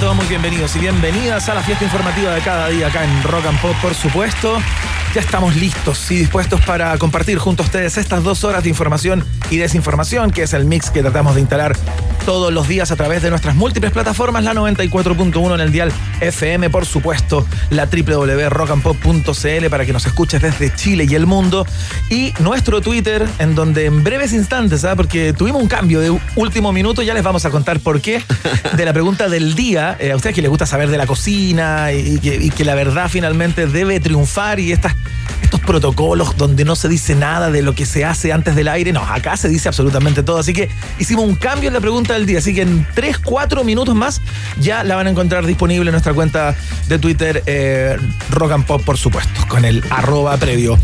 Todos muy bienvenidos y bienvenidas a la fiesta informativa de cada día acá en Rock and Pop, por supuesto. Ya estamos listos y dispuestos para compartir junto a ustedes estas dos horas de información y desinformación, que es el mix que tratamos de instalar todos los días a través de nuestras múltiples plataformas, la 94.1 en el dial FM, por supuesto, la www.rockandpop.cl para que nos escuches desde Chile y el mundo, y nuestro Twitter, en donde en breves instantes, ¿sabes? porque tuvimos un cambio de último minuto, ya les vamos a contar por qué, de la pregunta del día, eh, a ustedes que les gusta saber de la cocina y, que, y que la verdad finalmente debe triunfar y estas estos protocolos donde no se dice nada de lo que se hace antes del aire. No, acá se dice absolutamente todo. Así que hicimos un cambio en la pregunta del día. Así que en 3, 4 minutos más ya la van a encontrar disponible en nuestra cuenta de Twitter eh, Rock and Pop, por supuesto, con el arroba previo.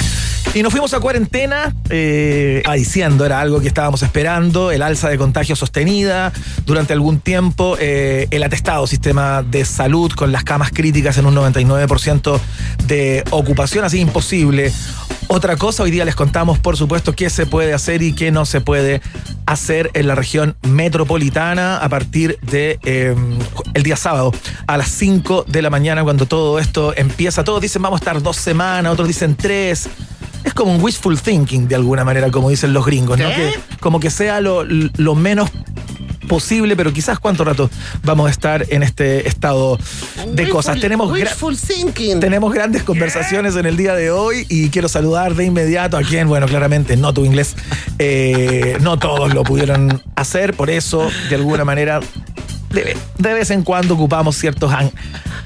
Y nos fuimos a cuarentena, eh, diciendo, era algo que estábamos esperando, el alza de contagio sostenida durante algún tiempo, eh, el atestado sistema de salud con las camas críticas en un 99% de ocupación, así imposible. Otra cosa, hoy día les contamos, por supuesto, qué se puede hacer y qué no se puede hacer en la región metropolitana a partir de eh, el día sábado a las 5 de la mañana cuando todo esto empieza. Todos dicen vamos a estar dos semanas, otros dicen tres es como un wishful thinking de alguna manera, como dicen los gringos, ¿no? Que, como que sea lo, lo, menos posible, pero quizás cuánto rato vamos a estar en este estado de cosas. Tenemos, wishful thinking. tenemos grandes conversaciones en el día de hoy y quiero saludar de inmediato a quien, bueno, claramente no tu inglés, eh, no todos lo pudieron hacer, por eso, de alguna manera, de, de vez en cuando ocupamos ciertos ang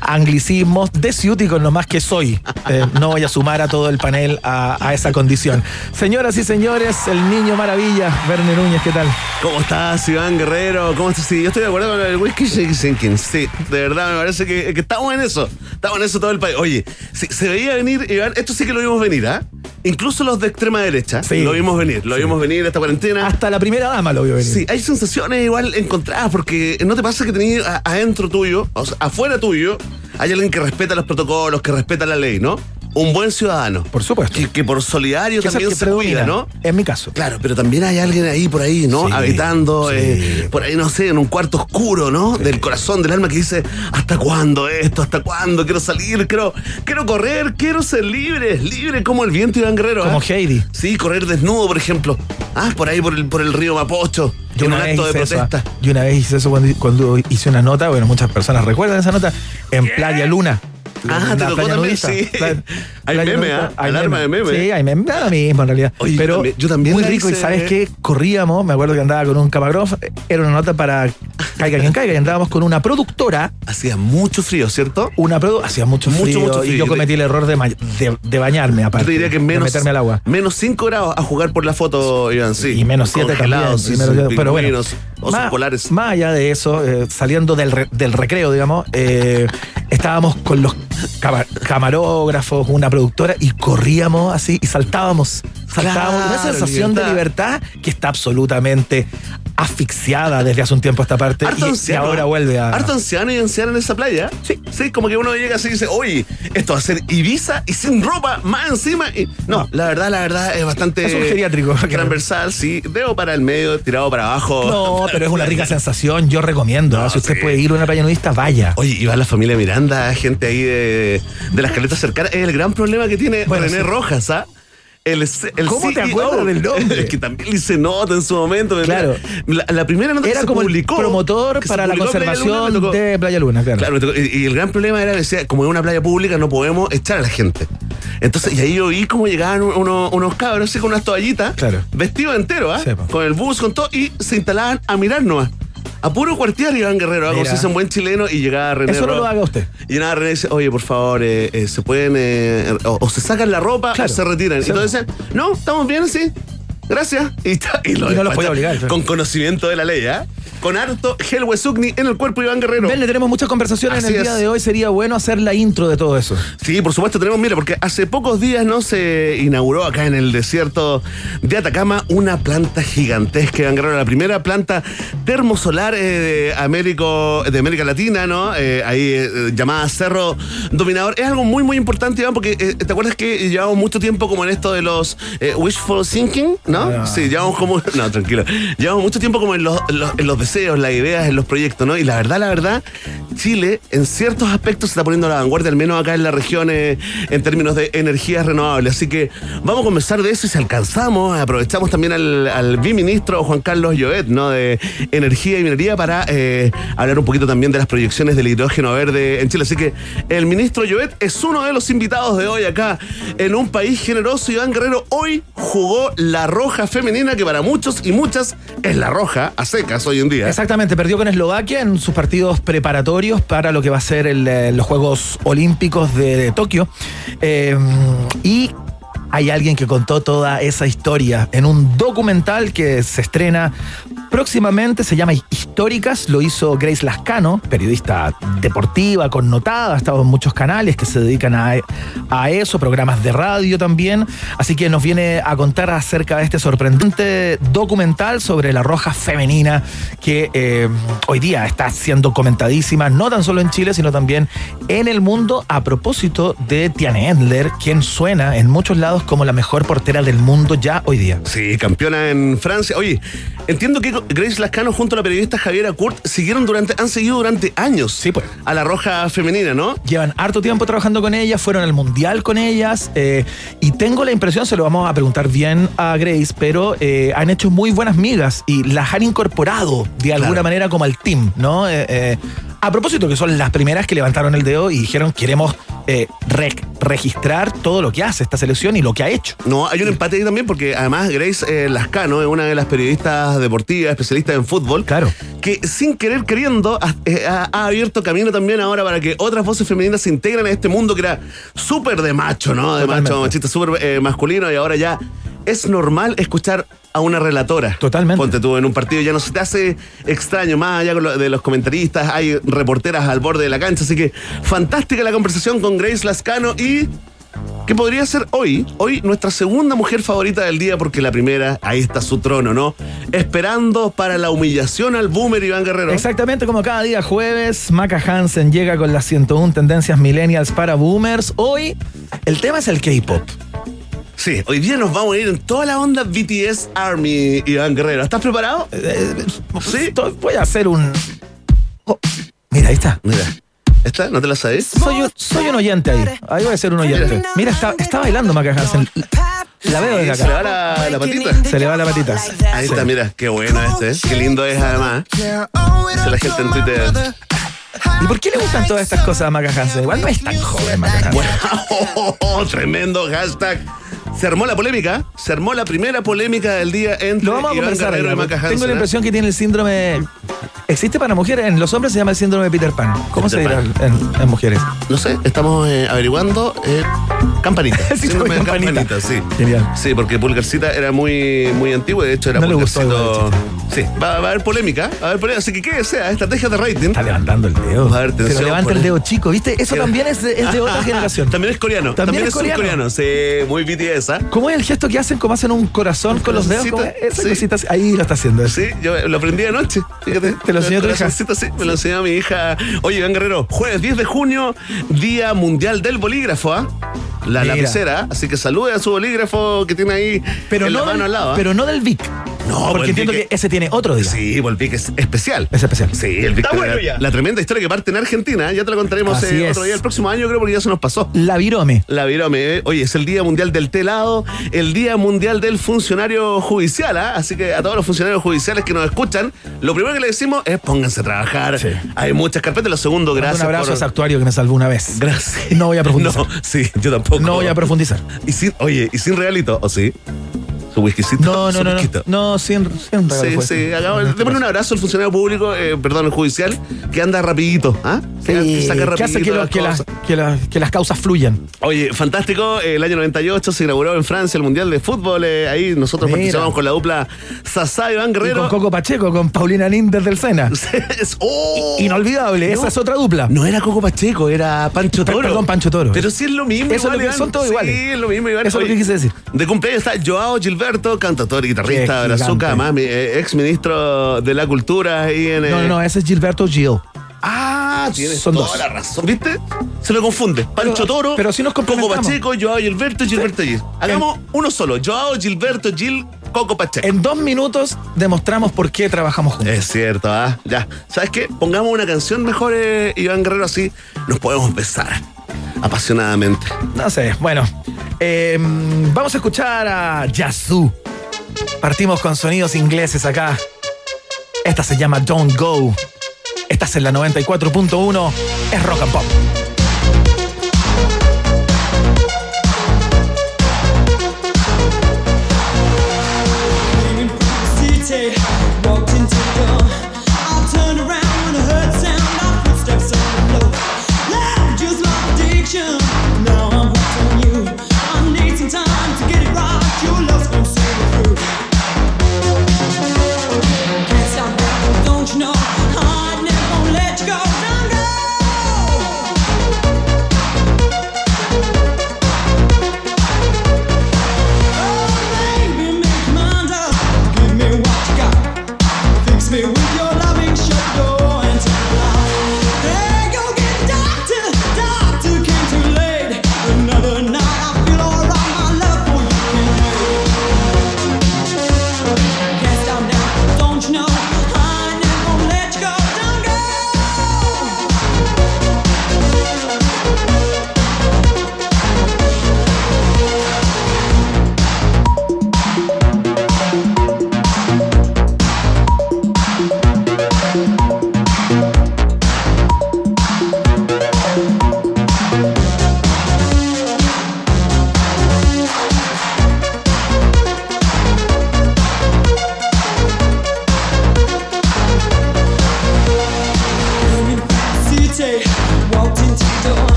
anglicismos de ciúticos nomás que soy. Eh, no voy a sumar a todo el panel a, a, esa condición. Señoras y señores, el niño maravilla, Verne Núñez, ¿qué tal? ¿Cómo estás, Iván Guerrero? ¿Cómo estás? Sí, yo estoy de acuerdo con el whisky sinking. Sí, de verdad me parece que, que, estamos en eso. Estamos en eso todo el país. Oye, si, se veía venir, Iván, esto sí que lo vimos venir, ¿ah? ¿eh? Incluso los de extrema derecha sí. lo vimos venir, lo sí. vimos venir esta cuarentena. Hasta la primera dama lo vio venir. Sí, hay sensaciones igual encontradas, porque no te pasa que tenías adentro tuyo, o sea, afuera tuyo, hay alguien que respeta los protocolos, que respeta la ley, ¿no? Un buen ciudadano. Por supuesto. Que, que por solidario que también que se cuida, ¿no? En mi caso. Claro, pero también hay alguien ahí por ahí, ¿no? Sí, Habitando, sí. eh, por ahí, no sé, en un cuarto oscuro, ¿no? Sí. Del corazón, del alma que dice, ¿hasta cuándo esto? ¿Hasta cuándo? Quiero salir, quiero, quiero correr, quiero ser libre, libre como el viento Iván Guerrero. Como ¿eh? Heidi. Sí, correr desnudo, por ejemplo. Ah, por ahí por el, por el río Mapocho. Yo una, un vez acto de hice eso, protesta. yo una vez hice eso cuando, cuando hice una nota, bueno, muchas personas recuerdan esa nota, en Playa Luna. Ah, te tocó también, sí. Playa- Hay playa meme, ¿ah? hay Alarma de meme. Sí, hay meme, da lo mismo en realidad. Oye, yo Pero también- yo también muy rico, y ¿sabes qué? Corríamos, me acuerdo que andaba con un camarógrafo, era una nota para Caiga quien caiga, y andábamos con una productora, Hacía mucho frío, ¿cierto? una produ hacía mucho frío, mucho y frío. yo Yo cometí el error de, de, de bañarme Yo aparte. te diría que de menos, meterme al agua. menos 5 grados a jugar por la foto, Iván, sí. Y menos 7 también. Congelados, y sí, menos sí, siete, pero bueno, pingüinos, osos más, polares. más allá de eso, eh, saliendo del, re- del recreo, digamos, eh, estábamos con los camarógrafos, una productora, y corríamos así y saltábamos. Saltábamos. una sensación de libertad que está absolutamente asfixiada desde hace un tiempo esta parte Harto y, ahora vuelve a. Harto anciano y anciana en esa playa. Sí. Sí, como que uno llega así y dice, oye, esto va a ser Ibiza y sin ropa, más encima. Y... No, No. la verdad, la verdad es bastante. Es un geriátrico. Transversal, sí. Dedo para el medio, tirado para abajo. No, pero es una rica sensación. Yo recomiendo. No, ¿eh? si usted sí. puede ir a una playa nudista, vaya. Oye, y va la familia Miranda, gente ahí de, de las caletas cercanas. Es el gran problema que tiene Bueno, René sí. Rojas, ¿ah? El, C- el ¿Cómo te CEO, acuerdas del nombre? Es que también le hice nota en su momento. Claro. La, la primera nota que Era se como publicó, el promotor que para la Playa Luna, conservación de Playa Luna, claro. Claro, y, y el gran problema era, decía, como es una playa pública, no podemos echar a la gente. Entonces, y ahí yo vi cómo llegaban unos, unos cabros con unas toallitas, Claro. vestidos enteros, ¿ah? Con el bus, con todo, y se instalaban a mirar nomás. A puro cuartear Iván Guerrero, como si fuese un buen chileno, y llegaba René. Eso no lo haga usted. Y nada, René dice, oye, por favor, eh, eh, se pueden, eh, o, o se sacan la ropa Claro. o se retiran. Sí. Dicen, no, estamos bien así. Gracias. Y, ta- y lo Y no los despachan puede obligar. Con conocimiento de la ley, ¿ah? Con harto gel Wesugni en el cuerpo Iván Guerrero. Ven, le tenemos muchas conversaciones en el día es. de hoy. Sería bueno hacer la intro de todo eso. Sí, por supuesto tenemos, mira, porque hace pocos días no se inauguró acá en el desierto de Atacama una planta gigantesca, Iván Guerrero, la primera planta termosolar eh, de, Américo, de América Latina, ¿no? Eh, ahí eh, llamada Cerro Dominador. Es algo muy, muy importante, Iván, porque ¿te acuerdas que llevamos mucho tiempo como en esto de los wishful thinking, ¿no? Ah. Sí, llevamos como... No, tranquilo. Llevamos mucho tiempo como en los, en los- en los deseos, las ideas, en los proyectos, ¿no? Y la verdad, la verdad, Chile en ciertos aspectos se está poniendo a la vanguardia, al menos acá en la región, eh, en términos de energías renovables. Así que vamos a conversar de eso y si alcanzamos, aprovechamos también al, al biministro Juan Carlos Llovet, ¿no? De Energía y Minería para eh, hablar un poquito también de las proyecciones del hidrógeno verde en Chile. Así que el ministro Llovet es uno de los invitados de hoy acá en un país generoso. Iván Guerrero hoy jugó la roja femenina, que para muchos y muchas es la roja a secas hoy en día. Exactamente, perdió con Eslovaquia en sus partidos preparatorios para lo que va a ser eh, los Juegos Olímpicos de, de Tokio. Eh, y hay alguien que contó toda esa historia en un documental que se estrena próximamente, se llama Históricas, lo hizo Grace Lascano, periodista deportiva, connotada, ha estado en muchos canales que se dedican a, a eso, programas de radio también, así que nos viene a contar acerca de este sorprendente documental sobre la roja femenina que eh, hoy día está siendo comentadísima, no tan solo en Chile, sino también en el mundo, a propósito de Tiane Endler, quien suena en muchos lados como la mejor portera del mundo ya hoy día. Sí, campeona en Francia. Oye, entiendo que Grace Lascano junto a la periodista Javiera Kurt siguieron durante, han seguido durante años Sí, pues. a la roja femenina, ¿no? Llevan harto tiempo trabajando con ellas, fueron al mundial con ellas eh, y tengo la impresión, se lo vamos a preguntar bien a Grace, pero eh, han hecho muy buenas migas y las han incorporado de alguna Claro. manera como al team, ¿no? Eh, eh, a propósito que son las primeras que levantaron el dedo y dijeron queremos eh, rec- registrar todo lo que hace esta selección y lo que ha hecho. No, hay un empate ahí también porque además Grace eh, Lascano es una de las periodistas deportivas, especialistas en fútbol. Claro. Que sin querer queriendo ha, eh, ha- abierto camino también ahora para que otras voces femeninas se integren en este mundo que era súper de macho, ¿no? De Totalmente. macho, machista, súper eh, masculino y ahora ya es normal escuchar a una relatora. Totalmente. Ponte tú en un partido ya no se te hace extraño, más allá de los comentaristas, hay reporteras al borde de la cancha, así que fantástica la conversación con Grace Lascano y que podría ser hoy, hoy nuestra segunda mujer favorita del día, porque la primera, ahí está su trono, ¿no? Esperando para la humillación al boomer Iván Guerrero. Exactamente como cada día jueves, Maca Hansen llega con las 101 tendencias millennials para boomers. Hoy el tema es el K-pop. Sí, hoy día nos vamos a ir en toda la onda BTS Army, Iván Guerrero. ¿Estás preparado? Eh, Sí. esto- Voy a hacer un. Oh, mira, ahí está. Mira, ¿esta no te la sabes? Soy un, soy un oyente ahí. Ahí voy a ser un oyente. Mira, está, está bailando Maca Hansen. La veo desde Se le va acá. la, la patita. Se le va la patita. Ahí está, mira, qué bueno este, ¿eh? qué lindo es además. Dice la gente en Twitter. ¿Y por qué le gustan todas estas cosas a Maca Hansen? Igual no es tan joven Maca Hansen. Bueno, tremendo hashtag. Se armó la polémica, se armó la primera polémica del día entre Lo vamos a Iván conversar. Guerrero y Maca Tengo la ¿eh? impresión que tiene el síndrome. Existe para mujeres, en los hombres se llama el síndrome de Peter Pan. ¿Cómo Peter se dirá en, en mujeres? No sé, estamos eh, averiguando. eh, campanita. El síndrome de campanita. campanita, sí. Genial. Sí, porque Pulgarcita era muy, muy antiguo y de hecho era No le gustó Pulgarcito. Sí, va, va a haber polémica, va a haber polémica. Así que qué sea, estrategia de rating. Está levantando el dedo. Vamos a Pero atención, levanta por- el dedo chico, ¿viste? Eso también es de, es de otra generación. También es coreano. También es coreano. Sí, muy BTS, ¿ah? ¿Cómo es el gesto que hacen? ¿Cómo hacen un corazón con los dedos? Cosita, ¿Cómo es? Esa sí. cosita así. ahí lo está haciendo. Sí, yo lo aprendí anoche. Fíjate. ¿Te lo enseñó tu hija? Sí, me lo enseñó mi hija. Oye, Iván Guerrero, jueves 10 de junio, Día Mundial del Bolígrafo, ¿ah? La Mira. lapicera, así que salude a su bolígrafo que tiene ahí Pero en no, la mano del, al lado. ¿ah? pero no del Vic. No, Porque pues, entiendo que ese tiene otro día. Sí, pues el pique es especial. Es especial. Sí, el pique. bueno la, ya. la tremenda historia que parte en Argentina. Ya te lo contaremos eh, otro día el próximo año, creo, porque ya se nos pasó. La virome. La virome. eh. Oye, es el Día Mundial del El Día Mundial del Funcionario Judicial, ¿ah? Así que a todos los funcionarios judiciales que nos escuchan, lo primero que le decimos es pónganse a trabajar. Sí. Hay muchas carpetas. Lo segundo, gracias. Un abrazo por- a ese actuario que me salvó una vez. Gracias. No voy a profundizar. No, sí, yo tampoco. No voy a profundizar. Y sin, oye, y sin realito, ¿o sí? Su whiskycito. No, no, no. No, no sin, sin Sí, sí, démosle un abrazo al funcionario público, eh, perdón, el judicial, que anda rapidito, ¿ah? Sí, que, saca que rapidito hace que, las los- que las, cosas. que, las, que las causas fluyan. Oye, fantástico, el año 98 se inauguró en Francia el Mundial de Fútbol, eh, ahí nosotros Mira. participamos con la dupla Sasá y Iván Y Guerrero. con Coco Pacheco, con Paulina Linder del Sena. Es- ¡Oh! Inolvidable, esa es otra dupla. No era Coco Pacheco, era Pancho Toro. perdón, Pancho Toro. Pero sí es lo mismo. Eso es lo que son todos sí, iguales. es lo mismo, Iván. Eso es lo que quise decir. De cumpleaños está Joao Gilberto, cantautor y guitarrista de Brazuca, gigante. además mi, eh, ex ministro de la Cultura ahí en. No, eh, no, no, ese es Gilberto Gil. Ah, tienes Son toda dos. la razón, ¿viste? Se me confunde. Pancho Pero- Toro, pero si nos Coco. Pacheco, Joao Gilberto y Gilberto Gil. Hagamos uno solo. Joao Gilberto Gil, Coco Pacheco. En dos minutos demostramos por qué trabajamos juntos. Es cierto, ¿ah? Ya. ¿Sabes qué? Pongamos una canción mejor, eh, Iván Guerrero, así nos podemos besar apasionadamente. No sé, bueno. eh, vamos a escuchar a Yazoo. Partimos con sonidos ingleses acá. Esta se llama Don't Go. Estás en la 94.1. Es rock and pop.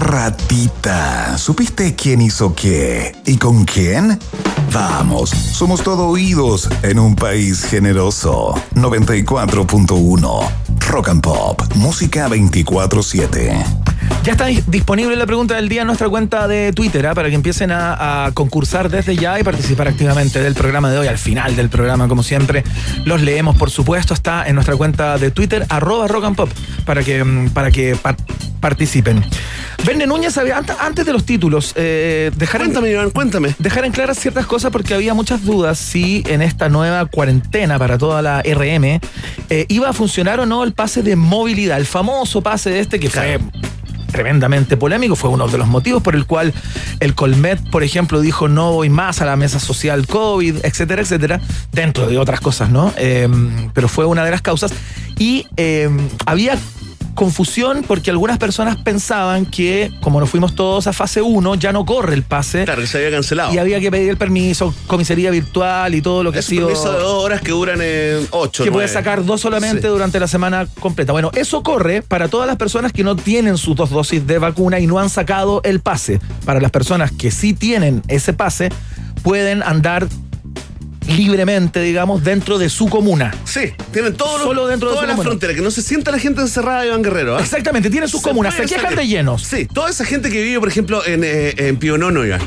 Ratita. ¿Supiste quién hizo qué? ¿Y con quién? Vamos, somos todo oídos en un país generoso. 94.1 Rock and Pop, música 24-7. Ya está dis- disponible la pregunta del día en nuestra cuenta de Twitter, ¿ah? para que empiecen a, concursar desde ya y participar activamente del programa de hoy. Al final del programa, como siempre, los leemos, por supuesto. Está en nuestra cuenta de Twitter, arroba rock and pop, para que, mm, para que pa- participen. Verne Núñez, había- antes de los títulos, eh, dejar en- Cuéntame, Iván, cuéntame. dejar en claras ciertas cosas porque había muchas dudas si en esta nueva cuarentena para toda la RM eh, iba a funcionar o no el pase de movilidad, el famoso pase de este que fue tremendamente polémico, fue uno de los motivos por el cual el Colmet, por ejemplo, dijo no voy más a la mesa social COVID, etcétera, etcétera, dentro de otras cosas, ¿no? Eh, pero fue una de las causas. Y eh, había confusión porque algunas personas pensaban que como nos fuimos todos a fase 1, ya no corre el pase. Claro, que se había cancelado. Y había que pedir el permiso, comisaría virtual y todo lo que es ha sido. permiso de dos horas que duran en ocho. Que puede sacar dos solamente Sí. durante la semana completa. Bueno, eso corre para todas las personas que no tienen sus dos dosis de vacuna y no han sacado el pase. Para las personas que sí tienen ese pase, pueden andar libremente, digamos, dentro de su comuna. Sí, tienen todo lo- Solo dentro de toda la comuna. frontera, que no se sienta la gente encerrada, Iván Guerrero. ¿ah? Exactamente, tienen sus comunas, se quejan de llenos. Sí, toda esa gente que vive, por ejemplo, en, eh, en Pionono, Iván.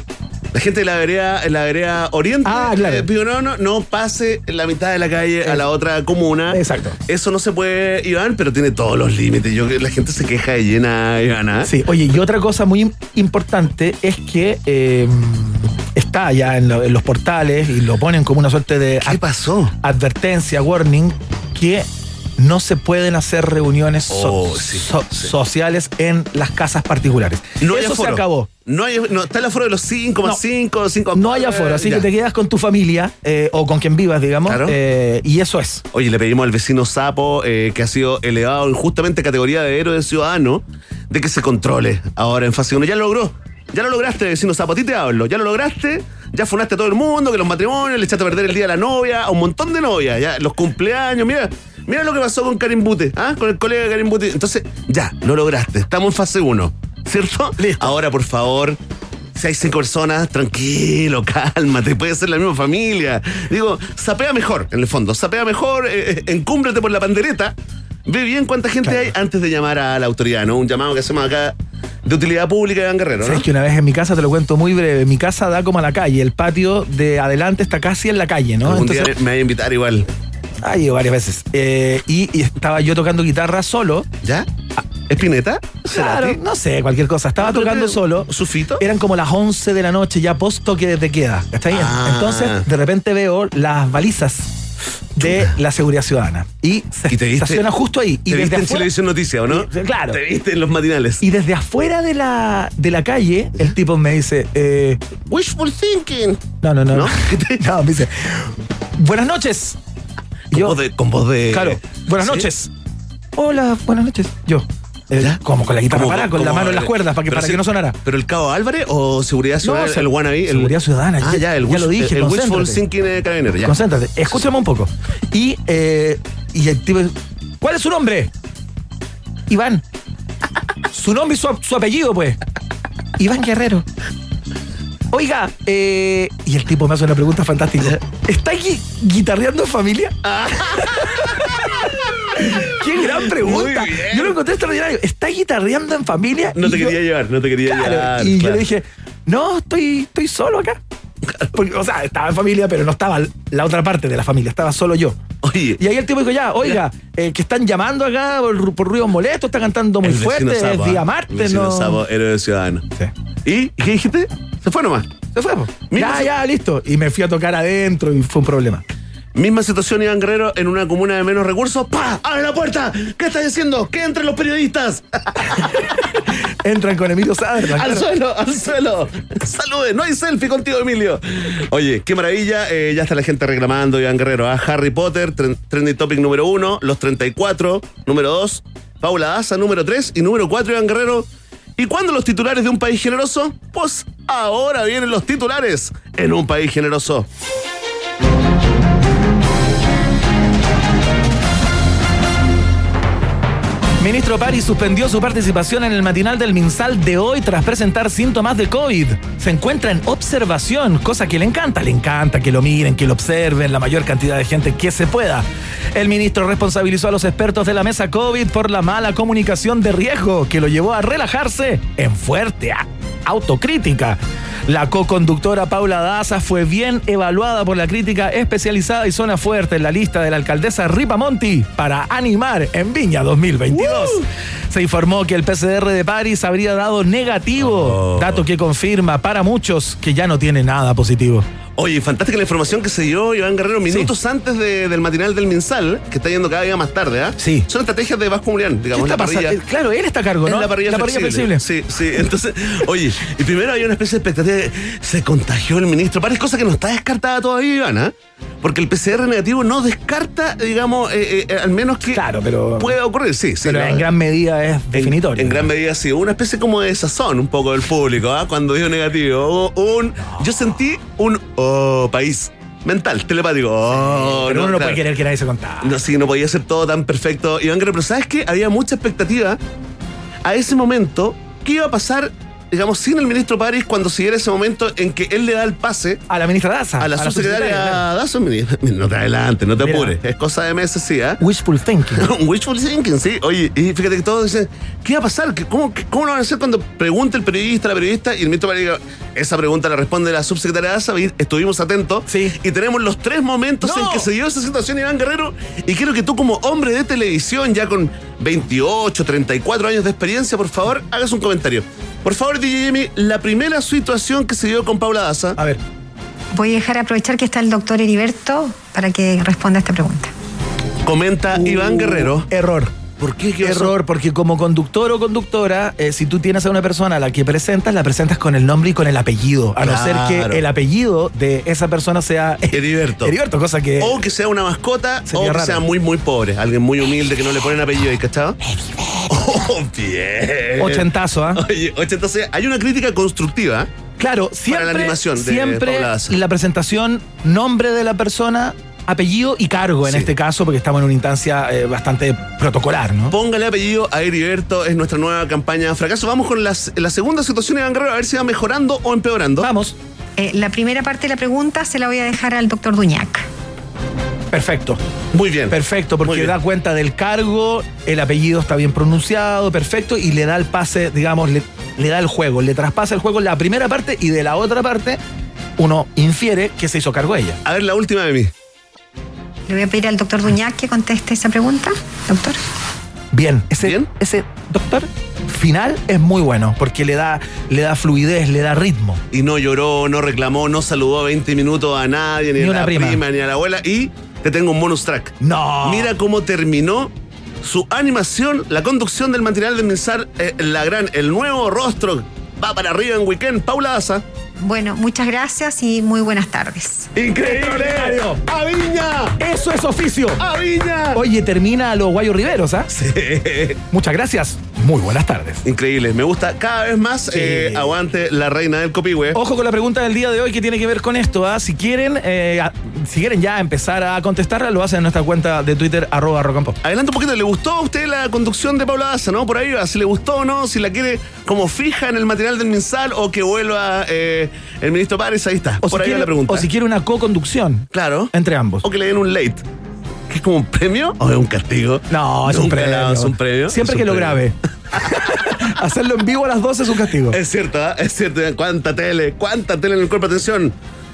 La gente de la vereda, en la vereda oriente Ah, claro. de Pionono no pase la mitad de la calle a la otra comuna. Exacto. Eso no se puede, Iván, pero tiene todos los límites. Yo la gente se queja de llena, Iván. ¿ah? Sí, oye, y otra cosa muy im- importante es que eh, está ya en, lo- en los portales y lo ponen como una suerte de ¿Qué pasó? advertencia, warning, que no se pueden hacer reuniones so- Oh, sí, so- sí. sociales en las casas particulares. No Eso se acabó. No, hay, no está el aforo de los 5 más No. 5, 5 No hay aforo, así que te quedas con tu familia eh, o con quien vivas, digamos, Claro. eh, y eso es. Oye, le pedimos al vecino Sapo, eh, que ha sido elevado injustamente a categoría de héroe ciudadano, de que se controle ahora en fase 1. Ya lo logró. Ya lo lograste, vecino Sapo. A ti te hablo. Ya lo lograste. Ya funaste a todo el mundo, que los matrimonios, le echaste a perder el día de la novia, a un montón de novias, ya, los cumpleaños. Mira, mira lo que pasó con Karim Bute, ¿ah? Con el colega Karim Bute. Entonces, ya, lo lograste. Estamos en fase 1, ¿cierto? Listo. Ahora, por favor, si hay cinco personas, tranquilo, cálmate, puede ser la misma familia. Digo, sapea mejor, en el fondo, sapea mejor, eh, eh, encúmbrate por la pandereta, ve bien cuánta gente Claro. hay antes de llamar a la autoridad, ¿no? Un llamado que hacemos acá de utilidad pública de Guerrero, ¿no? Sabes que una vez en mi casa, te lo cuento muy breve, mi casa da como a la calle, el patio de adelante está casi en la calle, ¿no? Algún Entonces, día me voy a invitar igual. ha ido varias veces. Eh, y, y estaba yo tocando guitarra solo. ¿Ya? ¿Espineta? Claro, no sé, cualquier cosa. Estaba pero tocando solo. ¿Sufito? Eran como las 11 de la noche, ya post toque de queda. ¿Está bien? Ah. Entonces, de repente veo las balizas de la seguridad ciudadana. Y se ¿Y te viste? estaciona justo ahí. Y ¿Te desde, viste en afuera, Televisión Noticia, o no? Claro. ¿Te viste en los matinales? y desde afuera de la, de la calle, el tipo me dice, eh, Wishful thinking. no, no, no. ¿No? No, me dice, buenas noches. Y Con yo, voz de... Con voz de claro, buenas ¿Sí? noches. Hola, buenas noches. Yo. Eh, ¿Ya? como con la guitarra parada, con la mano en las cuerdas, para que, para sí- que no sonara. ¿Pero el Cabo Álvarez o Seguridad Ciudadana, se- el wannabe? El, Seguridad Ciudadana, Ah, ya- ya, el, ya wish- lo dije, El, el wishful thinking de carabinero, ya. Concéntrate, escúchame un poco. Y, eh, y el tipo, ¿cuál es su nombre? Iván. Su nombre y su, su apellido, pues. Iván Guerrero. Oiga, eh, y el tipo me hace una pregunta fantástica. ¿Está gui- guitarreando en familia? ¡Qué gran pregunta! Yo lo encontré extraordinario. ¿Está guitarreando en familia? No te yo- quería llevar, no te quería Claro, llevar. y yo le dije, no, estoy, estoy solo acá. Porque, o sea, estaba en familia, pero no estaba la otra parte de la familia, estaba solo yo. Oye, Y ahí el tipo dijo, ya, oiga, eh, que están llamando acá por, por ruidos molestos, está cantando muy fuerte, Sapo, es día ah, martes, no. Sapo, héroe ciudadano. Sí. ¿Y qué dijiste? Se fue nomás. Se fue. Mira, Ya, se- ya, listo. Y me fui a tocar adentro y fue un problema. Misma situación, Iván Guerrero, en una comuna de menos recursos. ¡Pa! ¡Abre la puerta! ¿Qué estás diciendo? ¡Que entren los periodistas! Entran con Emilio Saderman. ¡Al claro. suelo! ¡Al suelo! ¡Salude! No hay selfie contigo, Emilio. Oye, qué maravilla. eh, ya está la gente reclamando, Iván Guerrero. ¿ah? Harry Potter, tren- trending topic número uno. Los 34, número dos. Paula Daza, número tres. Y número cuatro, Iván Guerrero. ¿Y cuándo los titulares de un país generoso? Pues ahora vienen los titulares en un país generoso. Ministro París suspendió su participación en el matinal del Minsal de hoy tras presentar síntomas de COVID. Se encuentra en observación, cosa que le encanta. Le encanta que lo miren, que lo observen, la mayor cantidad de gente que se pueda. El ministro responsabilizó a los expertos de la mesa COVID por la mala comunicación de riesgo que lo llevó a relajarse en fuerte autocrítica. La co-conductora Paula Daza fue bien evaluada por la crítica especializada y zona fuerte en la lista de la alcaldesa Ripa Monti para animar en Viña 2022. Se informó que el PCR de París habría dado negativo, Oh. dato que confirma para muchos que ya no tiene nada positivo. Oye, fantástica la información que se dio Iván Guerrero minutos antes de- del matinal del Minsal, que está yendo cada día más tarde, ¿ah? Sí. Son estrategias de Vasco Mulián, ¿Qué digamos, está la parrilla. pasando? Eh, Claro, él está a cargo, ¿no? La parrilla, flexible. flexible. Sí, sí. Entonces, oye, y primero había una especie de expectativa de se contagió el ministro. Parece cosa que no está descartada todavía, Iván, ¿ah? Porque el PCR negativo no descarta, digamos, eh, eh, al menos que Claro, pero- pueda ocurrir. Sí, sí. Pero en gran medida es definitorio. En, gran medida sí, una especie como de sazón un poco del público, ¿ah? Cuando dio negativo. Un, Yo sentí un oh, país mental, telepático. Oh, Pero uno no claro. puede querer que nadie se contara. No, sí, no podía ser todo tan perfecto. Iván Guerrero, pero ¿sabes qué? Había mucha expectativa a ese momento. ¿Qué iba a pasar, digamos, sin el ministro París cuando se ese momento en que él le da el pase A la ministra Daza. a la subsecretaria claro. Mira, No te adelante, no te Mira. apures. Es cosa de meses, sí, ¿ah? Wishful thinking. Wishful thinking, sí. Oye, y fíjate que todos dicen, ¿qué va a pasar? ¿Qué- ¿Cómo, cómo lo van a hacer cuando pregunte el periodista, la periodista, y el ministro París diga, esa pregunta la responde la subsecretaria Daza, estuvimos atentos. Sí. Y tenemos los tres momentos ¡No! en que se dio esa situación, Iván Guerrero, y quiero que tú como hombre de televisión, ya con 28, 34 años de experiencia, por favor, hagas un comentario. Por favor, DJ Jimmy, la primera situación que se dio con Paula Daza. A ver. Voy a dejar aprovechar que está el doctor Heriberto para que responda a esta pregunta. Comenta Iván Guerrero. Error. ¿Por qué? ¿Qué? Error, porque como conductor o conductora, eh, si tú tienes a una persona a la que presentas, la presentas con el nombre y con el apellido. A no ser que el apellido de esa persona sea Heriberto. Heriberto, cosa que. O que sea una mascota, o que raro. sea muy, muy pobre. Alguien muy humilde que no le ponen apellido ahí, ¿cachado? Oh, bien. Ochentazo, ¿ah? Oye, ochentazo. Hay una crítica constructiva. Claro, siempre, la animación de siempre la presentación, nombre de la persona, apellido y cargo en Sí. este caso, porque estamos en una instancia eh, bastante protocolar, ¿no? Póngale apellido a Heriberto, es nuestra nueva campaña fracaso. Vamos con las- la segunda situación, Iván Guerrero, a ver si va mejorando o empeorando. Vamos, Eh, la primera parte de la pregunta se la voy a dejar al doctor Duñac. perfecto. Muy bien. Perfecto, porque bien. da cuenta del cargo, el apellido está bien pronunciado, perfecto, y le da el pase, digamos, le, le da el juego, le traspasa el juego en la primera parte y de la otra parte uno infiere que se hizo cargo ella. A ver, la última de mí. Le voy a pedir al doctor Duñac que conteste esa pregunta. Doctor. Bien, ese, Bien. ese doctor final es muy bueno, porque le da, le da fluidez, le da ritmo. Y no lloró, no reclamó, no saludó 20 minutos a nadie, ni, Ni a la prima. prima. ni a la abuela. Y te tengo un bonus track. No. Mira cómo terminó su animación, la conducción del material de Mensar, eh, la gran, el nuevo rostro. Va para arriba en weekend, Paula Daza. Bueno, muchas gracias y muy buenas tardes. ¡Increíble! ¡A Viña! Eso es oficio. ¡A Viña! Oye, termina a los Guayos Riveros, ¿ah? Muchas gracias. Muy buenas tardes. Increíble, me gusta cada vez más. Sí. eh, aguante la reina del copihue. Ojo con la pregunta del día de hoy que tiene que ver con esto. ¿ah? Si quieren, eh, a- si quieren ya empezar a contestarla, lo hacen en nuestra cuenta de Twitter, arroba pop. Adelanta un poquito, ¿le gustó a usted la conducción de Paula Daza, no? Por ahí, va, si le gustó o no, si la quiere como fija en el material del mensal o que vuelva eh, el ministro Párez, ahí está. O Por si, ahí va quiere, la pregunta. o si quiere una co-conducción Claro. entre ambos. O que le den un late. ¿Que es como un premio o es un castigo? No, es un Nunca premio. damos un premio. Siempre Es que lo premio. grabe. Hacerlo en vivo a las 12 es un castigo. Es cierto, ¿ah? es cierto. Cuánta tele, cuánta tele en el cuerpo. Atención.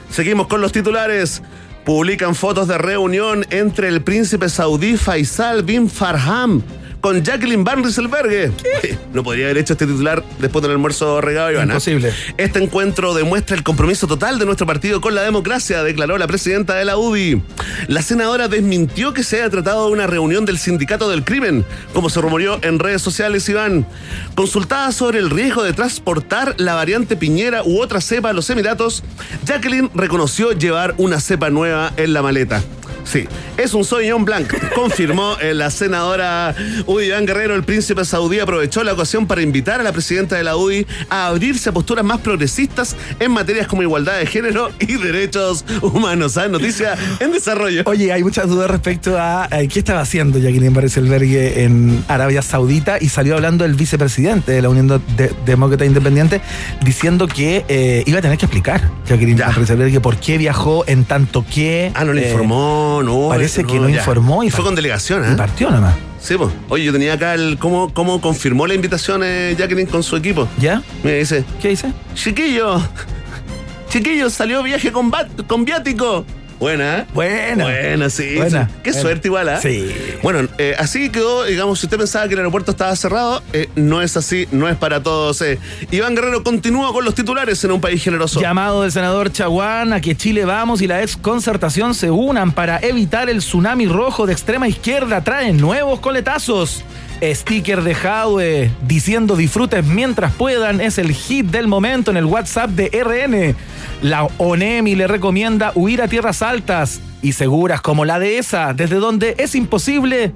Seguimos con los titulares. Publican fotos de reunión entre el príncipe saudí Faisal bin Farham con Jacqueline Van Rieselberghe. No podría haber hecho este titular después del almuerzo regado, Ivana. Imposible. Este encuentro demuestra el compromiso total de nuestro partido con la democracia, declaró la presidenta de la UDI. La senadora desmintió que se haya tratado de una reunión del sindicato del crimen, como se rumoreó en redes sociales, Iván. Consultada sobre el riesgo de transportar la variante Piñera u otra cepa a los Emiratos, Jacqueline reconoció llevar una cepa nueva en la maleta. Sí, es un Sauvignon Blanc, confirmó eh, la senadora UDI Iván Guerrero. El príncipe saudí aprovechó la ocasión para invitar a la presidenta de la UDI a abrirse a posturas más progresistas en materias como igualdad de género y derechos humanos. ¿Sabes? Noticia en desarrollo. Oye, hay muchas dudas respecto a qué estaba haciendo Jacqueline Barcelbergue en Arabia Saudita y salió hablando el vicepresidente de la Unión de- Demócrata Independiente diciendo que eh, iba a tener que explicar Jacqueline Ya. Barcelbergue por qué viajó en tanto que. Ah, no le eh, informó, no. parece que no informó y fue con delegación, Y ¿eh? partió nomás. Sí, pues. Oye, yo tenía acá el cómo, cómo confirmó la invitación eh, Jacqueline con su equipo. ¿Ya? Me dice, ¿Qué dice? chiquillo, chiquillo, salió viaje con, con viático. Buena. Buena. Buena, sí. Buena. Qué Buena. suerte igual, ¿ah? Sí. Bueno, eh, así quedó, digamos, si usted pensaba que el aeropuerto estaba cerrado, eh, no es así, no es para todos. eh. Iván Guerrero continúa con los titulares en un país generoso. Llamado del senador Chaguán a que Chile Vamos y la ex concertación se unan para evitar el tsunami rojo de extrema izquierda. Traen nuevos coletazos. Sticker de Jadwe diciendo disfruten mientras puedan es el hit del momento en el WhatsApp de RN. La ONEMI le recomienda huir a tierras altas y seguras como la de esa, desde donde es imposible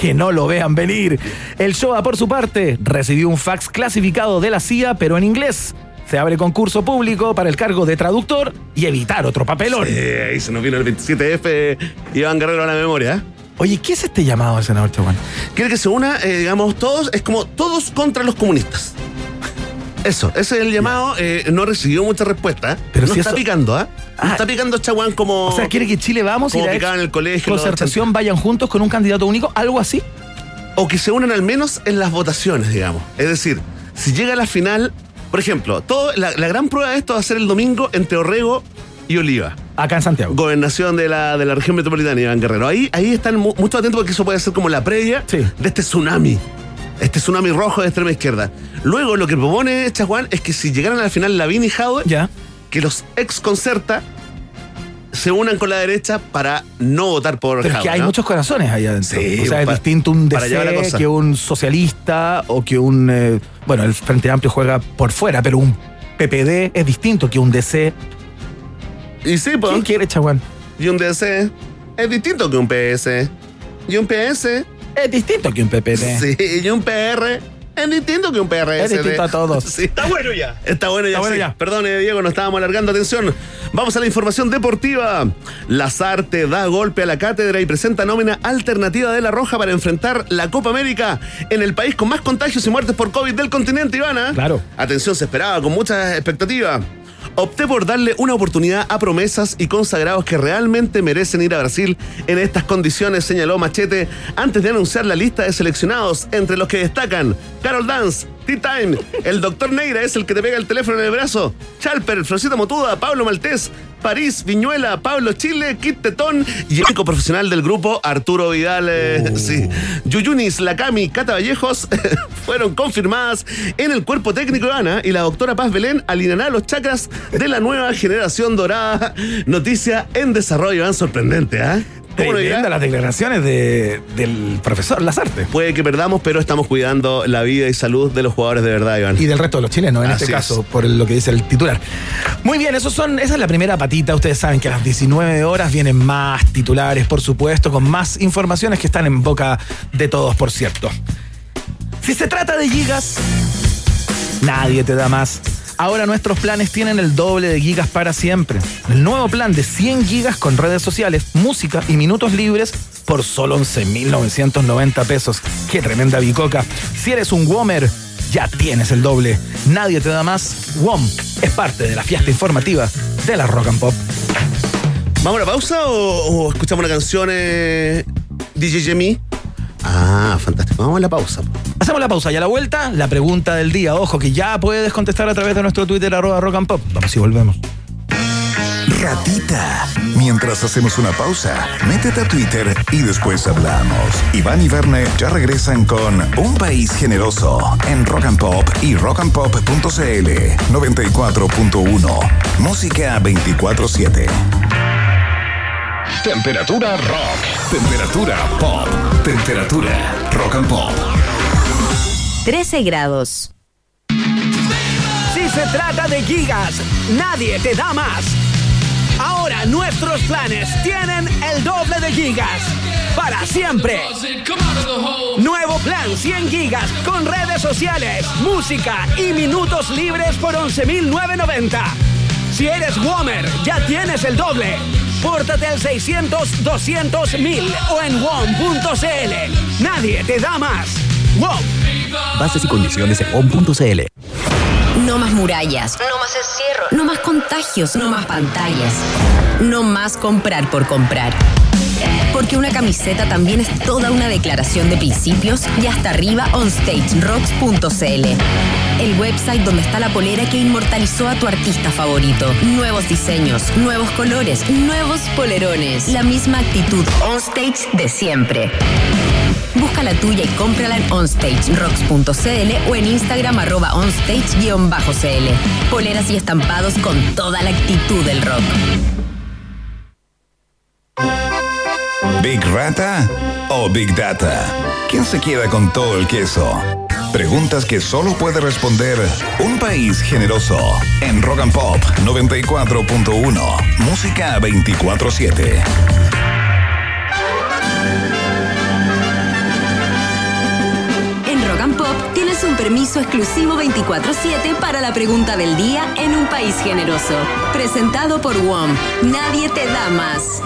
que no lo vean venir. El Showa, por su parte, recibió un fax clasificado de la CIA, pero en inglés. Se abre concurso público para el cargo de traductor y evitar otro papelón. Eh, ahí se nos vino el 27F, Iván Guerrero a la memoria. ¿Eh? Oye, ¿qué es este llamado al senador Chaguán? Quiere que se una, eh, digamos, todos, es como todos contra los comunistas. Eso, ese es el llamado. eh, no recibió mucha respuesta. Pero no si está eso- picando, ¿ah? No Ah. está picando Chaguán como. O sea, quiere que Chile vamos y la picaba en el colegio. concertación vayan juntos con un candidato único, algo así. o que se unan al menos en las votaciones, digamos. Es decir, si llega a la final, por ejemplo, todo, la, la gran prueba de esto va a ser el domingo entre Orrego y Oliva. Acá en Santiago. Gobernación de la, de la región metropolitana, Iván Guerrero. Ahí, ahí están mu- mucho atentos porque eso puede ser como la previa Sí. de este tsunami. Este tsunami rojo de extrema izquierda. Luego lo que propone Chaguán es que si llegaran a la final Lavín y Jadwe, Ya. que los ex concerta se unan con la derecha para no votar por Pero es Jadwe, que hay ¿no? muchos corazones ahí adentro. Sí, o sea, es distinto un DC que un socialista o que un. eh, bueno, el Frente Amplio juega por fuera, pero un PPD es distinto que un DC. Y sí, pues. ¿Quién quiere, Chaguán? Y un DC es distinto que un PS. Y un PS, Es distinto que un PPD. sí, y un PR es distinto que un PRS. Es distinto a todos. Sí, está bueno ya. Está bueno ya. Está bueno sí. ya. Perdone, Diego, nos estábamos alargando. Atención. Vamos a la información deportiva. Lazarte da golpe a la cátedra y presenta nómina alternativa de La Roja para enfrentar la Copa América en el país con más contagios y muertes por COVID del continente, Ivana. Claro. Atención, se esperaba con mucha expectativa. Opté por darle una oportunidad a promesas y consagrados que realmente merecen ir a Brasil en estas condiciones, señaló Machete antes de anunciar la lista de seleccionados, entre los que destacan Carol Dance, T-Time, el Doctor Neira es el que te pega el teléfono en el brazo, Chalper, Florcita Motuda, Pablo Maltés, París, Viñuela, Pablo Chile, Kit Tetón y el único profesional del grupo, Arturo Vidal. eh, Sí. Yuyunis, Lacami, Cata Vallejos fueron confirmadas en el cuerpo técnico de Ana y la doctora Paz Belén alineará los chakras de la nueva generación dorada. Noticia en desarrollo, ¿eh? sorprendente, ¿ah? ¿Cómo no dirá? Tremenda las declaraciones de- del profesor Lazarte. Puede que perdamos, pero estamos cuidando la vida y salud de los jugadores de verdad, Iván. Y del resto de los chilenos, en Así este es. caso, por lo que dice el titular. Muy bien, esos son, esa es la primera patita. Ustedes saben que a las 19 horas vienen más titulares, por supuesto, con más informaciones que están en boca de todos, por cierto. Si se trata de gigas, nadie te da más. Ahora nuestros planes tienen el doble de gigas para siempre. El nuevo plan de 100 gigas con redes sociales, música y minutos libres por solo 11.990 pesos. ¡Qué tremenda bicoca! Si eres un Womer, ya tienes el doble. Nadie te da más. WOM es parte de la fiesta informativa de la Rock and Pop. ¿Vamos a la pausa o, escuchamos una canción eh, DJ Jimmy? Ah, fantástico. Vamos a la pausa. Hacemos la pausa y a la vuelta, la pregunta del día. Ojo que ya puedes contestar a través de nuestro Twitter arroba rock and pop. Vamos y volvemos. Ratita. Mientras hacemos una pausa, métete a Twitter y después hablamos. Iván y Verne ya regresan con Un País Generoso en Rock and Pop y rockandpop.cl 94.1. Música 24-7. Temperatura rock. Temperatura pop. Temperatura rock and pop. 13 grados. Si se trata de gigas, nadie te da más. Ahora nuestros planes tienen el doble de gigas. Para siempre. Nuevo plan 100 gigas con redes sociales, música y minutos libres por 11.990. Si eres Womer, ya tienes el doble. Pórtate al 600 200 1000 o en WOM.cl. Nadie te da más. Bases y condiciones en on.cl. No más murallas. No más encierro. No más contagios. No más pantallas. No más comprar por comprar. Porque una camiseta también es toda una declaración de principios y hasta arriba onstagerocks.cl. El website donde está la polera que inmortalizó a tu artista favorito. Nuevos diseños, nuevos colores, nuevos polerones. La misma actitud onstage de siempre. Busca la tuya y cómprala en onstagerocks.cl o en Instagram arroba onstage-cl. Poleras y estampados con toda la actitud del rock. ¿Big Rata o Big Data? ¿Quién se queda con todo el queso? Preguntas que solo puede responder un país generoso. En Rock and Pop 94.1. Música 24-7. Permiso exclusivo 24-7 para la pregunta del día en un país generoso. Presentado por WOM. Nadie te da más.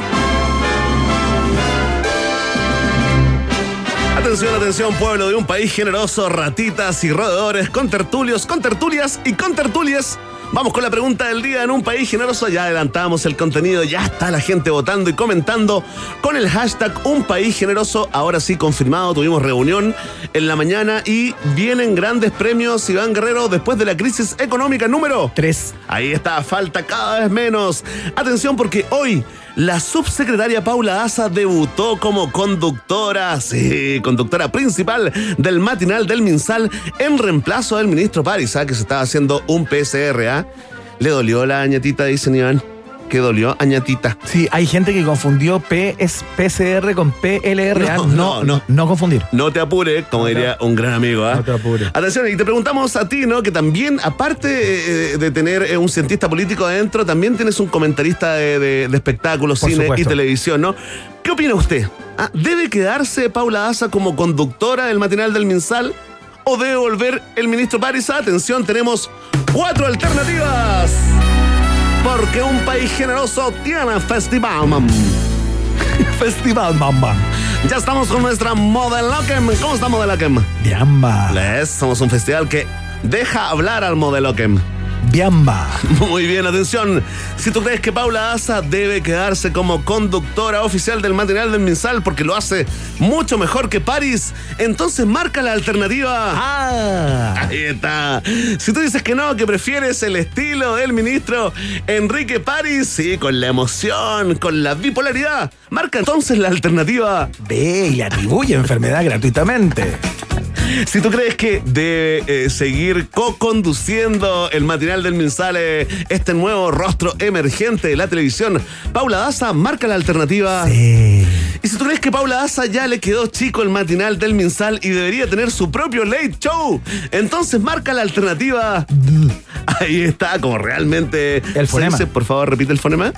Atención, atención, pueblo de un país generoso, ratitas y roedores, con tertulios, con tertulias y con tertulias. Vamos con la pregunta del día en un país generoso. Ya adelantamos el contenido, ya está la gente votando y comentando con el hashtag Un País Generoso. Ahora sí, confirmado, tuvimos reunión en la mañana y vienen grandes premios, Iván Guerrero, después de la crisis económica número 3. Ahí está, falta cada vez menos. Atención porque hoy la subsecretaria Paula Asa debutó como conductora, sí, conductora principal del matinal del Minsal en reemplazo del ministro París, ¿ah? que se estaba haciendo un PCR. ¿ah? Le dolió la añatita, dicen Iván. ¿Qué dolió? Añatita. Sí, hay gente que confundió P es PCR con PLRA. No, No, no, no, no, confundir. No te apures, como diría un gran amigo. ¿ah? No te apures. Atención, y te preguntamos a ti, ¿no? Que también, aparte eh, de tener eh, un cientista político adentro, también tienes un comentarista de, de- de espectáculos, Por cine y televisión, ¿no? ¿Qué opina usted? Ah, ¿Debe quedarse Paula Asa como conductora del matinal del Minsal? ¿O debe volver el ministro París? Atención, tenemos cuatro alternativas. Porque un país generoso tiene festival, mam. Festival Mamba. Ya estamos con nuestra Modeloquem. ¿Cómo está Modeloquem? Biamba. Les, somos un festival que deja hablar al Modeloquem. Biamba. Muy bien, atención. Si tú crees que Paula Asa debe quedarse como conductora oficial del material del Minsal porque lo hace mucho mejor que Paris, entonces marca la alternativa. Ah. Ahí está. Si tú dices que no, que prefieres el estilo del ministro Enrique París, sí, con la emoción, con la bipolaridad, marca entonces la alternativa. Ve y le atribuye enfermedad gratuitamente. Si tú crees que debe eh, seguir co-conduciendo el matinal del Minsal, eh, este nuevo rostro emergente de la televisión, Paula Daza marca la alternativa. Sí. Y si tú crees que Paula Daza ya le quedó chico el matinal del Minsal y debería tener su propio late show, entonces marca la alternativa. Ahí está, como realmente. El fonema. dice. por favor, repite el fonema.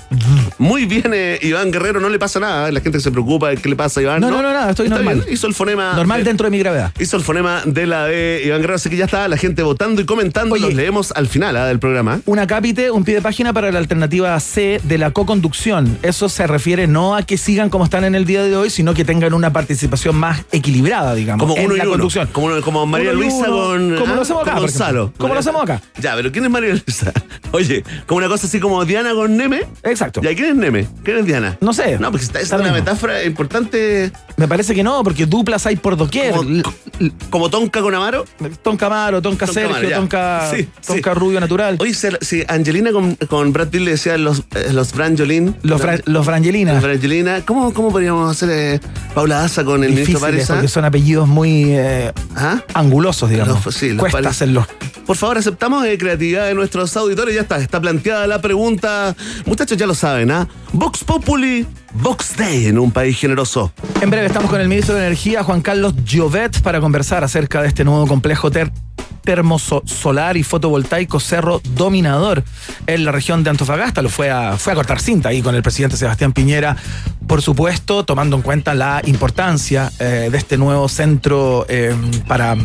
Muy bien, eh, Iván Guerrero, no le pasa nada. La gente se preocupa de qué le pasa a Iván. No, no, no, no, estoy Está normal. bien, Hizo el fonema. Normal dentro de mi gravedad. Hizo el fonema de la de Iván Guerrero, así que ya está la gente votando y comentando. Oye. Los leemos al final ah, del programa. Una cápite, un pie de página para la alternativa C de la co-conducción. Eso se refiere no a que sigan como están en el día de hoy, sino que tengan una participación más equilibrada, digamos, Como en uno y la uno. conducción. Como, María Uno y Luisa uno. con. Como ah, lo hacemos acá, con. Gonzalo. Como lo hacemos acá. Ya, pero ¿quién es María Luisa? Oye, como una cosa así como Diana con Neme. Exacto. ¿Ya quién es Neme? ¿Quién es Diana? No sé. No, porque está, es una metáfora importante. Me parece que no, porque duplas hay por doquier. Como, como Tonka con Amaro. Tonka Amaro, Tonka Tonka Sergio, Amaro. Tonka, Sí, Tonka sí. Rubio Natural. Oye, si, Angelina con, con Brad Pitt le decían los, eh, los Branjolin. Los, Fra- los Frangelinas. Los Brangelina. ¿Cómo, ¿Cómo podríamos hacer eh, Paula Asa con el ministro Difíciles, París? ah? porque son apellidos muy eh, ¿Ah? angulosos, digamos. Los- sí, Cuesta hacerlos. Por favor, aceptamos eh, creatividad de nuestros auditores. Ya está, está planteada la pregunta. Muchachos, ya lo saben, ¿ah? Vox Populi, Vox Day en un país generoso. En breve estamos con el ministro de Energía, Juan Carlos Llovet, para conversar acerca de este nuevo complejo ter- termosolar y fotovoltaico Cerro Dominador en la región de Antofagasta. Lo fue a, fue a cortar cinta ahí con el presidente Sebastián Piñera, por supuesto, tomando en cuenta la importancia eh, de este nuevo centro eh, para,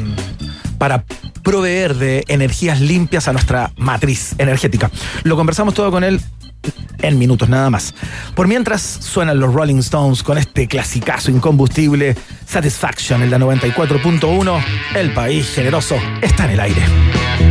para proveer de energías limpias a nuestra matriz energética. Lo conversamos todo con él en minutos nada más. Por mientras suenan los Rolling Stones con este clasicazo incombustible Satisfaction en la 94.1. El país generoso está en el aire.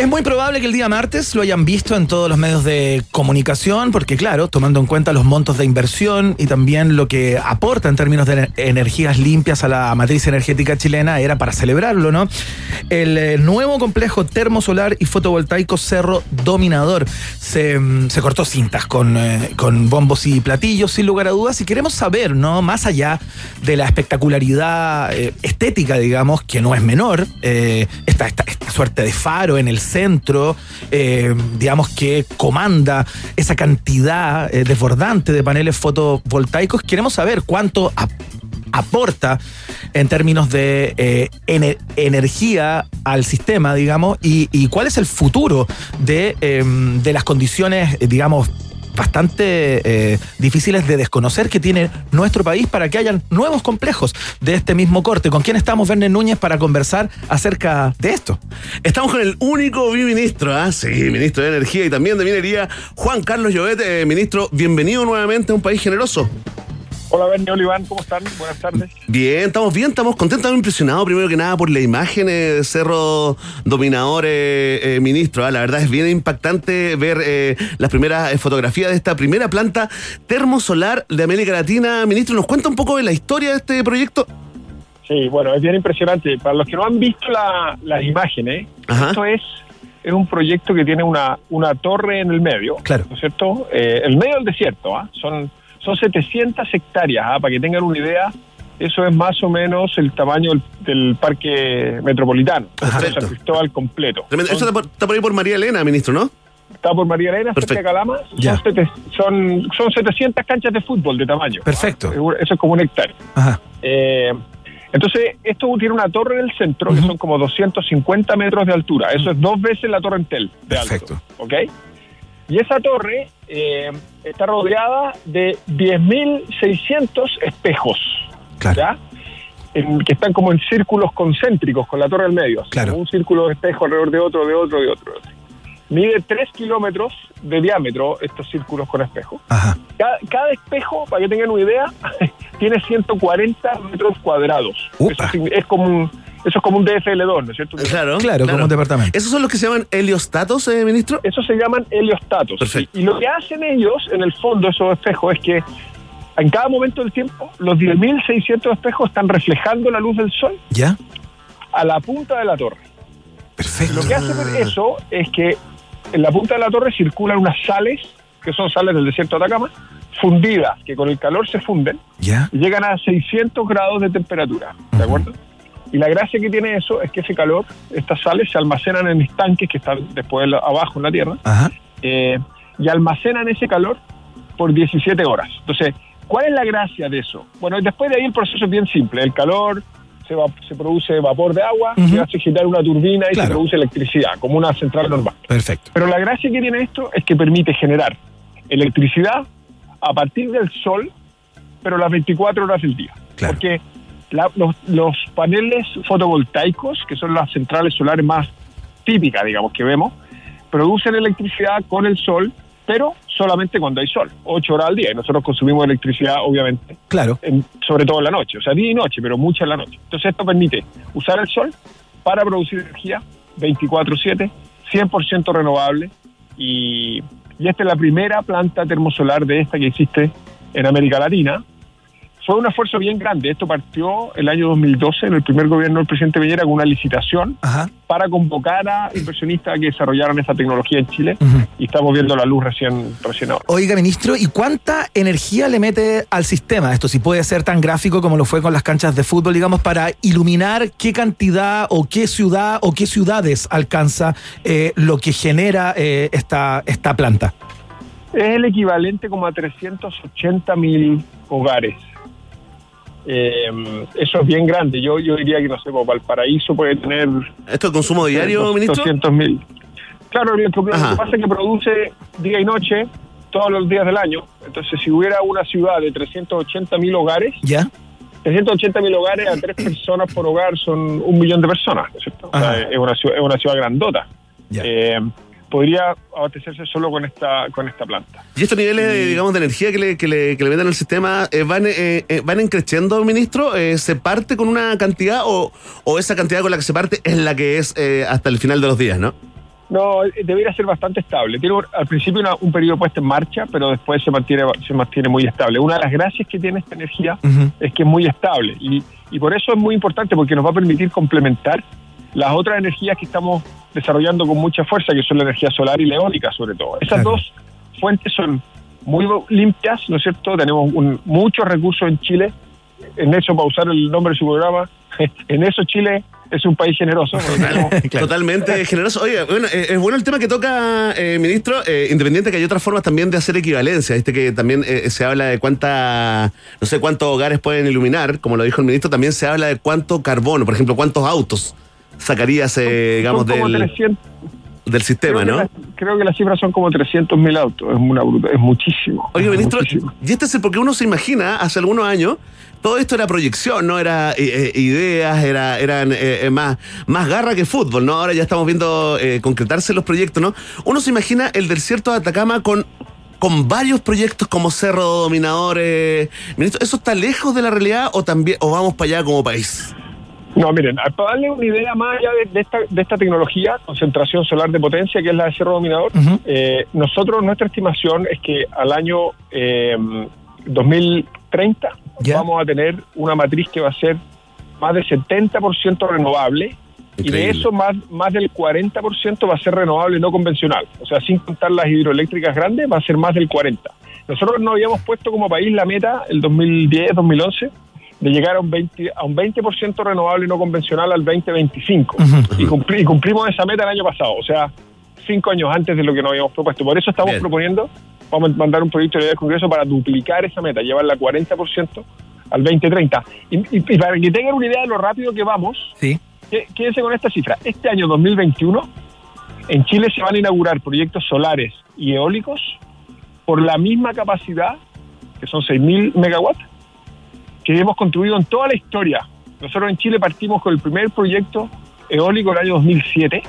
Es muy probable que el día martes lo hayan visto en todos los medios de comunicación, porque claro, tomando en cuenta los montos de inversión y también lo que aporta en términos de ener- energías limpias a la matriz energética chilena, era para celebrarlo, ¿no? El eh, nuevo complejo termosolar y fotovoltaico Cerro Dominador se, mm, cortó cintas con, eh, con bombos y platillos, sin lugar a dudas, y queremos saber, ¿no? Más allá de la espectacularidad eh, estética, digamos, que no es menor, esta, esta, esta suerte de faro en el centro, eh, digamos que comanda esa cantidad eh, desbordante de paneles fotovoltaicos. Queremos saber cuánto ap- aporta en términos de eh, ener- energía al sistema, digamos, y, y cuál es el futuro de, eh, de las condiciones, digamos, bastante eh, difíciles de desconocer que tiene nuestro país para que hayan nuevos complejos de este mismo corte. ¿Con quién estamos, Verne Núñez, para conversar acerca de esto? Estamos con el único biministro, ¿ah? Sí, ministro de Energía y también de Minería, Juan Carlos Llobet. Eh, ministro, bienvenido nuevamente a un país generoso. Hola, Bernie Oliván, ¿cómo están? Buenas tardes. Bien, estamos bien, estamos contentos, estamos impresionados primero que nada por la imagen eh, de Cerro Dominador, eh, eh, ministro. ¿ah? La verdad es bien impactante ver eh, las primeras eh, fotografías de esta primera planta termosolar de América Latina. Ministro, ¿nos cuenta un poco de la historia de este proyecto? Sí, bueno, es bien impresionante. Para los que no han visto la- las imágenes, Ajá. esto es, es un proyecto que tiene una, una torre en el medio, Claro. ¿no es cierto? Eh, el medio del desierto, ¿ah? son, son 700 hectáreas, ¿ah? para que tengan una idea. Eso es más o menos el tamaño del, del parque metropolitano, Ajá. de San Cristóbal completo. Tremendo. Eso está por, está por ahí por María Elena, ministro, ¿no? está por María Elena, cerca de. Calama. Ya. Son, sete- son, son 700 canchas de fútbol de tamaño. ¿ah? Perfecto. Eso es como un hectárea. Ajá. Eh, entonces, esto tiene una torre en el centro que son como 250 metros de altura. Eso es dos veces la torre Entel de Perfecto. alto. ¿Ok? Y esa torre eh, está rodeada de 10.600 espejos. Claro. ¿Ya? En- que están como en círculos concéntricos con la torre al medio. Claro. un círculo de espejo alrededor de otro, de otro, de otro. de otro. Mide 3 kilómetros de diámetro estos círculos con espejo. Ajá. Cada, cada espejo, para que tengan una idea, tiene 140 metros cuadrados. Eso, es como un, eso es como un DFL2, ¿no es cierto? Claro. Claro, como un departamento. ¿Esos son los que se llaman heliostatos, eh, ministro? Eso se llaman heliostatos. Perfecto. Y, y lo que hacen ellos, en el fondo, esos espejos, es que en cada momento del tiempo, los 10.600 espejos están reflejando la luz del sol ¿Ya? a la punta de la torre. Perfecto. Lo que hace ver eso es que en la punta de la torre circulan unas sales, que son sales del desierto de Atacama, fundidas, que con el calor se funden ¿Ya? y llegan a 600 grados de temperatura, ¿de acuerdo? Y la gracia que tiene eso es que ese calor, estas sales se almacenan en estanques que están después abajo en la tierra Ajá. eh, y almacenan ese calor por 17 horas. Entonces, ¿cuál es la gracia de eso? Bueno, después de ahí el proceso es bien simple. El calor, se, va- se produce vapor de agua, Ujú. se hace girar una turbina y Claro. se produce electricidad, como una central normal. Perfecto. Pero la gracia que tiene esto es que permite generar electricidad a partir del sol, pero las 24 horas del día. Claro. Porque la- los, los paneles fotovoltaicos, que son las centrales solares más típicas, digamos, que vemos, producen electricidad con el sol, pero solamente cuando hay sol, 8 horas al día. Y nosotros consumimos electricidad, obviamente, Claro. en- sobre todo en la noche, o sea, día y noche, pero mucha en la noche. Entonces esto permite usar el sol para producir energía 24/7, 100% renovable y, y esta es la primera planta termosolar de esta que existe en América Latina. Fue un esfuerzo bien grande. Esto partió el año 2012 en el primer gobierno del presidente Piñera con una licitación Ajá. para convocar a inversionistas a que desarrollaran esta tecnología en Chile y estamos viendo la luz recién, recién ahora. Oiga, ministro, ¿y cuánta energía le mete al sistema? Esto si puede ser tan gráfico como lo fue con las canchas de fútbol, digamos, para iluminar qué cantidad o qué ciudad o qué ciudades alcanza eh, lo que genera eh, esta, esta planta. Es el equivalente como a 380 mil hogares. Eh, eso es bien grande. Yo, yo diría que, no sé, pues, Valparaíso puede tener... ¿Esto es consumo diario, dos- ministro? 200 mil. Claro, lo que, pasa es que produce día y noche todos los días del año. Entonces, si hubiera una ciudad de 380 mil hogares, ¿Ya? 380 mil hogares a tres personas por hogar son un millón de personas, ¿no es cierto? O sea, Ajá. es, una ciudad, es una ciudad grandota. Ya. Eh, podría abastecerse solo con esta, con esta planta. ¿Y estos niveles, de, digamos, de energía que le, que le, que le meten al sistema eh, van, eh, eh, van creciendo, ministro? Eh, ¿Se parte con una cantidad o, o esa cantidad con la que se parte es la que es eh, hasta el final de los días, no? No, debería ser bastante estable. Tiene un- al principio una- un periodo puesto en marcha, pero después se mantiene, se mantiene muy estable. Una de las gracias que tiene esta energía es que es muy estable y, y por eso es muy importante porque nos va a permitir complementar las otras energías que estamos desarrollando con mucha fuerza, que son la energía solar y la eólica sobre todo. Esas Claro. dos fuentes son muy limpias, ¿no es cierto? Tenemos un- muchos recursos en Chile. En eso, para usar el nombre de su programa, en eso Chile es un país generoso. Totalmente generoso. Oye, bueno, eh, es bueno el tema que toca, eh, ministro, eh, independiente que hay otras formas también de hacer equivalencia. Viste que también eh, se habla de cuánta, no sé cuántos hogares pueden iluminar, como lo dijo el ministro, también se habla de cuánto carbono, por ejemplo, cuántos autos sacarías, eh, digamos, del, 300 del sistema, creo, que ¿no? la- creo que las cifras son como 300 mil autos. Es, una bruta, es muchísimo. Oye, ministro, muchísimo. y este es el porque uno se imagina, hace algunos años, todo esto era proyección, no era eh, eh, ideas, era, eran eh, eh, más, más garra que fútbol, ¿no? Ahora ya estamos viendo eh, concretarse los proyectos, ¿no? Uno se imagina el desierto de Atacama con, con varios proyectos como Cerro Dominador. eh, ministro, ¿eso está lejos de la realidad o también o vamos para allá como país? No, miren, para darle una idea más allá de, de esta, de esta tecnología, concentración solar de potencia, que es la de Cerro Dominador, eh, nosotros, nuestra estimación es que al año eh, 2030 Ya. vamos a tener una matriz que va a ser más del 70% renovable y de eso más, más del 40% va a ser renovable no convencional. O sea, sin contar las hidroeléctricas grandes, va a ser más del 40%. Nosotros nos habíamos puesto como país la meta el 2010, 2011 de llegar a un 20, a un 20% renovable no convencional al 2025. y, cumpli- y cumplimos esa meta el año pasado, o sea, cinco años antes de lo que nos habíamos propuesto. Por eso estamos Bien. proponiendo, vamos a mandar un proyecto de ley al Congreso para duplicar esa meta, llevarla a 40% al 2030. Y, y- y para que tengan una idea de lo rápido que vamos, Sí. Qué- Quédense con esta cifra. Este año 2021, en Chile se van a inaugurar proyectos solares y eólicos por la misma capacidad, que son 6.000 megawatts, que hemos construido en toda la historia. Nosotros en Chile partimos con el primer proyecto eólico el año 2007,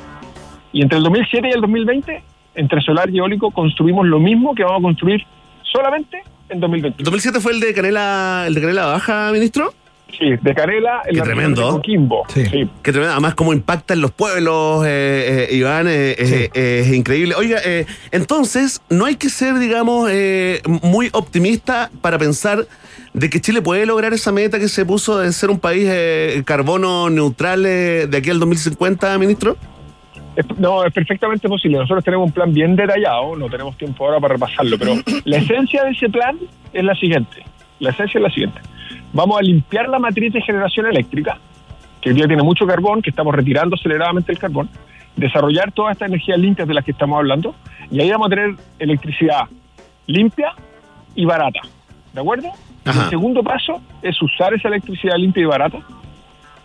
y entre el 2007 y el 2020, entre solar y eólico, construimos lo mismo que vamos a construir solamente en 2021. ¿El 2007 fue el de Canela, el de Canela Baja, ministro? Sí, de Canela, en Qué la tremendo. de Coquimbo. Sí. sí. Que tremendo. Además, cómo impacta en los pueblos, eh, eh, Iván, eh, eh, eh, es increíble. Oiga, eh, entonces, no hay que ser, digamos, eh, muy optimista para pensar de que Chile puede lograr esa meta que se puso de ser un país eh, carbono neutral eh, de aquí al 2050, ministro. No, es perfectamente posible. Nosotros tenemos un plan bien detallado, no tenemos tiempo ahora para repasarlo, pero la esencia de ese plan es la siguiente. La esencia es la siguiente. Vamos a limpiar la matriz de generación eléctrica, que hoy día tiene mucho carbón, que estamos retirando aceleradamente el carbón, desarrollar todas estas energías limpias de las que estamos hablando, y ahí vamos a tener electricidad limpia y barata. ¿De acuerdo? Ajá. El segundo paso es usar esa electricidad limpia y barata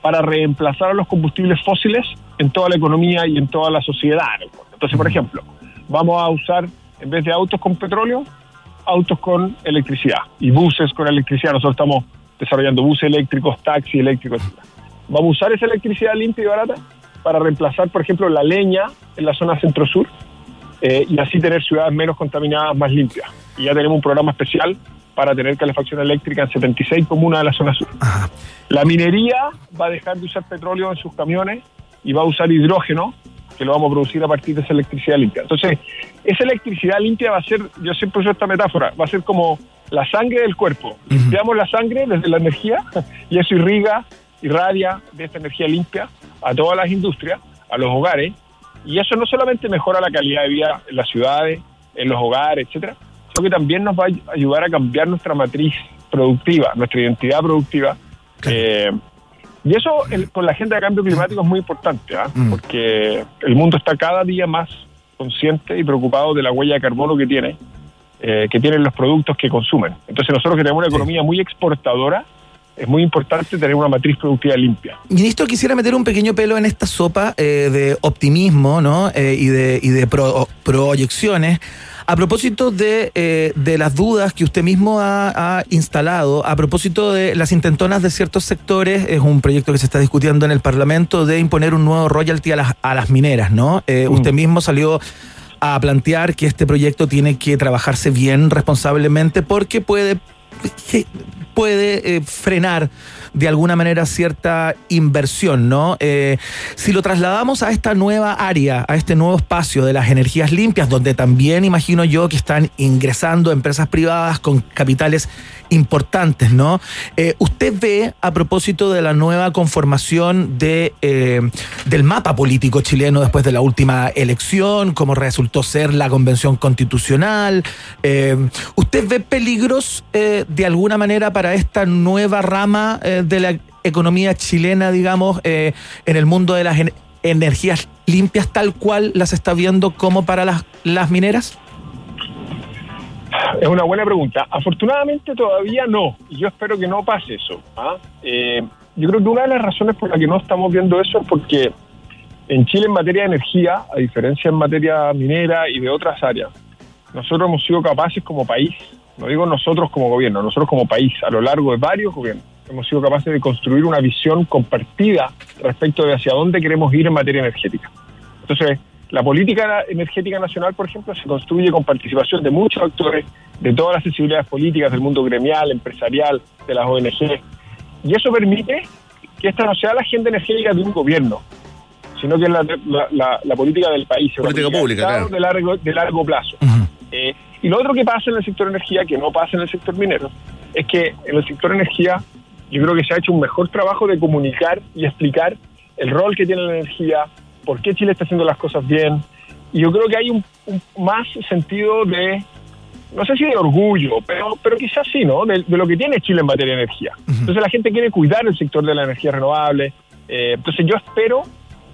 para reemplazar a los combustibles fósiles en toda la economía y en toda la sociedad. Entonces, por ejemplo, vamos a usar, en vez de autos con petróleo, autos con electricidad y buses con electricidad. Nosotros estamos desarrollando buses eléctricos, taxis eléctricos, etc. Vamos a usar esa electricidad limpia y barata para reemplazar, por ejemplo, la leña en la zona centro-sur eh, y así tener ciudades menos contaminadas, más limpias. Y ya tenemos un programa especial para tener calefacción eléctrica en 76 comunas de la zona sur. La minería va a dejar de usar petróleo en sus camiones y va a usar hidrógeno, que lo vamos a producir a partir de esa electricidad limpia. Entonces, esa electricidad limpia va a ser, yo siempre uso esta metáfora, va a ser como la sangre del cuerpo. Limpiamos la sangre desde la energía y eso irriga, irradia de esta energía limpia a todas las industrias, a los hogares, y eso no solamente mejora la calidad de vida en las ciudades, en los hogares, etcétera, sino que también nos va a ayudar a cambiar nuestra matriz productiva, nuestra identidad productiva. Eh, y eso el- con la agenda de cambio climático es muy importante, ¿ah? porque el mundo está cada día más consciente y preocupado de la huella de carbono que tiene, eh, que tienen los productos que consumen. Entonces nosotros que tenemos una economía muy exportadora, es muy importante tener una matriz productiva limpia. Ministro, quisiera meter un pequeño pelo en esta sopa eh, de optimismo ¿no? Eh, y de, y de pro- proyecciones. A propósito de, eh, de las dudas que usted mismo ha, ha instalado, a propósito de las intentonas de ciertos sectores, es un proyecto que se está discutiendo en el Parlamento de imponer un nuevo royalty a las, a las mineras, ¿no? Eh, Usted mismo salió a plantear que este proyecto tiene que trabajarse bien responsablemente porque puede puede eh, frenar de alguna manera cierta inversión, ¿no? Eh, si lo trasladamos a esta nueva área, a este nuevo espacio de las energías limpias, donde también imagino yo que están ingresando empresas privadas con capitales importantes, ¿no? Eh, ¿Usted ve, a propósito de la nueva conformación de, eh, del mapa político chileno después de la última elección, como resultó ser la convención constitucional, eh, ¿usted ve peligros de alguna manera para esta nueva rama de la economía chilena, digamos, en el mundo de las en- energías limpias tal cual las está viendo como para las, las mineras? Es una buena pregunta. Afortunadamente todavía no, y yo espero que no pase eso. ¿ah? Eh, yo creo que una de las razones por las que no estamos viendo eso es porque en Chile en materia de energía, a diferencia en materia minera y de otras áreas, nosotros hemos sido capaces como país, no digo nosotros como gobierno, nosotros como país, a lo largo de varios gobiernos, hemos sido capaces de construir una visión compartida respecto de hacia dónde queremos ir en materia energética. Entonces, la política energética nacional, por ejemplo, se construye con participación de muchos actores, de todas las sensibilidades políticas, del mundo gremial, empresarial, de las ONG, y eso permite que esta no sea la agenda energética de un gobierno, sino que es la, la- la- la política del país, Política del pública, claro. de largo, de largo plazo. Eh, y lo otro que pasa en el sector energía, que no pasa en el sector minero, es que en el sector energía yo creo que se ha hecho un mejor trabajo de comunicar y explicar el rol que tiene la energía, por qué Chile está haciendo las cosas bien. Y yo creo que hay un, un más sentido de, no sé si de orgullo, pero, pero quizás sí, ¿no? De, de lo que tiene Chile en materia de energía. Entonces la gente quiere cuidar el sector de la energía renovable. Eh, entonces yo espero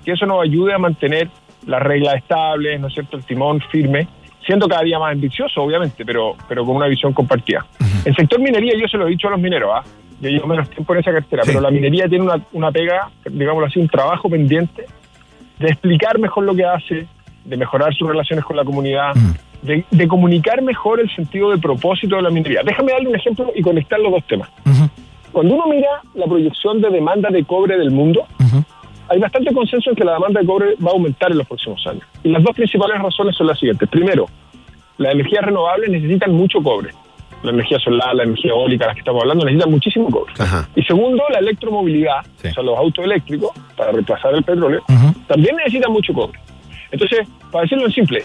que eso nos ayude a mantener las reglas estables, ¿no es cierto?, el timón firme, siendo cada día más ambicioso, obviamente, pero, pero con una visión compartida. El sector minería, yo se lo he dicho a los mineros, ¿ah? yo llevo menos tiempo en esa cartera, pero la minería tiene una, una pega, digámoslo así, un trabajo pendiente de explicar mejor lo que hace, de mejorar sus relaciones con la comunidad, de, de comunicar mejor el sentido de propósito de la minería. Déjame darle un ejemplo y conectar los dos temas. Cuando uno mira la proyección de demanda de cobre del mundo, hay bastante consenso en que la demanda de cobre va a aumentar en los próximos años. Y las dos principales razones son las siguientes. Primero, las energías renovables necesitan mucho cobre. La energía solar, la energía eólica, las que estamos hablando, necesitan muchísimo cobre. Y segundo, la electromovilidad, o sea, los autos eléctricos, para reemplazar el petróleo, también necesitan mucho cobre. Entonces, para decirlo en simple,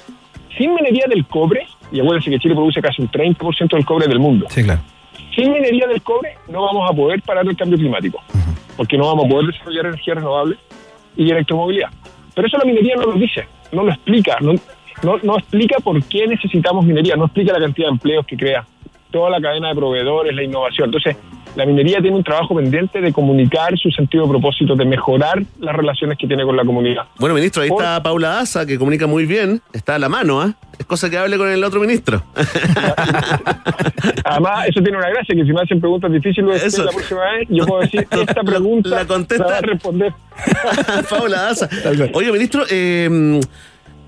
sin minería del cobre, y acuérdense que Chile produce casi un 30% del cobre del mundo, Sí, claro. sin minería del cobre no vamos a poder parar el cambio climático, porque no vamos a poder desarrollar energía renovable y electromovilidad. Pero eso la minería no lo dice, no lo explica, no, no, no explica por qué necesitamos minería, no explica la cantidad de empleos que crea, toda la cadena de proveedores, la innovación. Entonces, la minería tiene un trabajo pendiente de comunicar su sentido de propósito, de mejorar las relaciones que tiene con la comunidad. Bueno, ministro, ahí está Paula Daza, que comunica muy bien, está a la mano, ¿ah? Es cosa que hable con el otro ministro. Además, eso tiene una gracia, que si me hacen preguntas difíciles Eso. la próxima vez, yo puedo decir, esta pregunta La contesta. va a responder. Paula Daza. Oye, ministro, eh,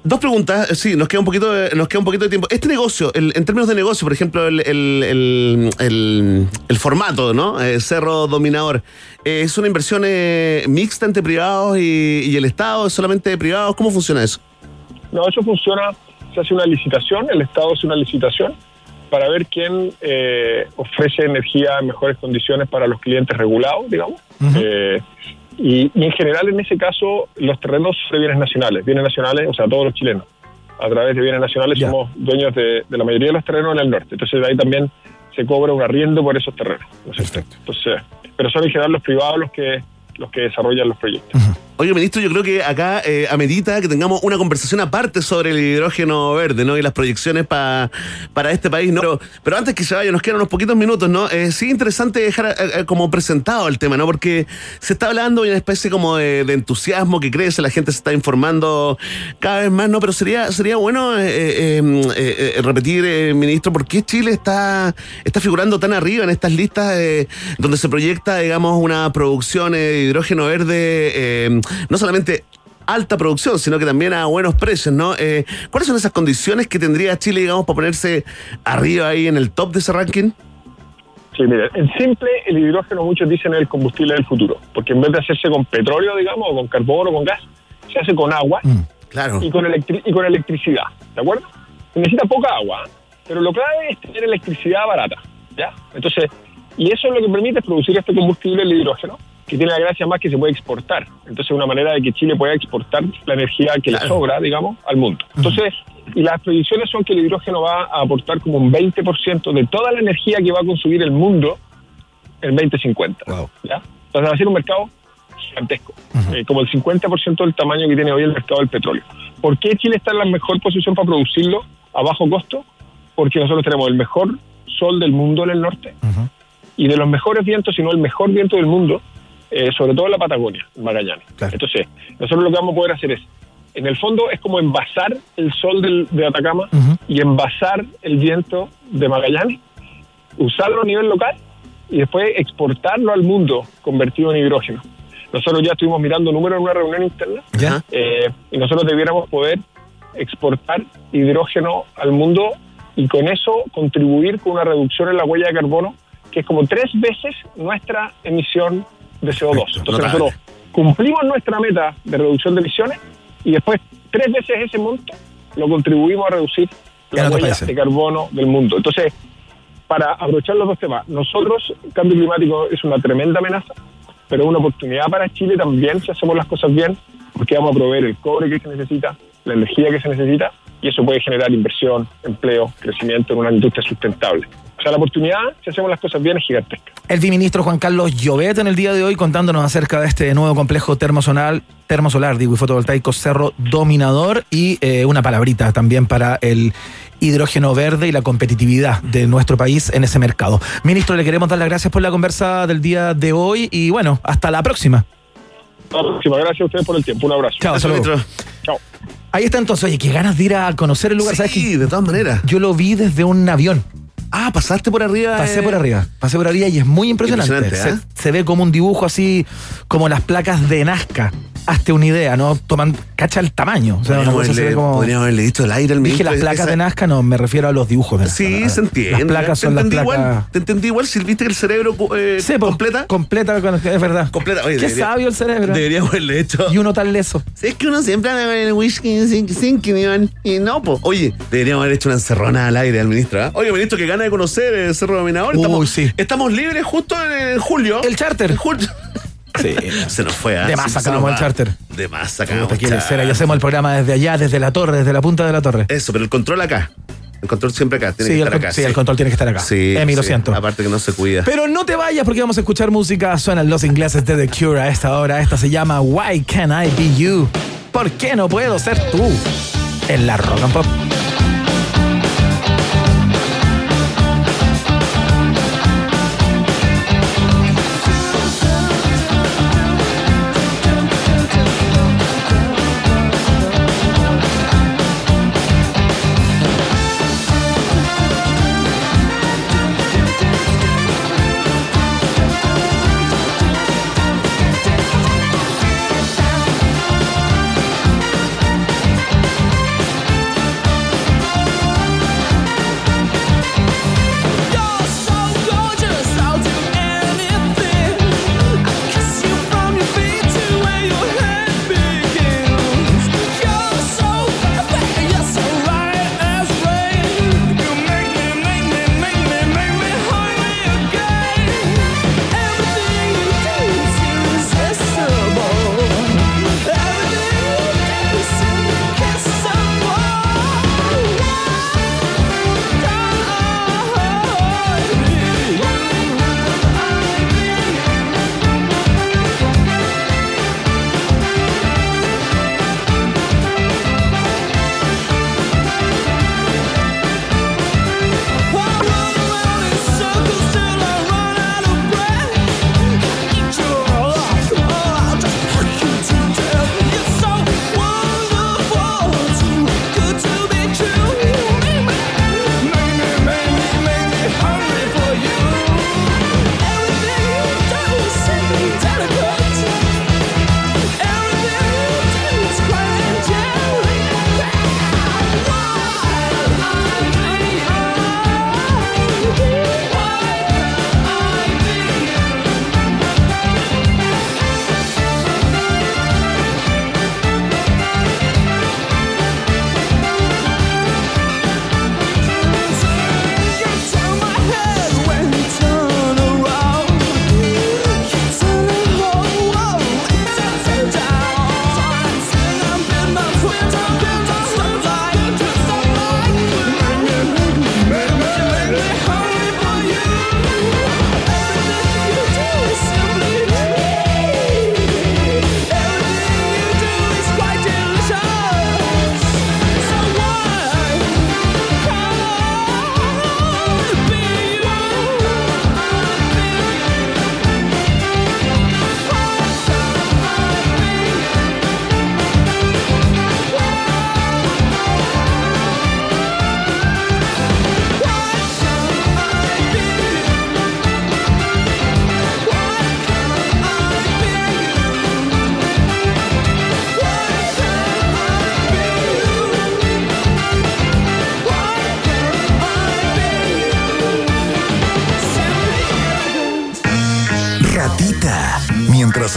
dos preguntas. Sí, nos queda un poquito de, nos queda un poquito de tiempo. Este negocio, el- en términos de negocio, por ejemplo, el, el, el, el- el formato, ¿no? Eh, Cerro Dominador, eh, ¿es una inversión eh, mixta entre privados y, y el Estado? ¿Es solamente de privados? ¿Cómo funciona eso? No, eso funciona, se hace una licitación, el Estado hace una licitación para ver quién eh, ofrece energía en mejores condiciones para los clientes regulados, digamos. Eh, y, y en general, en ese caso, los terrenos son de bienes nacionales, bienes nacionales, o sea, todos los chilenos. A través de bienes nacionales somos dueños de, de la mayoría de los terrenos en el norte. Entonces, ahí también se cobra un arriendo por esos terrenos. Perfecto. Entonces, pero son en general los privados los que, los que desarrollan los proyectos. Oye, ministro, yo creo que acá eh, amerita que tengamos una conversación aparte sobre el hidrógeno verde, ¿no? Y las proyecciones pa- para este país, ¿no? Pero, pero antes que se vaya, nos quedan unos poquitos minutos, ¿no? Eh, sí, interesante dejar eh, eh, como presentado el tema, ¿no? Porque se está hablando de una especie como de, entusiasmo que crece, la gente se está informando cada vez más, ¿no? Pero sería, sería bueno eh, eh, repetir, ministro, por qué Chile está, está figurando tan arriba en estas listas donde se proyecta, digamos, una producción de hidrógeno verde, eh, no solamente alta producción, sino que también a buenos precios, ¿no? Eh, ¿Cuáles son esas condiciones que tendría Chile, digamos, para ponerse arriba ahí en el top de ese ranking? Sí, mire, en simple, el hidrógeno muchos dicen es el combustible del futuro, porque en vez de hacerse con petróleo, digamos, o con carbón o con gas, se hace con agua Claro. y, con electri- y con electricidad, ¿de acuerdo? Y necesita poca agua, pero lo clave es tener electricidad barata, ¿ya? Entonces, y eso es lo que permite producir este combustible, el hidrógeno, que tiene la gracia más que se puede exportar. Entonces, es una manera de que Chile pueda exportar la energía que le sobra, digamos, al mundo. Entonces, y las proyecciones son que el hidrógeno va a aportar como un 20% de toda la energía que va a consumir el mundo en 2050. ¿ya? Entonces va a ser un mercado gigantesco, eh, como el 50% del tamaño que tiene hoy el mercado del petróleo. ¿Por qué Chile está en la mejor posición para producirlo a bajo costo? Porque nosotros tenemos el mejor sol del mundo en el norte y de los mejores vientos, si no el mejor viento del mundo, eh, sobre todo en la Patagonia, en Magallanes. Claro. Entonces, nosotros lo que vamos a poder hacer es, en el fondo es como envasar el sol del- de Atacama y envasar el viento de Magallanes, usarlo a nivel local y después exportarlo al mundo convertido en hidrógeno. Nosotros ya estuvimos mirando números en una reunión interna ¿Ya? eh, y nosotros debiéramos poder exportar hidrógeno al mundo y con eso contribuir con una reducción en la huella de carbono que es como tres veces nuestra emisión de CO2. Perfecto, Entonces nosotros cumplimos nuestra meta de reducción de emisiones y después tres veces ese monto lo contribuimos a reducir En la otros huella países. de carbono del mundo. Entonces, para aprovechar los dos temas, nosotros, el cambio climático es una tremenda amenaza, pero es una oportunidad para Chile también si hacemos las cosas bien, porque vamos a proveer el cobre que se necesita, la energía que se necesita, y eso puede generar inversión, empleo, crecimiento en una industria sustentable. O sea, la oportunidad, si hacemos las cosas bien, es gigantesca. El viceministro Juan Carlos Llobet en el día de hoy contándonos acerca de este nuevo complejo termosolar, termosolar digo, y fotovoltaico Cerro Dominador y eh, una palabrita también para el hidrógeno verde y la competitividad de nuestro país en ese mercado. Ministro, le queremos dar las gracias por la conversa del día de hoy y bueno, hasta la próxima. Hasta la próxima. Gracias a ustedes por el tiempo. Un abrazo. Chao, ministro. Chao. Ahí está entonces, oye, qué ganas de ir a conocer el lugar, ¿sabes Sí, de todas maneras. Yo lo vi desde un avión. Ah, pasaste por arriba. Pasé eh. por arriba, pasé por arriba y es muy impresionante. Impresionante, ¿eh? se, se ve como un dibujo así, como las placas de Nazca. Hazte una idea, ¿no? Toman, cacha el tamaño. O sea, Podríamos haberle, como. podríamos haberle dicho el aire al Dije ministro. las placas Esa- de Nazca, no, me refiero a los dibujos de Nazca. Sí, La- se entiende. Las placas te son las placas. igual. Te entendí igual. Si viste que el cerebro eh, Sí, completa. Completa, es verdad. completa. Oye, Qué debería- sabio el cerebro. Deberíamos haberle hecho. Y uno tan leso. Si es que uno siempre anda con el whisky sin, sin que me y no, pues. Oye, deberíamos haber hecho una encerrona al aire al ministro. ¿ah? Oye, ministro, que gana de conocer el Cerro Dominador. Uy, Estamos, sí. estamos libres justo en, en julio. El charter. Julio. Sí. Se nos fue, ¿ah? De más Sí, sacamos el charter. De más sacamos charter. hacemos el programa desde allá, desde la torre, desde la punta de la torre. Eso, pero el control acá. El control siempre acá. Tiene Sí, que el, estar acá. sí, el control tiene que estar acá. Sí. Emi, lo sí. siento. Aparte que no se cuida. Pero no te vayas porque vamos a escuchar música. Suenan los ingleses de The Cure a esta hora. Esta se llama Why Can't I Be You? ¿Por qué no puedo ser tú? En la Rock and Pop.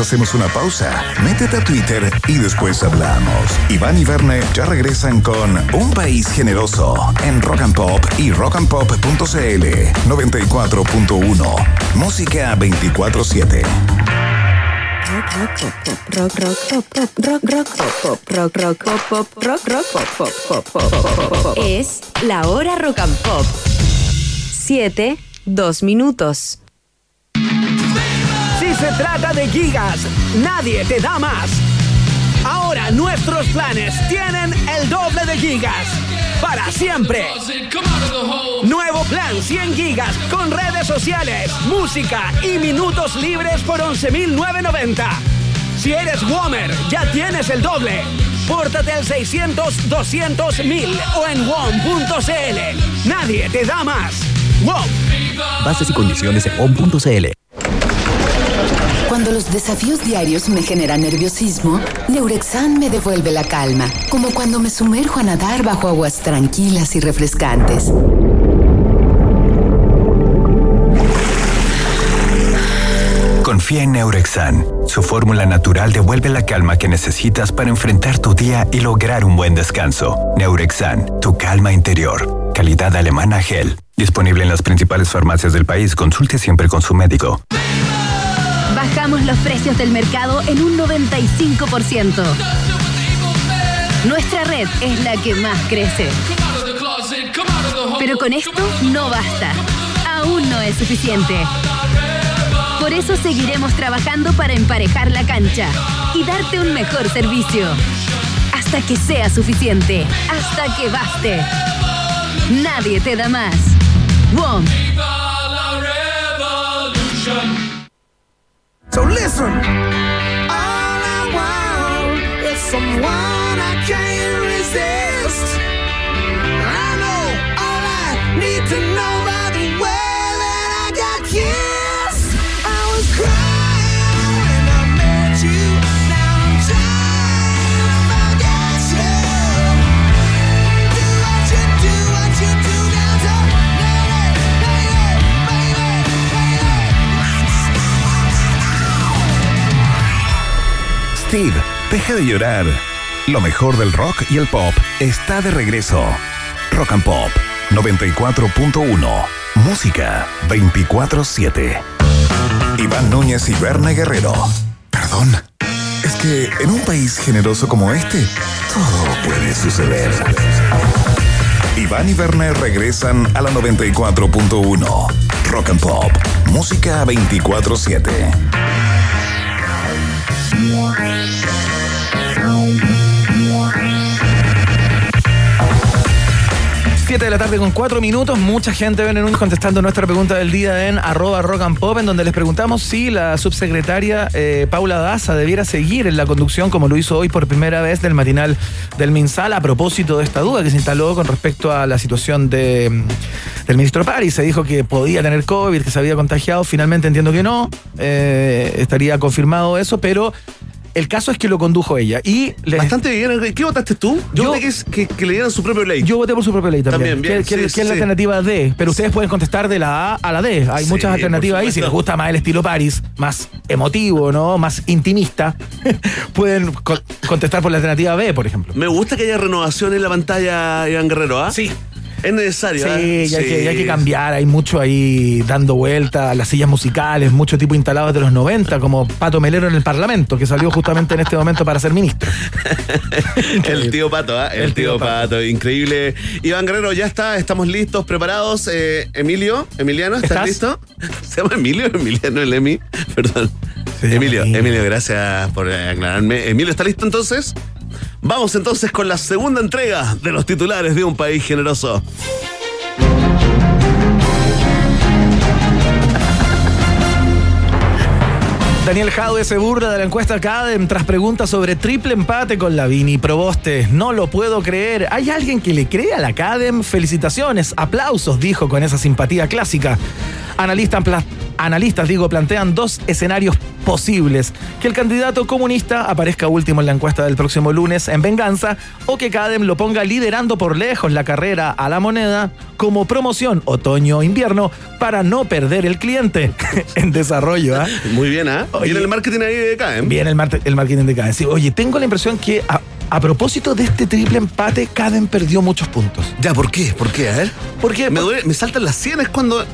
Hacemos una pausa, métete a Twitter y después hablamos. Iván y Verne ya regresan con Un País Generoso en Rock and Pop y rockandpop.cl 94.1. Música 24-7. Rock, rock, pop, pop, rock, rock, pop, pop, rock, rock, pop, pop, rock, rock, pop, pop, pop, pop, pop, pop. Es la hora rock and pop. Siete, dos minutos. Si se trata de gigas, nadie te da más. Ahora nuestros planes tienen el doble de gigas. Para siempre. Nuevo plan 100 gigas con redes sociales, música y minutos libres por 11.990. Si eres Womer, ya tienes el doble. Pórtate al 600 200 1000 o en WOM.cl. Nadie te da más. WOM. Bases y condiciones en WOM.cl. Cuando los desafíos diarios me generan nerviosismo, Neurexan me devuelve la calma, como cuando me sumerjo a nadar bajo aguas tranquilas y refrescantes. Confía en Neurexan. Su fórmula natural devuelve la calma que necesitas para enfrentar tu día y lograr un buen descanso. Neurexan, tu calma interior. Calidad alemana gel. Disponible en las principales farmacias del país. Consulte siempre con su médico. Bajamos los precios del mercado en un 95%. Nuestra red es la que más crece. Pero con esto no basta. Aún no es suficiente. Por eso seguiremos trabajando para emparejar la cancha y darte un mejor servicio. Hasta que sea suficiente. Hasta que baste. Nadie te da más. WOM. So listen, all I want is someone I can't resist. I know all I need to know Steve, deja de llorar. Lo mejor del rock y el pop está de regreso. Rock and Pop 94.1. Música 24-7. Iván Núñez y Berna Guerrero. Perdón. Es que en un país generoso como este, todo puede suceder. Iván y Werner regresan a la 94.1. Rock and Pop. Música 24-7. 7 de la tarde con 4 minutos. Mucha gente ven en un contestando nuestra pregunta del día en arroba rock and pop, en donde les preguntamos si la subsecretaria eh, Paula Daza debiera seguir en la conducción, como lo hizo hoy por primera vez del matinal del Minsal, a propósito de esta duda que se instaló con respecto a la situación de, mm, del ministro París. Se dijo que podía tener COVID, que se había contagiado. Finalmente entiendo que no. Eh, estaría confirmado eso, pero. El caso es que lo condujo ella. Y Bastante bien. ¿Qué votaste tú? Yo, Yo- voté que, es- que, que le dieran su propio ley. Yo voté por su propia ley también. También, bien, que, que- sí, que es la alternativa D. Pero ustedes pueden contestar de la A a la D. Hay Sí, muchas alternativas ahí. Si les gusta más el estilo Paris, más emotivo, ¿no? Más intimista, pueden co- contestar por la alternativa B, por ejemplo. Me gusta que haya renovación en la pantalla, Iván Guerrero, ¿ah? Sí. Es necesario, Sí, ¿ah? y hay, Sí. que, y hay que cambiar. Hay mucho ahí dando vueltas, las sillas musicales, mucho tipo instalado de los 90, como Pato Melero en el Parlamento, que salió justamente en este momento para ser ministro. El tío Pato, ¿ah? El, El tío, tío Pato. Pato. increíble. Iván Guerrero, ya está, estamos listos, preparados. Eh, Emilio, Emiliano, ¿estás ¿Estás? listo? ¿Se llama Emilio Emiliano el Emi? Perdón. Emilio, Emilio. Gracias por eh, aclararme. Emilio, ¿está listo entonces? Vamos entonces con la segunda entrega de los titulares de un país generoso. Daniel Jadwe se burla de la encuesta Cadem tras preguntas sobre triple empate con Lavini Proboste. No lo puedo creer. ¿Hay alguien que le cree a la Cadem? Felicitaciones, aplausos, dijo con esa simpatía clásica. Analistas, digo, plantean dos escenarios posibles. Que el candidato comunista aparezca último en la encuesta del próximo lunes en venganza o que Cadem lo ponga liderando por lejos la carrera a la moneda como promoción otoño-invierno para no perder el cliente en desarrollo. ¿ah? Muy bien, ¿ah? Oye. Viene el marketing ahí de Cadem. Bien el, mar- el marketing de Cadem. Sí, oye, tengo la impresión que a, a propósito de este triple empate, Cadem perdió muchos puntos. Ya, ¿por qué? ¿Por qué? A ver. Porque Me, duele, me saltan las sienes cuando,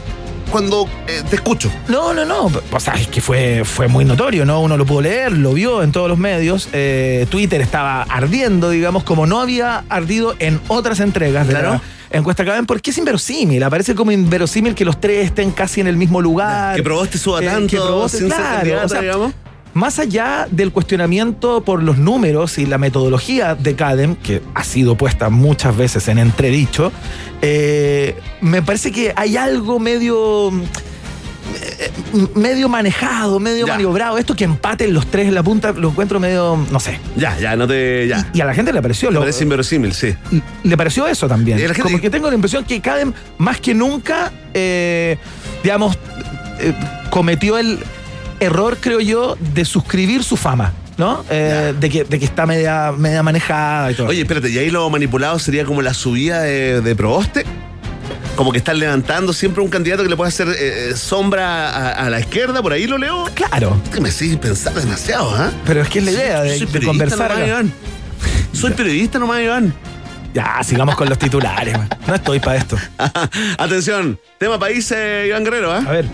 cuando eh, te escucho. No, no, no. O sea, es que fue, fue muy notorio, ¿no? Uno lo pudo leer, lo vio en todos los medios. Eh, Twitter estaba ardiendo, digamos, como no había ardido en otras entregas de Claro. la encuesta Cadem, porque es inverosímil. Aparece como inverosímil que los tres estén casi en el mismo lugar. Que Proboste suba Eh, tanto que Proboste, sin ser claro, candidato, o sea, digamos. Más allá del cuestionamiento por los números y la metodología de CADEM, que ha sido puesta muchas veces en entredicho, eh, me parece que hay algo medio. eh, medio manejado, medio Ya. maniobrado. Esto que empaten los tres en la punta lo encuentro medio, no sé. Ya, ya, no te. Ya. Y a la gente le pareció. Lo- parece inverosímil, sí. le pareció eso también. Gente- Como que tengo la impresión que Cadem, más que nunca, eh, digamos, eh, cometió el error, creo yo, de suscribir su fama, ¿no? Eh, de, que, de que está media, media manejada y todo. Oye, espérate, ¿y ahí lo manipulado sería como la subida de, de Proboste? Como que están levantando siempre un candidato que le puede hacer eh, eh, sombra a, a la izquierda, por ahí lo leo. Claro. Es que me sigue pensar demasiado, ¿ah? Pero es que es la idea de, Soy de periodista conversar nomás, acá. Iván. Soy periodista nomás, Iván. Ya, sigamos con los titulares. man. No estoy para esto. Atención, tema país, Iván Guerrero, ¿ah? A ver.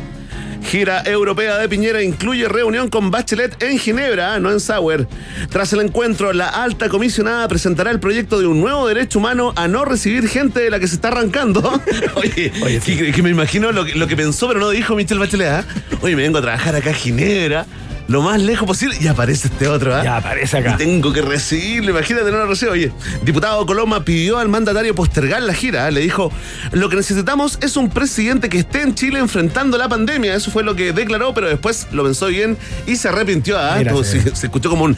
Gira europea de Piñera incluye reunión con Bachelet en Ginebra, no en Sauer. Tras el encuentro, la alta comisionada presentará el proyecto de un nuevo derecho humano a no recibir gente de la que se está arrancando. Oye, Oye, sí. que, que me imagino lo que, lo que pensó, pero no dijo Michelle Bachelet. ¿ah? Oye, me vengo a trabajar acá a Ginebra, lo más lejos posible, y aparece este otro. ¿ah? Ya aparece acá. Y tengo que recibirlo, imagínate, no lo recibo. Oye, diputado Coloma pidió al mandatario postergar la gira. ¿eh? Le dijo, lo que necesitamos es un presidente que esté en Chile enfrentando la pandemia. Eso fue lo que declaró, pero después lo pensó bien y se arrepintió. ¿ah? Se, se escuchó como un...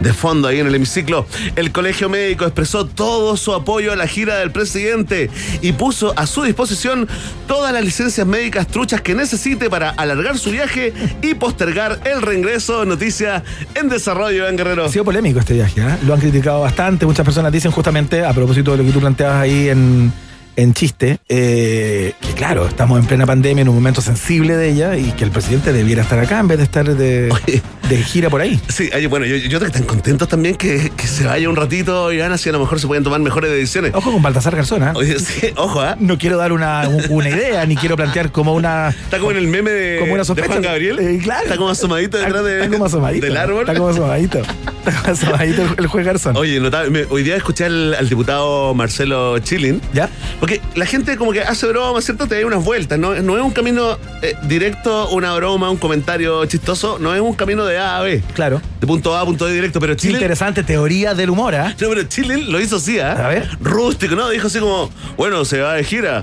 De fondo ahí en el hemiciclo, el Colegio Médico expresó todo su apoyo a la gira del presidente y puso a su disposición todas las licencias médicas truchas que necesite para alargar su viaje y postergar el reingreso. Noticia en desarrollo en Guerrero. Ha sido polémico este viaje, ¿eh? lo han criticado bastante. Muchas personas dicen justamente, a propósito de lo que tú planteabas ahí en, en chiste, eh, que claro, estamos en plena pandemia, en un momento sensible de ella, y que el presidente debiera estar acá en vez de estar de, Oye. De gira por ahí. Sí, bueno, yo, yo creo que están contentos también que, que se vaya un ratito y van así a lo mejor se pueden tomar mejores decisiones. Ojo con Baltasar Garzón, ¿eh? Oye, sí, ojo, ¿ah? No quiero dar una, una idea, ni quiero plantear como una. Está como en el meme de, Como una de sospecha. Juan Gabriel. Eh, claro. Está como asomadito detrás de, Está como asomadito. del árbol. Está como asomadito. Está como asomadito el, el juez Garzón. Oye, notable, hoy día escuché al, al diputado Marcelo Chilin. ¿Ya? Porque la gente como que hace broma, ¿cierto? Te da unas vueltas, ¿no? No es un camino eh, directo, una broma, un comentario chistoso, no es un camino de A a B. Claro. De punto A a punto B directo, pero Chile... interesante teoría del humor, ¿ah? No, pero Chile lo hizo así, ¿ah? A ver. Rústico, ¿no? Dijo así como, bueno, se va de gira.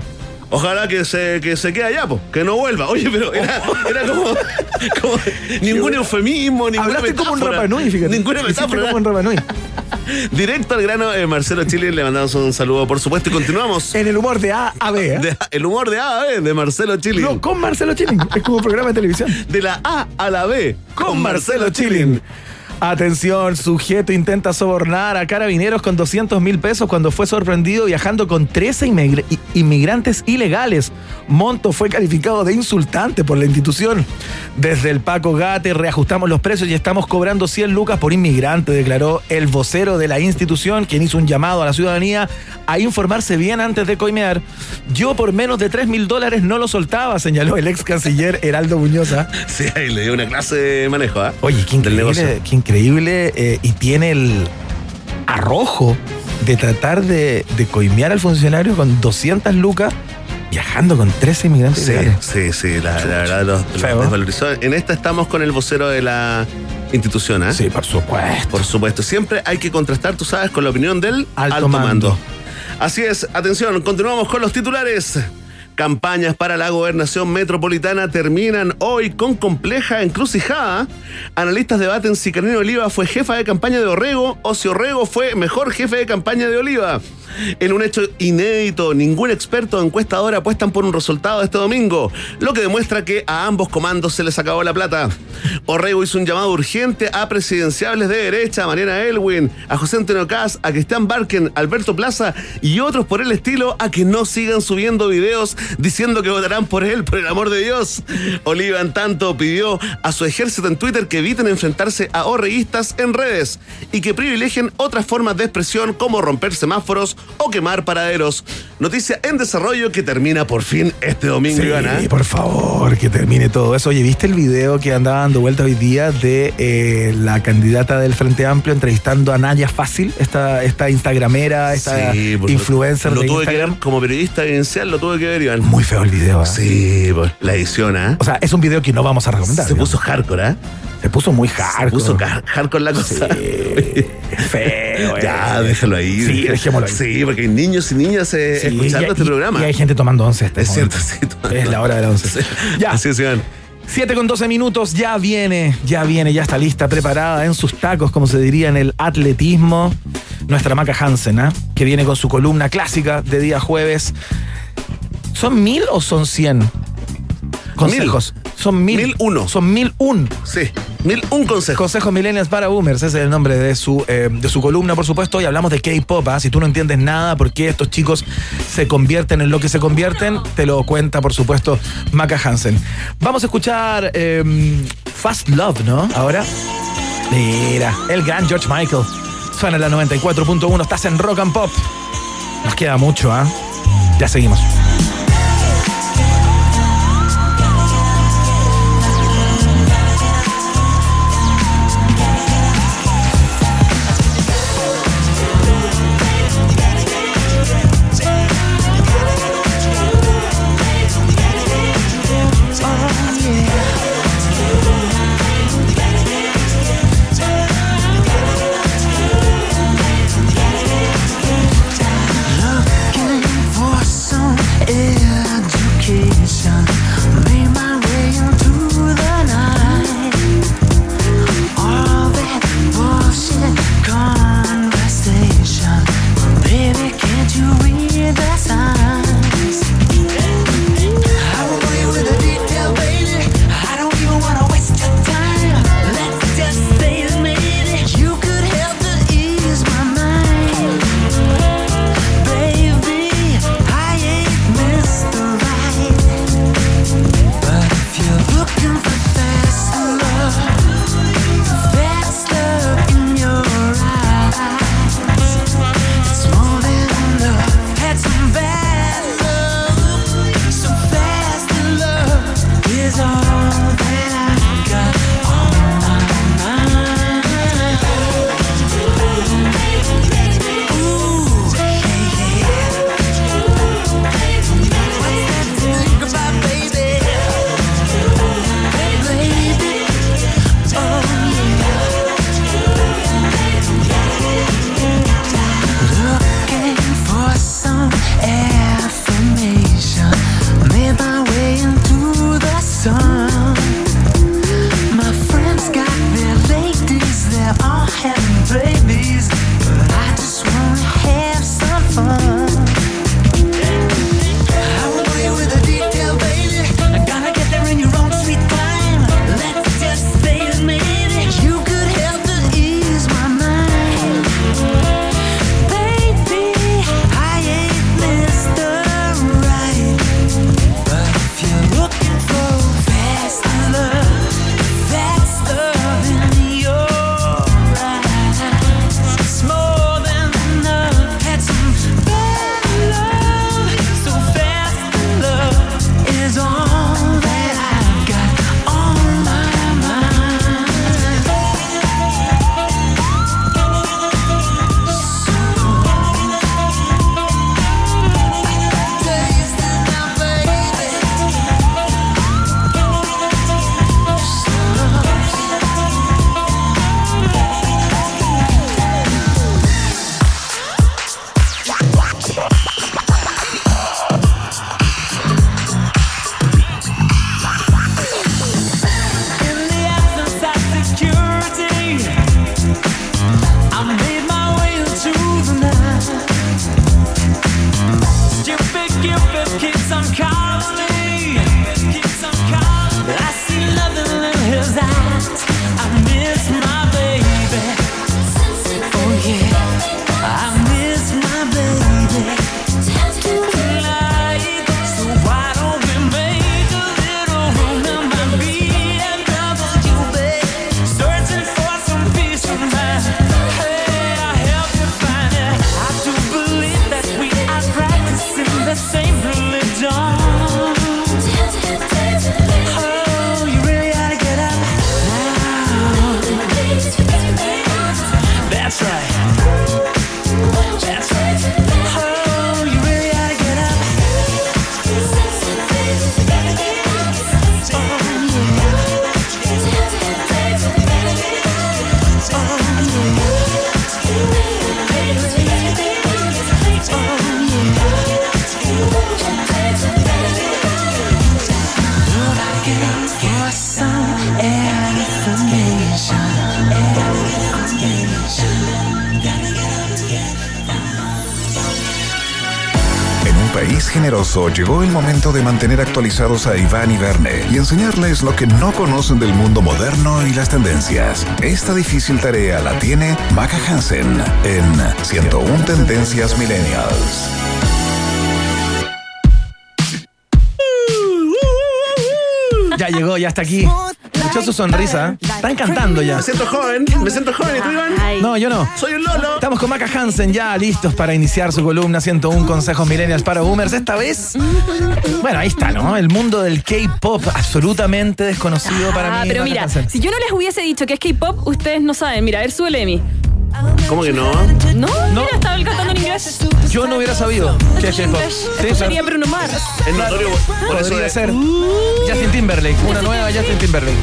Ojalá que se, que se quede allá, po, que no vuelva. Oye, pero era, era como, como ningún eufemismo, ninguna Hablaste como un metáfora. Rapa Nui, fíjate. Ninguna metáfora. como un Rapa Nui. Directo al grano, eh, Marcelo Chile, le mandamos un saludo, por supuesto, y continuamos. En el humor de A a B, ¿eh? De- el humor de A a B de Marcelo Chile. No, con Marcelo Chilling. Es como programa de televisión. De la A a la B Con Marcelo Chilling. Atención, sujeto intenta sobornar a carabineros con 200 mil pesos cuando fue sorprendido viajando con 13 inmigr- i- inmigrantes ilegales. Monto fue calificado de insultante por la institución. Desde el Paco Gate reajustamos los precios y estamos cobrando 100 lucas por inmigrante, declaró el vocero de la institución, quien hizo un llamado a la ciudadanía a informarse bien antes de coimear. Yo por menos de 3 mil dólares no lo soltaba, señaló el ex canciller Heraldo Muñoza. Sí, ahí le dio una clase de manejo, ¿ah? Oye, qué Del negocio. qué increíble eh, y tiene el arrojo de tratar de, de coimear al funcionario con 200 lucas viajando con 13 inmigrantes. Sí, sí, sí, la, la verdad los, desvalorizó. En esta estamos con el vocero de la institución, ¿ah? Sí, por supuesto. Por supuesto, siempre hay que contrastar, tú sabes, con la opinión del Alto alto, mando. mando. Así es, atención, continuamos con los titulares. Campañas para la gobernación metropolitana terminan hoy con compleja encrucijada. Analistas debaten si Carolina Oliva fue jefa de campaña de Orrego o si Orrego fue mejor jefe de campaña de Oliva. En un hecho inédito, ningún experto o encuestador apuestan por un resultado este domingo, lo que demuestra que a ambos comandos se les acabó la plata. Orrego hizo un llamado urgente a presidenciables de derecha, a Mariana Elwin, a José Antonio Caz, a Cristian Barken, Alberto Plaza y otros por el estilo a que no sigan subiendo videos diciendo que votarán por él, por el amor de Dios. Oliva, en tanto, pidió a su ejército en Twitter que eviten enfrentarse a orreguistas en redes y que privilegien otras formas de expresión como romper semáforos o quemar paraderos. Noticia en desarrollo que termina por fin este domingo, Sí, Ivana. por favor, que termine todo eso. Oye, ¿viste el video que andaba dando vuelta hoy día de eh, la candidata del Frente Amplio entrevistando a Naya Fácil, esta, esta instagramera, esta Sí, influencer lo de tuve que Instagram? ver como periodista evidencial, lo tuve que ver, Iván. Muy feo el video, ¿eh? Sí, pues, la edición, ¿ah? O sea, es un video que no vamos a recomendar. Se digamos. puso hardcore, ¿ah? Se puso muy Se hardcore. puso ca- hardcore la cosa. feo, Ya, eh. déjalo ahí. Sí, dejémoslo ahí. Sí, porque hay niños y niñas eh, Sí, escuchando y- este y- programa. Y hay gente tomando once este es momento. cierto, sí. Es la hora de la once. Ya. Así es, Iván. 7 con 12 minutos, ya viene, ya viene, ya está lista, preparada en sus tacos, como se diría en el atletismo, nuestra Maca Hansen, ¿ah? que viene con su columna clásica de día jueves. ¿Son mil o son cien? Consejos. Son mil. Mil uno. Son mil un. Sí, mil un consejo. Consejos Millennials para Boomers, ese es el nombre de su, eh, de su columna, por supuesto, y hablamos de K-pop. ¿ah? Si tú no entiendes nada por qué estos chicos se convierten en lo que se convierten, te lo cuenta, por supuesto, Maca Hansen. Vamos a escuchar eh, Fast Love, ¿no? Ahora. Mira, el gran George Michael. Suena en la 94.1, estás en Rock and Pop. Nos queda mucho, ¿ah? Ya seguimos. Llegó el momento de mantener actualizados a Iván y Verne y enseñarles lo que no conocen del mundo moderno y las tendencias. Esta difícil tarea la tiene Maca Hansen en 101 Tendencias Millennials. Ya llegó, ya está aquí. Escuchó su sonrisa. Están cantando ya. Me siento joven, me siento joven. ¿Y tú, Iván? No, yo no. Soy un Lolo. Estamos con Maca Hansen ya listos para iniciar su columna 101 Consejos Millennials para Boomers. Esta vez, bueno, ahí está, ¿no? El mundo del K-pop absolutamente desconocido para Ah, mí. pero Maca mira, Hansen. si yo no les hubiese dicho que es K-pop, ustedes no saben. Mira, a ver, súbele Emi. ¿Cómo que no? No, mira, estaba él cantando en inglés. Yo no hubiera sabido que es K-pop. Sí, Eso sería. Bruno Mars. Es notorio por eso Podría de- ser Justin Timberlake, una nueva Justin Timberlake.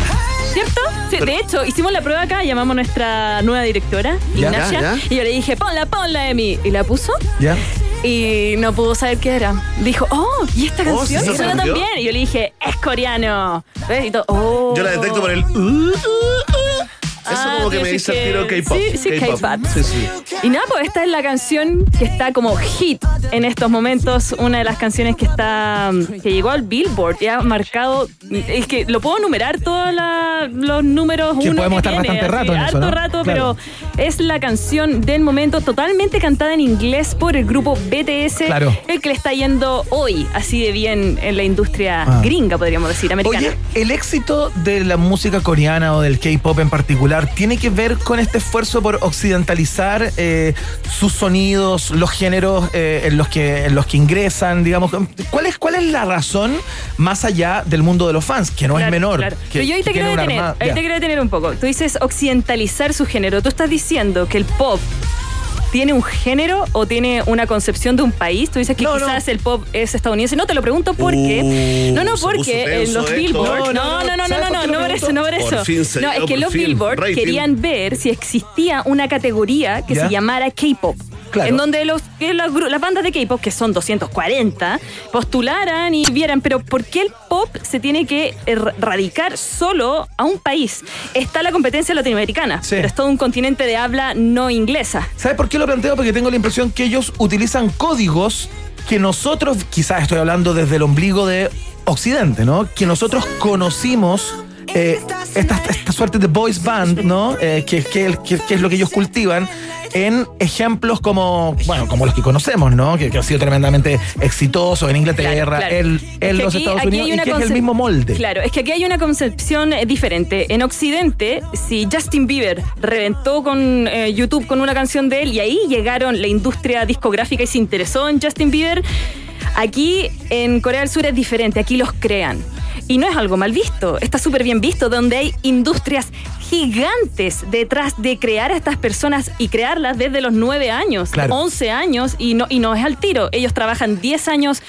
¿Cierto? Sí, de hecho, hicimos la prueba acá, llamamos a nuestra nueva directora, Ya, Ignacia, ya, ya. y yo le dije, ponla, ponla, Emi. Y la puso ¿Ya? y no pudo saber qué era. Dijo, oh, ¿y esta Oh, canción? ¿sí se suena sorprendió? tan bien. Y yo le dije, es coreano. ¿Ves? Y todo, oh. Yo la detecto por el. uh, uh, uh. Eso Ah, como que me dice el tiro que- K-pop. sí, sí, K-pop. Sí, sí. Y nada, pues esta es la canción que está como hit en estos momentos, una de las canciones que está mm, que llegó al Billboard y ha marcado, es que lo puedo numerar todos los números Que uno podemos que estar tiene, bastante rato en harto eso, ¿no? rato, Claro. pero es la canción del momento totalmente cantada en inglés por el grupo BTS, Claro. el que le está yendo hoy así de bien en la industria Ah. gringa, podríamos decir, americana. Oye, ¿el éxito de la música coreana o del K-pop en particular tiene que ver con este esfuerzo por occidentalizar eh, sus sonidos, los géneros eh, en, los que, en los que ingresan, digamos? ¿Cuál es, ¿Cuál es la razón más allá del mundo de los fans, que no es menor? claro. que- Pero yo ahí te quiero detener, ahí te quiero detener un poco. Tú dices occidentalizar su género. Tú estás diciendo que el pop tiene un género o tiene una concepción de un país. Tú dices que quizás el pop es estadounidense. No, te lo pregunto porque. Uh, no, no, porque en los. Billboard. No, no, no, no, ¿Sabes no, por no, no, por eso, no por Por eso. fin se no, es que por los Billboard rating. querían ver si existía una categoría que ¿Ya? se llamara K-pop. Claro. En donde los, las bandas de K-pop, que son 240, postularan y vieran, pero ¿por qué el pop se tiene que er- radicar solo a un país? Está la competencia latinoamericana, Sí. pero es todo un continente de habla no inglesa. ¿Sabes por qué lo planteo? Porque tengo la impresión que ellos utilizan códigos que nosotros, quizás estoy hablando desde el ombligo de Occidente, ¿no? Que nosotros conocimos eh, esta, esta suerte de boys band, ¿no? Eh, que, que, que- que es lo que ellos cultivan en ejemplos como, bueno, como los que conocemos, ¿no? Que, han sido tremendamente exitosos en Inglaterra, Claro, claro. en, los aquí- Estados aquí Unidos, y que es el mismo molde. Claro, es que aquí hay una concepción eh, diferente. En Occidente, si Justin Bieber reventó con eh, YouTube con una canción de él y ahí llegaron la industria discográfica y se interesó en Justin Bieber, aquí en Corea del Sur es diferente, aquí los crean. Y no es algo mal visto, está súper bien visto, donde hay industrias gigantes detrás de crear a estas personas y crearlas desde los 9 años, Claro. 11 años, y no, y no es al tiro. Ellos trabajan 10 años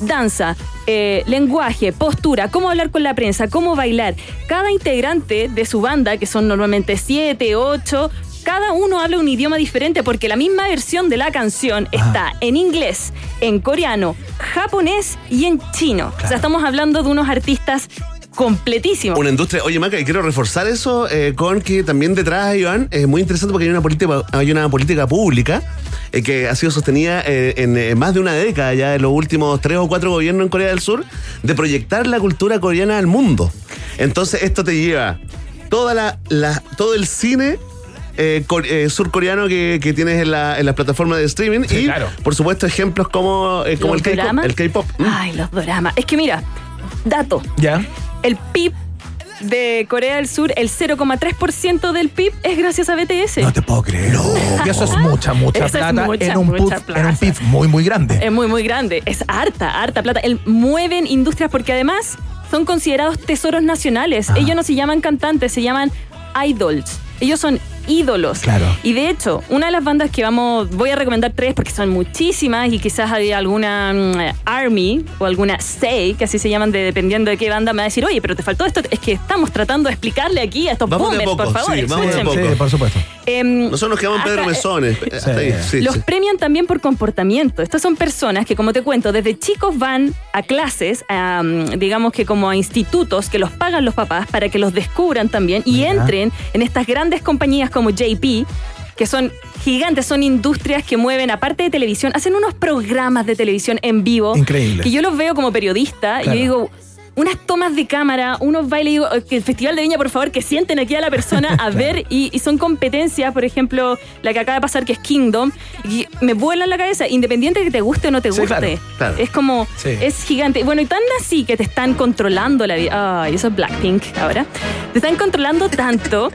danza, eh, lenguaje, postura, cómo hablar con la prensa, cómo bailar. Cada integrante de su banda, que son normalmente siete, ocho, cada uno habla un idioma diferente porque la misma versión de la canción está en inglés, en coreano, japonés y en chino. O sea, estamos hablando de unos artistas completísimos. Una industria, oye Maca, y quiero reforzar eso eh, con que también detrás, Iván, es muy interesante porque hay una política, hay una política pública eh, que ha sido sostenida eh, en más de una década ya en los últimos tres o cuatro gobiernos en Corea del Sur de proyectar la cultura coreana al mundo. Entonces esto te lleva toda la, la- todo el cine eh, eh, surcoreano que, que tienes en la, en la plataforma de streaming Sí, y claro. por supuesto ejemplos como, eh, como el K-pop. doramas. El K-pop. Mm. Ay, los doramas. Es que mira, dato. ¿Ya? El PIB de Corea del Sur, el 0,3% del PIB es gracias a BTS. No te puedo creer. Y eso es mucha, mucha Eso es plata mucha, en, un mucha put- en un. PIB muy, muy grande. Es muy, muy grande. Es harta, harta plata. El, mueven industrias porque además son considerados tesoros nacionales. Ah. Ellos no se llaman cantantes, se llaman idols. Ellos son ídolos. Claro. Y de hecho, una de las bandas que vamos, voy a recomendar tres porque son muchísimas y quizás hay alguna mm, Army o alguna Say, que así se llaman de, dependiendo de qué banda, me va a decir, oye, pero te faltó esto. Es que estamos tratando de explicarle aquí a estos Vamos boomers, por poco, favor. sí, vamos de poco. Sí, por supuesto. Em, Nosotros nos quedamos Pedro hasta- Mesones. eh, sí, los sí. premian también por comportamiento. Estas son personas que, como te cuento, desde chicos van a clases, a, mm, digamos que como a institutos que los pagan los papás para que los descubran también y entren en estas grandes compañías como JP que son gigantes, son industrias que mueven, aparte de televisión, hacen unos programas de televisión en vivo. Increíble. Que yo los veo como periodista y yo digo, unas tomas de cámara, unos bailes, digo, "Eh, que el Festival de Viña, por favor, que sienten aquí a la persona a ver y, y son competencias, por ejemplo, la que acaba de pasar que es Kingdom, y me vuela en la cabeza, independiente de que te guste o no te Sí, guste. claro, claro. Es como, Sí. es gigante. Bueno, y tan así que te están controlando la vida. Ay, eso es Blackpink ahora. Te están controlando tanto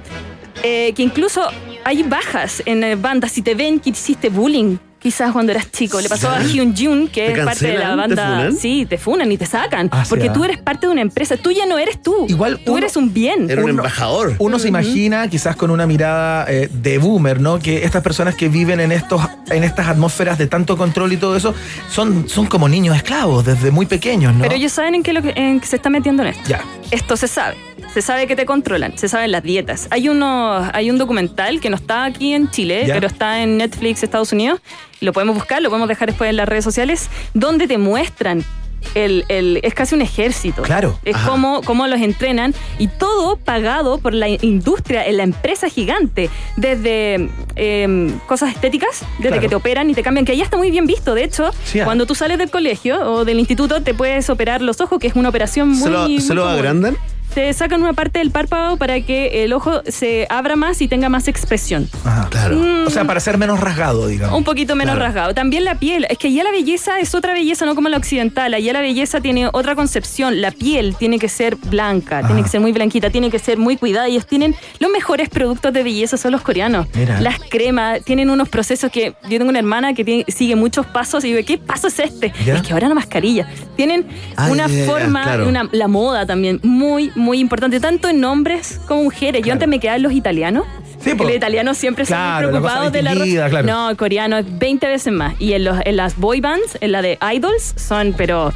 eh, que incluso hay bajas en eh, bandas. Si te ven que hiciste bullying, quizás cuando eras chico. Le pasó a Hyun Jun, que ¿Te es parte de la banda. Sí, te funan y te sacan. Ah, porque tú eres parte de una empresa. Tú ya no eres tú. Igual tú uno- eres un bien. Era un Uno- embajador. Uno se imagina, quizás con una mirada eh, de boomer, ¿no? Que estas personas que viven en estos, en estas atmósferas de tanto control y todo eso, son, son como niños esclavos desde muy pequeños, ¿no? Pero ellos saben en qué, lo que- en qué se está metiendo en esto. Ya. Esto se sabe. Se sabe que te controlan, se saben las dietas. Hay uno, hay un documental que no está aquí en Chile, Ya. pero está en Netflix Estados Unidos. Lo podemos buscar, lo podemos dejar después en las redes sociales, donde te muestran el, el- es casi un ejército. Claro. Es Ajá. como, como los entrenan y todo pagado por la industria, en la empresa gigante, desde eh, cosas estéticas, desde Claro. que te operan y te cambian, que ahí está muy bien visto. De hecho, Sí, ah. cuando tú sales del colegio o del instituto, te puedes operar los ojos, que es una operación muy. ¿Se lo, muy se lo agrandan? Te sacan una parte del párpado para que el ojo se abra más y tenga más expresión. Ajá. Claro. Mm, O sea, para ser menos rasgado, digamos. un poquito menos Claro. rasgado. También la piel. Es que allá la belleza es otra belleza, no como la occidental. Allá la belleza tiene otra concepción. La piel tiene que ser blanca, tiene que ser muy blanquita, tiene que ser muy cuidada. Ellos tienen los mejores productos de belleza, son los coreanos. Mira. Las cremas tienen unos procesos que. Yo tengo una hermana que tiene- sigue muchos pasos y digo, ¿qué paso es este? ¿Ya? Es que ahora la mascarilla. Tienen Ah, una forma, claro. una, la moda también, muy, muy importante, tanto en hombres como mujeres. Yo Claro. antes me quedaba en los italianos. Sí, po. los italianos siempre son la muy preocupados de la ropa. distinguida, claro. No, coreano es 20 veces más. Y en, los, en las boy bands, en la de idols, son, pero.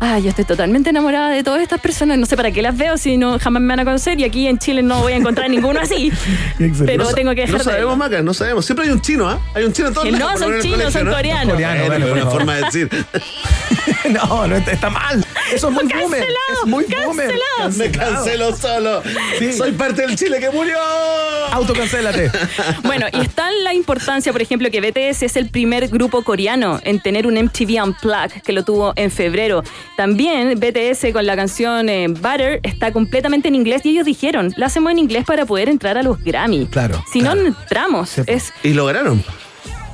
Ay, yo estoy totalmente enamorada de todas estas personas. No sé para qué las veo si no jamás me van a conocer. Y aquí en Chile no voy a encontrar ninguno así. Pero No tengo que dejar No de sabemos. Maca, no sabemos. Siempre hay un chino, ¿ah? Hay un chino en todos no son chinos, son coreanos. Coreanos, Bueno, bueno, por forma de decir. no, no, está, está mal. Eso es muy boomer. Es muy boomer. Me cancelo solo. Sí. Soy parte del Chile que murió. Autocancélate. Bueno, y está la importancia, por ejemplo, que BTS es el primer grupo coreano en tener un MTV Unplugged, que lo tuvo en febrero. También BTS con la canción eh, Butter está completamente en inglés y ellos dijeron, la hacemos en inglés para poder entrar a los Grammy. Claro, Si claro. no, entramos. Sí, es Y lo ganaron.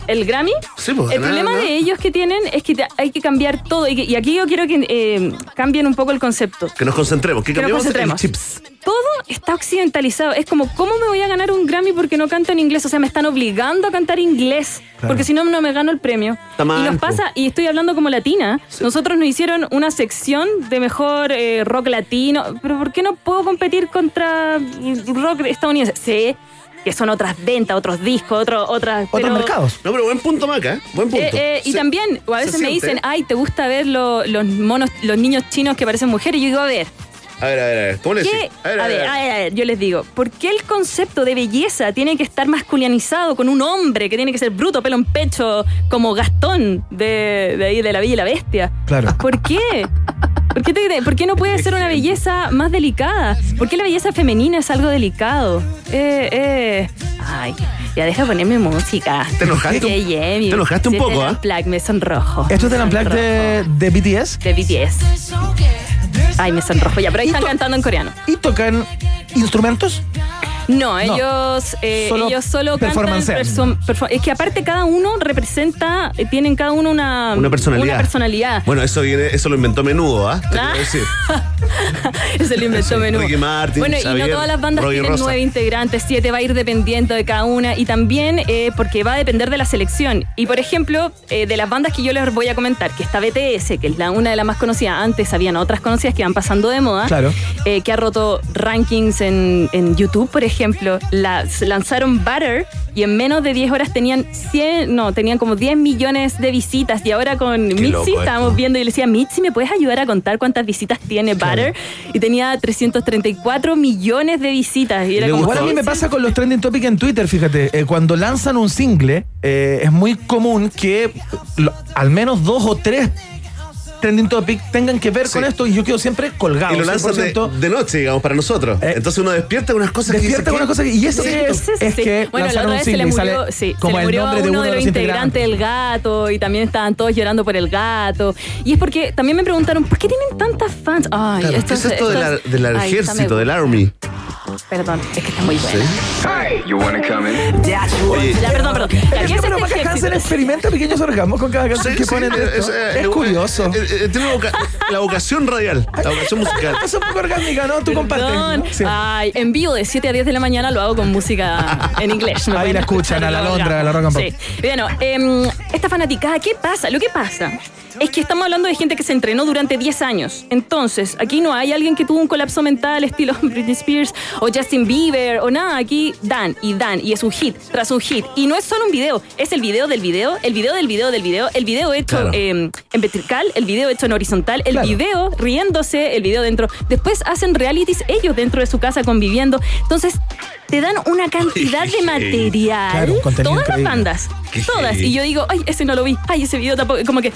El Grammy. Sí, pues, el problema de ellos que tienen es que hay que cambiar todo. Y, que- y aquí yo quiero que eh, cambien un poco el concepto. Que nos concentremos. Que Que nos cambiemos el concentremos. chips. Todo está occidentalizado. Es como, ¿cómo me voy a ganar un Grammy porque no canto en inglés? O sea, me están obligando a cantar inglés. Claro. Porque si no, no me gano el premio. Mal, y nos pasa, y estoy hablando como latina, nosotros nos hicieron una sección de mejor eh, rock latino. Pero ¿por qué no puedo competir contra rock estadounidense? Sí, que son otras ventas, otros discos, otro, otras... Otros pero- mercados. No, pero buen punto, Maca. ¿eh? Buen punto. eh, eh, y Se- también, o a veces me dicen, ¿eh? ay, ¿te gusta ver lo- los monos, los niños chinos que parecen mujeres? Y yo digo, a ver, A ver, a ver, a ver. ¿Cómo le decís? ¿Qué? A ver, a ver, a ver, yo les digo, ¿por qué el concepto de belleza tiene que estar masculinizado con un hombre que tiene que ser bruto, pelo en pecho, como Gastón de, de ahí de la Bella y la Bestia? Claro. ¿Por qué? ¿Por qué, te- por qué no puede ser una belleza más delicada? ¿Por qué la belleza femenina es algo delicado? Eh, eh. Ay, ya deja de ponerme música. ¿Te enojaste un- te enojaste un poco, ah? Unplugged, me sonrojo. ¿Esto es del Unplugged de, de BTS? De BTS. Ay, me sonrojo ya, pero ahí están cantando en coreano. ¿Y tocan instrumentos? No, ellos eh, Solo ellos solo cantan. perfor- es que aparte cada uno representa, eh, tienen cada uno una, Una personalidad. Una personalidad. Bueno, eso viene, eso lo inventó Menudo, ¿ah? Te Ah. decir. Eso lo inventó Sí, Menú. Ricky Martin, bueno, y no todas las bandas Roy tienen Rosa. nueve integrantes, siete va a ir dependiendo de cada una y también eh, porque va a depender de la selección. Y por ejemplo, eh, de las bandas que yo les voy a comentar, que está BTS, que es la, una de las más conocidas, antes habían otras conocidas que van pasando de moda, Claro. eh, que ha roto rankings en, en YouTube, por ejemplo. Las, lanzaron Butter y en menos de 10 horas tenían 100, no, tenían como 10 millones de visitas y ahora con Mitzi loco esto. estábamos viendo y le decía, Mitzi, ¿me puedes ayudar a contar cuántas visitas tiene Butter? Y tenía 334 millones de visitas. Y era como, Igual a mí me pasa con los trending topics en Twitter, fíjate. eh, cuando lanzan un single, eh, es muy común que lo- al menos dos o tres trending topic tengan que ver con esto y yo quedo siempre colgado. Y lo lanzan de, 100%. de noche, digamos, para nosotros. Entonces uno despierta con unas cosas que Despierta dice, con unas cosas que- y eso Sí, es, sí, es sí. que bueno, la lanzaron otra un vez se le murió, sale sí, como se le el murió nombre de uno uno de los integrantes del gato y también estaban todos llorando por el gato. Y es porque también me preguntaron, ¿por qué tienen tantas fans? Ay, Claro, ¿Qué es esto del, ar- del ay, ejército, del army? Perdón, es que está muy buena. You wanna come in? Oye, Ya, perdón, perdón. Es ¿Qué que es pero este ejército? Hansen experimenta pequeños orgasmos con cada canción que sí, ponen de es, esto. eh, Es eh, curioso. Eh, eh, tiene una voca- la vocación radial, la vocación musical. Es un poco orgánica, ¿no? Tú compartes. Sí. Ay, en vivo de 7 a 10 de la mañana lo hago con música en inglés. Ahí la escuchan, a la Londra, a la Rock and Pop. Sí. Bueno, em, esta fanaticada, ¿qué pasa? Lo que pasa es que estamos hablando de gente que se entrenó durante 10 años. Entonces, aquí no hay alguien que tuvo un colapso mental estilo Britney Spears o Justin Bieber o nada. Aquí dan y dan y es un hit tras un hit. Y no es solo un video, es el video del video, el video del video del video, el video hecho Claro. em, en vertical, el video hecho en horizontal, el Claro. video riéndose, el video dentro. Después hacen realities ellos dentro de su casa conviviendo. Entonces, te dan una cantidad de material. Claro, todas increíble. las bandas. Qué Todas. heavy. Y yo digo, ay, ese no lo vi. Ay, ese video tampoco. Como que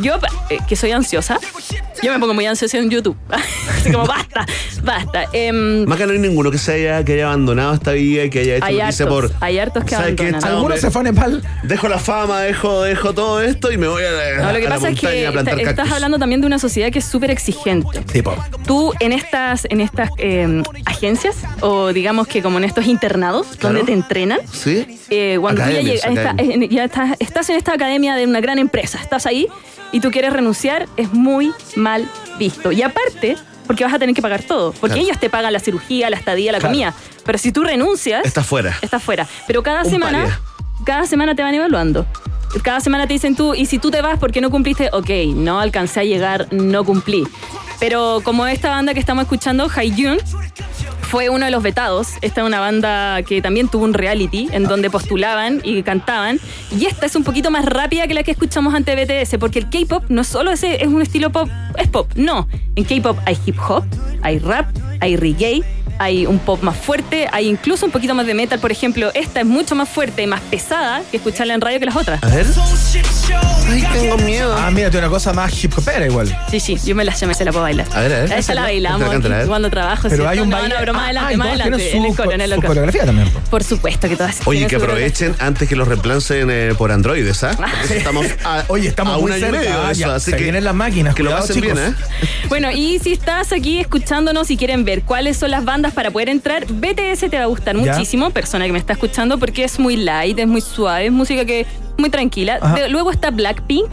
yo, eh, que soy ansiosa, yo me pongo muy ansiosa en YouTube. Así como, basta, basta. Em, Más que no hay ninguno que se haya, que haya abandonado esta vida, que haya hecho hay lo que hice hartos, por. hay hartos que abandonan. Algunos se fue a Nepal. Dejo la fama, dejo, dejo todo esto y me voy a, la- No, lo que a la pasa es que a plantar está- estás hablando también de una sociedad que es súper exigente. Tipo. Tú en estas, en estas eh, agencias, o digamos que como en estos internados, donde te entrenan, ¿Sí? eh, cuando tú ya, llegas- en- ya estás, estás en esta academia de una gran empresa, estás ahí y tú quieres renunciar, es muy mal visto. Y aparte, porque vas a tener que pagar todo, porque Claro. ellos te pagan la cirugía, la estadía, la Claro. comida. Pero si tú renuncias, Estás fuera. estás fuera. Pero cada Un semana, paria. cada semana te van evaluando. Cada semana te dicen tú, y si tú te vas porque no cumpliste, ok, no alcancé a llegar, no cumplí. Pero como esta banda que estamos escuchando, Haijun, fue uno de los vetados. Esta es una banda que también tuvo un reality en donde postulaban y cantaban. Y esta es un poquito más rápida que la que escuchamos ante BTS, porque el K-pop no solo es un estilo pop, es pop. No. En K-pop hay hip hop, hay rap, hay reggae, hay un pop más fuerte, hay incluso un poquito más de metal. Por ejemplo, esta es mucho más fuerte y más pesada que escucharla en radio que las otras. A ver. Ay, tengo miedo. Ah, mira, tiene una cosa más hip hopera igual. Sí, sí, yo me la me se la puedo bailar. A ver, a ver. Esa la bailamos Cántala, a cuando trabajo. Pero ¿cierto? hay un No, baile. No, pero más Ah, adelante, ah, más adelante. En el coro, en el también. Por supuesto que todas Oye, que aprovechen antes que los reemplacen eh, por androides, ¿ah? Porque Estamos a, Oye, estamos a muy cerca. medio de Ah, eso, ya, así se que vienen las máquinas. que lo pasen bien. ¿eh? Bueno, y si estás aquí escuchándonos y quieren ver cuáles son las bandas para poder entrar, BTS te va a gustar Ya. muchísimo, persona que me está escuchando, porque es muy light, es muy suave, es música que muy tranquila. De- luego está Blackpink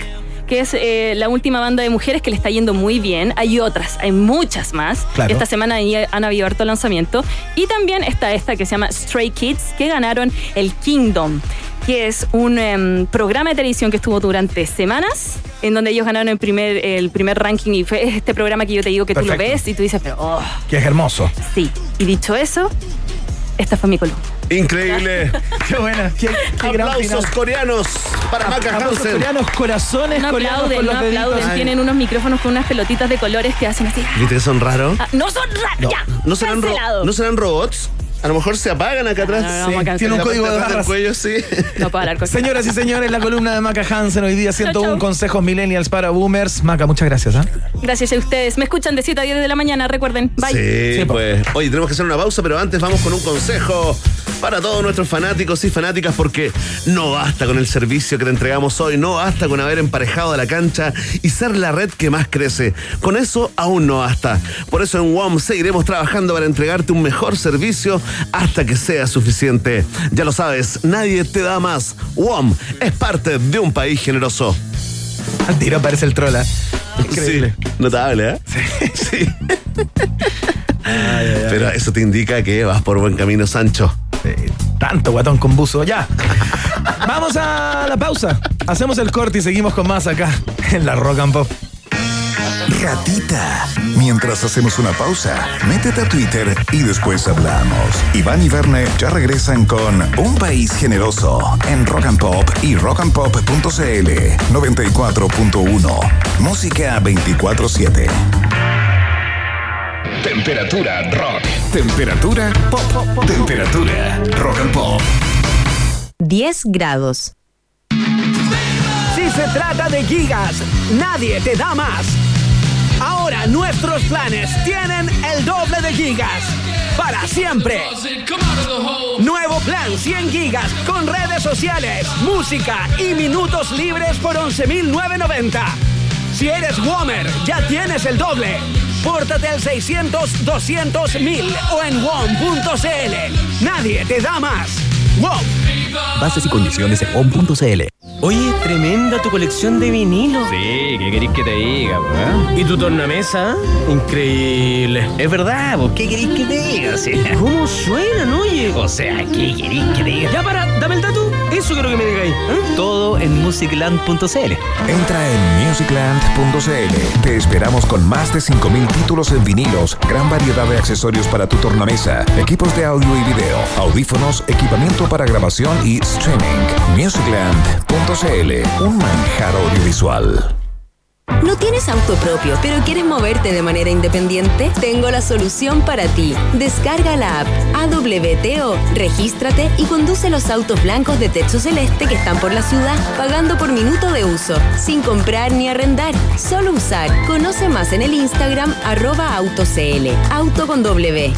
que es eh, la última banda de mujeres que le está yendo muy bien. Hay otras, hay muchas más. Claro. Esta semana han habido harto lanzamiento. Y también está esta que se llama Stray Kids, que ganaron el Kingdom, que es un em, programa de televisión que estuvo durante semanas, en donde ellos ganaron el primer, el primer ranking. Y fue este programa que yo te digo que tú lo ves y tú dices, pero, oh, Que es hermoso. sí. Y dicho eso, esta fue mi columna. Increíble. Qué buena. Qué, qué Aplausos coreanos para Maca Aplausos Hansen. coreanos, corazones No coreanos aplauden, con no los deditos. aplauden. Ay. Tienen unos micrófonos con unas pelotitas de colores que hacen así. ¿Viste que son raros? Ah, no son raros, No. ya. ¿No serán. ¿No serán robots? A lo mejor se apagan acá atrás. no, no, cancelar. Tiene un código de barras. cuello, sí. No puedo hablar con Señoras y señores, la columna de Maca Hansen hoy día 101 chau. consejos millennials para boomers. Maca, muchas gracias. ¿ah? Gracias a ustedes. Me escuchan de 7 a 10 de la mañana, recuerden. Bye. Sí, Sí, po. pues. Oye, tenemos que hacer una pausa, pero antes vamos con un consejo para todos nuestros fanáticos y fanáticas, porque no basta con el servicio que te entregamos hoy, no basta con haber emparejado a la cancha y ser la red que más crece. Con eso aún no basta. Por eso en WOM seguiremos trabajando para entregarte un mejor servicio hasta que sea suficiente. Ya lo sabes, nadie te da más. WOM es parte de un país generoso. Al tiro aparece el trola. Increíble. Sí, notable, ¿eh? Sí. Pero eso te indica que vas por buen camino, Sancho. Sí, tanto guatón con buzo. Ya. Vamos a la pausa. Hacemos el corte y seguimos con más acá en la Rock and Pop. Ratita. Mientras hacemos una pausa, métete a Twitter y después hablamos. Iván y Verne ya regresan con Un País Generoso en Rock and Pop y rockandpop.cl 94.1. Música 24-7. Temperatura rock. Temperatura pop. Temperatura rock and pop. 10 grados. Si se trata de gigas, nadie te da más. Ahora nuestros planes tienen el doble de gigas. Para siempre. Nuevo plan 100 gigas con redes sociales, música y minutos libres por 11.990. Si eres Womer, ya tienes el doble. Pórtate al 600 200 1000 o en WOM.cl. Nadie te da más. WOM. Bases y condiciones en WOM.cl. Oye, tremenda tu colección de vinilos. Sí, ¿qué querés que te diga, weón? ¿Y tu tornamesa? Increíble. Es verdad, pues, ¿qué querés que te diga? O sea, ¿Cómo suenan, oye? o sea, ¿qué querés que te diga? Ya para, dame el dato. Eso quiero que me digáis. ¿eh? Todo en musicland.cl. Entra en musicland.cl. Te esperamos con más de 5.000 títulos en vinilos, gran variedad de accesorios para tu tornamesa, equipos de audio y video, audífonos, equipamiento para grabación y streaming. Musicland.cl, un manjar audiovisual. ¿No tienes auto propio, pero quieres moverte de manera independiente? Tengo la solución para ti. Descarga la app AWTO, regístrate y conduce los autos blancos de techo celeste que están por la ciudad, pagando por minuto de uso, sin comprar ni arrendar, solo usar. Conoce más en el Instagram arroba autocl, auto con W.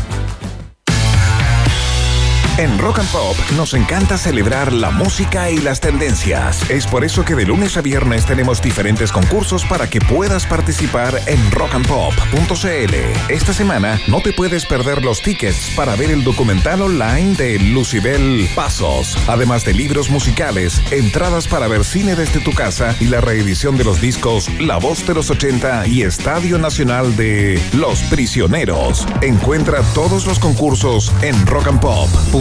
En Rock and Pop nos encanta celebrar la música y las tendencias. Es por eso que de lunes a viernes tenemos diferentes concursos para que puedas participar en rockandpop.cl. Esta semana no te puedes perder los tickets para ver el documental online de Lucibel Pasos, además de libros musicales, entradas para ver cine desde tu casa y la reedición de los discos La Voz de los 80 y Estadio Nacional de Los Prisioneros. Encuentra todos los concursos en rockandpop.cl.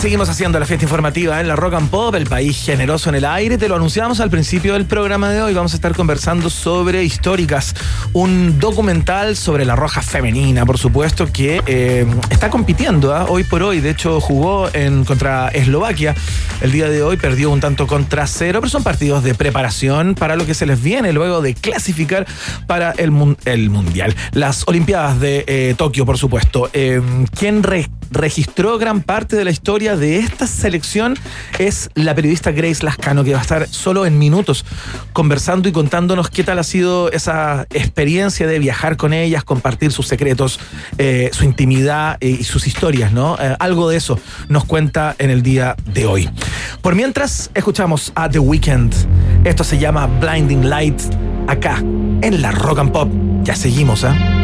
Seguimos haciendo la fiesta informativa en la Rock and Pop, el país generoso en el aire. Te lo anunciamos al principio del programa de hoy. Vamos a estar conversando sobre Históricas, un documental sobre la roja femenina, por supuesto, que eh, está compitiendo ¿ah? hoy por hoy. De hecho, jugó en contra Eslovaquia. El día de hoy perdió un tanto contra cero, pero son partidos de preparación para lo que se les viene luego de clasificar para el, mun- el Mundial. Las Olimpiadas de eh, Tokio, por supuesto. Eh, ¿Quién registró gran parte de la historia de esta selección es la periodista Grace Lascano, que va a estar solo en minutos conversando y contándonos qué tal ha sido esa experiencia de viajar con ellas, compartir sus secretos, eh, su intimidad eh, y sus historias, ¿no? Eh, algo de eso nos cuenta en el día de hoy. Por mientras, escuchamos a The Weeknd. Esto se llama Blinding Light acá, en la Rock and Pop. Ya seguimos, ¿ah?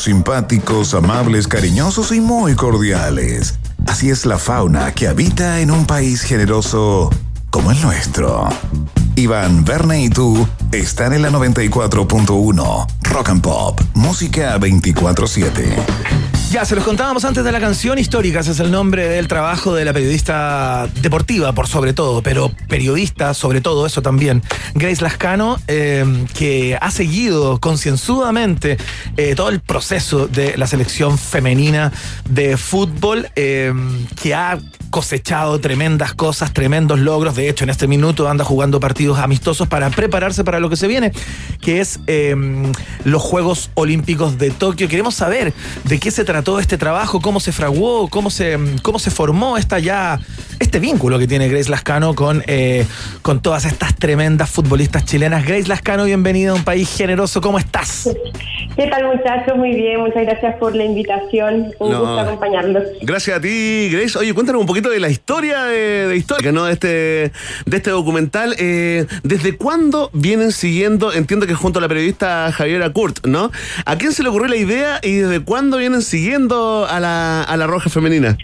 Simpáticos, amables, cariñosos y muy cordiales. Así es la fauna que habita en un país generoso como el nuestro. Iván, Verne y tú están en la 94.1 Rock and Pop, música 24-7. Ya, se los contábamos antes de la canción Históricas, es el nombre del trabajo de la periodista deportiva, por sobre todo, pero periodista sobre todo, eso también. Grace Lascano, eh, que ha seguido concienzudamente eh, todo el proceso de la selección femenina de fútbol, eh, que ha cosechado tremendas cosas, tremendos logros. De hecho, en este minuto anda jugando partidos amistosos para prepararse para lo que se viene, que es eh, los Juegos Olímpicos de Tokio. Queremos saber de qué se trató este trabajo, cómo se fraguó, cómo se, cómo se formó esta ya, este vínculo que tiene Grace Lascano con, eh, con todas estas tremendas futbolistas chilenas. Grace Lascano, bienvenida a un país generoso. ¿Cómo estás? ¿Qué tal muchachos? Muy bien, muchas gracias por la invitación. Un No. gusto acompañarlos. Gracias a ti, Grace. Oye, cuéntanos un poquito de la historia de, de historia, ¿no? De este, de este documental. Eh, ¿Desde cuándo vienen siguiendo? Entiendo que junto a la periodista Javiera Kurt, ¿no? ¿A quién se le ocurrió la idea y desde cuándo vienen siguiendo a la, a la Roja Femenina?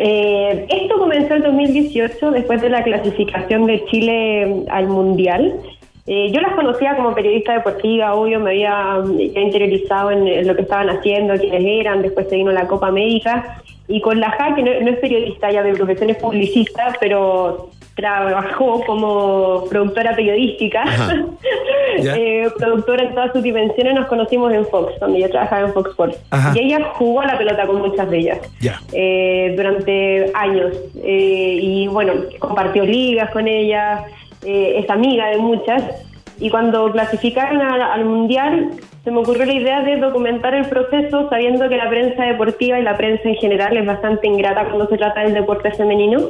Eh, esto comenzó en 2018, después de la clasificación de Chile al Mundial. Eh, yo las conocía como periodista deportiva, obvio, me había mm, ya interiorizado en, en lo que estaban haciendo, quiénes eran, después se vino la Copa América. Y con la JA, que no, no es periodista, ya de profesión es publicista, pero trabajó como productora periodística, eh, productora en todas sus dimensiones, nos conocimos en Fox, donde yo trabajaba en Fox Sports. Ajá. Y ella jugó a la pelota con muchas de ellas eh, durante años. Eh, y bueno, compartió ligas con ella, eh, es amiga de muchas. Y cuando clasificaron al, al Mundial, se me ocurrió la idea de documentar el proceso sabiendo que la prensa deportiva y la prensa en general es bastante ingrata cuando se trata del deporte femenino.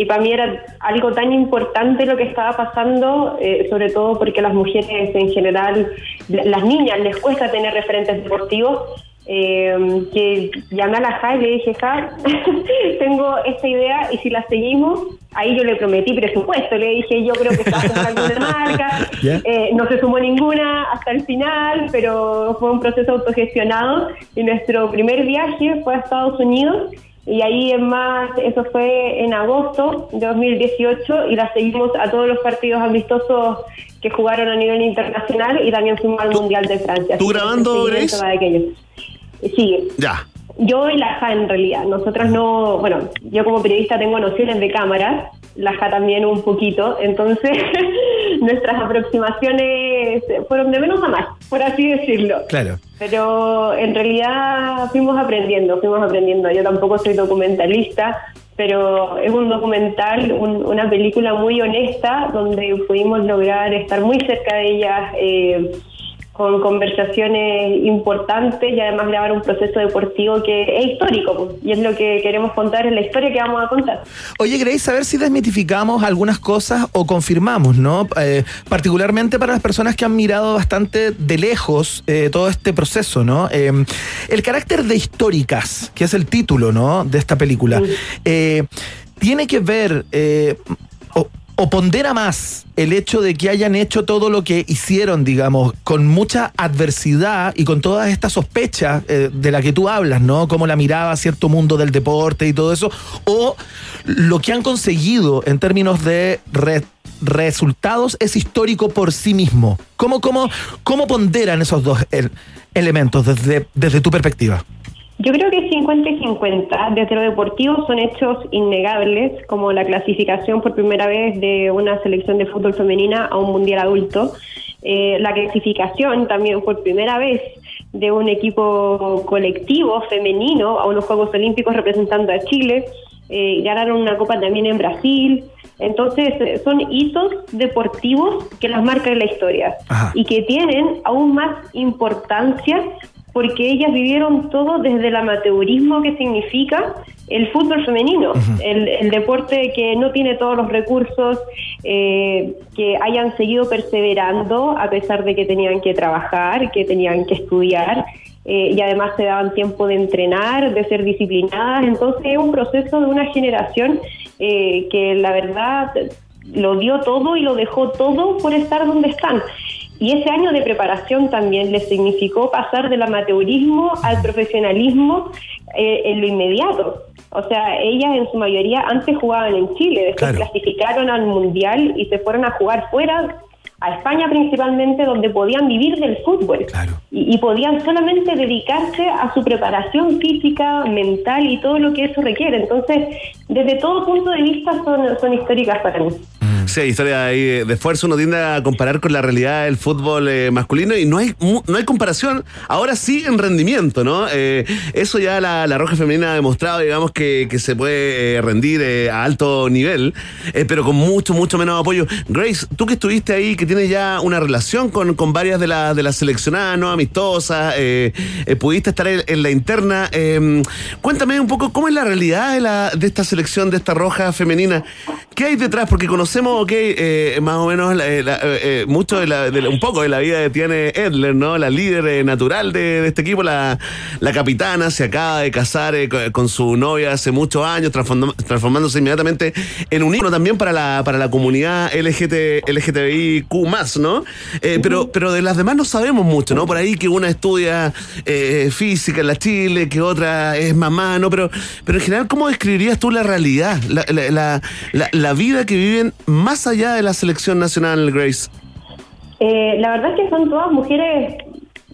Y para mí era algo tan importante lo que estaba pasando, eh, sobre todo porque las mujeres en general, la- las niñas les cuesta tener referentes deportivos, eh, que llamé a la Ja y le dije, Ja, tengo esta idea y si la seguimos, ahí yo le prometí presupuesto, le dije, yo creo que se va a comprar alguna marca. Eh, no se sumó ninguna hasta el final, pero fue un proceso autogestionado y nuestro primer viaje fue a Estados Unidos y ahí en más, eso fue en agosto de 2018 y la seguimos a todos los partidos amistosos que jugaron a nivel internacional y también fuimos al Mundial de Francia. ¿Tú grabando, Grace? Sí, Ya. Yo y la JA en realidad. Nosotras no, bueno, yo como periodista tengo nociones de cámaras, la JA también un poquito, entonces nuestras aproximaciones fueron de menos a más, por así decirlo. Claro. Pero en realidad fuimos aprendiendo, fuimos aprendiendo. Yo tampoco soy documentalista, pero es un documental, un- una película muy honesta donde pudimos lograr estar muy cerca de ellas. eh, con conversaciones importantes y además grabar un proceso deportivo que es histórico pues, y es lo que queremos contar, es la historia que vamos a contar. Oye, Grace, a ver si desmitificamos algunas cosas o confirmamos, ¿no? Eh, particularmente para las personas que han mirado bastante de lejos eh, todo este proceso, ¿no? Eh, el carácter de históricas, que es el título, ¿no? De esta película, tiene que ver o, pondera más el hecho de que hayan hecho todo lo que hicieron, digamos, con mucha adversidad y con todas estas sospechas eh, de la que tú hablas, ¿no? Como la miraba cierto mundo del deporte y todo eso, o lo que han conseguido en términos de re- resultados es histórico por sí mismo. ¿Cómo, cómo, cómo ponderan esos dos el- elementos desde tu perspectiva? Yo creo que 50 y 50. Desde lo deportivo son hechos innegables, como la clasificación por primera vez de una selección de fútbol femenina a un mundial adulto. Eh, la clasificación también por primera vez de un equipo colectivo femenino a unos Juegos Olímpicos representando a Chile. Eh, ganaron una copa también en Brasil. Entonces, eh, son hitos deportivos que las marcan en la historia Ajá. y que tienen aún más importancia porque ellas vivieron todo desde el amateurismo que significa el fútbol femenino, el, el deporte que no tiene todos los recursos, eh, que hayan seguido perseverando a pesar de que tenían que trabajar, que tenían que estudiar. eh, y además se daban tiempo de entrenar, de ser disciplinadas. Entonces es un proceso de una generación eh, que la verdad lo dio todo y lo dejó todo por estar donde están. Y ese año de preparación también les significó pasar del amateurismo al profesionalismo eh, en lo inmediato. O sea, ellas en su mayoría antes jugaban en Chile, después clasificaron al Mundial y se fueron a jugar fuera, a España principalmente, donde podían vivir del fútbol. Y, y podían solamente dedicarse a su preparación física, mental y todo lo que eso requiere. Entonces, desde todo punto de vista son, son históricas para mí. Sí, historia de de esfuerzo, uno tiende a comparar con la realidad del fútbol eh, masculino y no hay no hay comparación, ahora sí en rendimiento, ¿no? Eh, eso ya la, la Roja Femenina ha demostrado, digamos, que, que se puede eh, rendir a alto nivel, pero con mucho, mucho menos apoyo. Grace, tú que estuviste ahí, que tienes ya una relación con, con varias de, las de las seleccionadas, ¿no? Amistosas, pudiste estar en, en la interna, cuéntame un poco cómo es la realidad de, la, de esta selección, de esta Roja Femenina. ¿Qué hay detrás? Porque conocemos, ok, eh, más o menos la- eh, la- eh, mucho de la, de un poco de la vida que tiene Edler, ¿no? La líder natural de, de este equipo, la, la capitana, se acaba de casar co- con, su novia hace muchos años, transform- transformándose inmediatamente en un ícono también para la, para la comunidad LGT, LGTBIQ ¿no? Pero, pero de las demás no sabemos mucho, ¿no? Por ahí que una estudia física en la Chile, que otra es mamá, ¿no? Pero, pero en general, ¿cómo describirías tú la realidad, la, la, la, la- vida que viven más allá de la selección nacional, Grace? Eh, la verdad es que son todas mujeres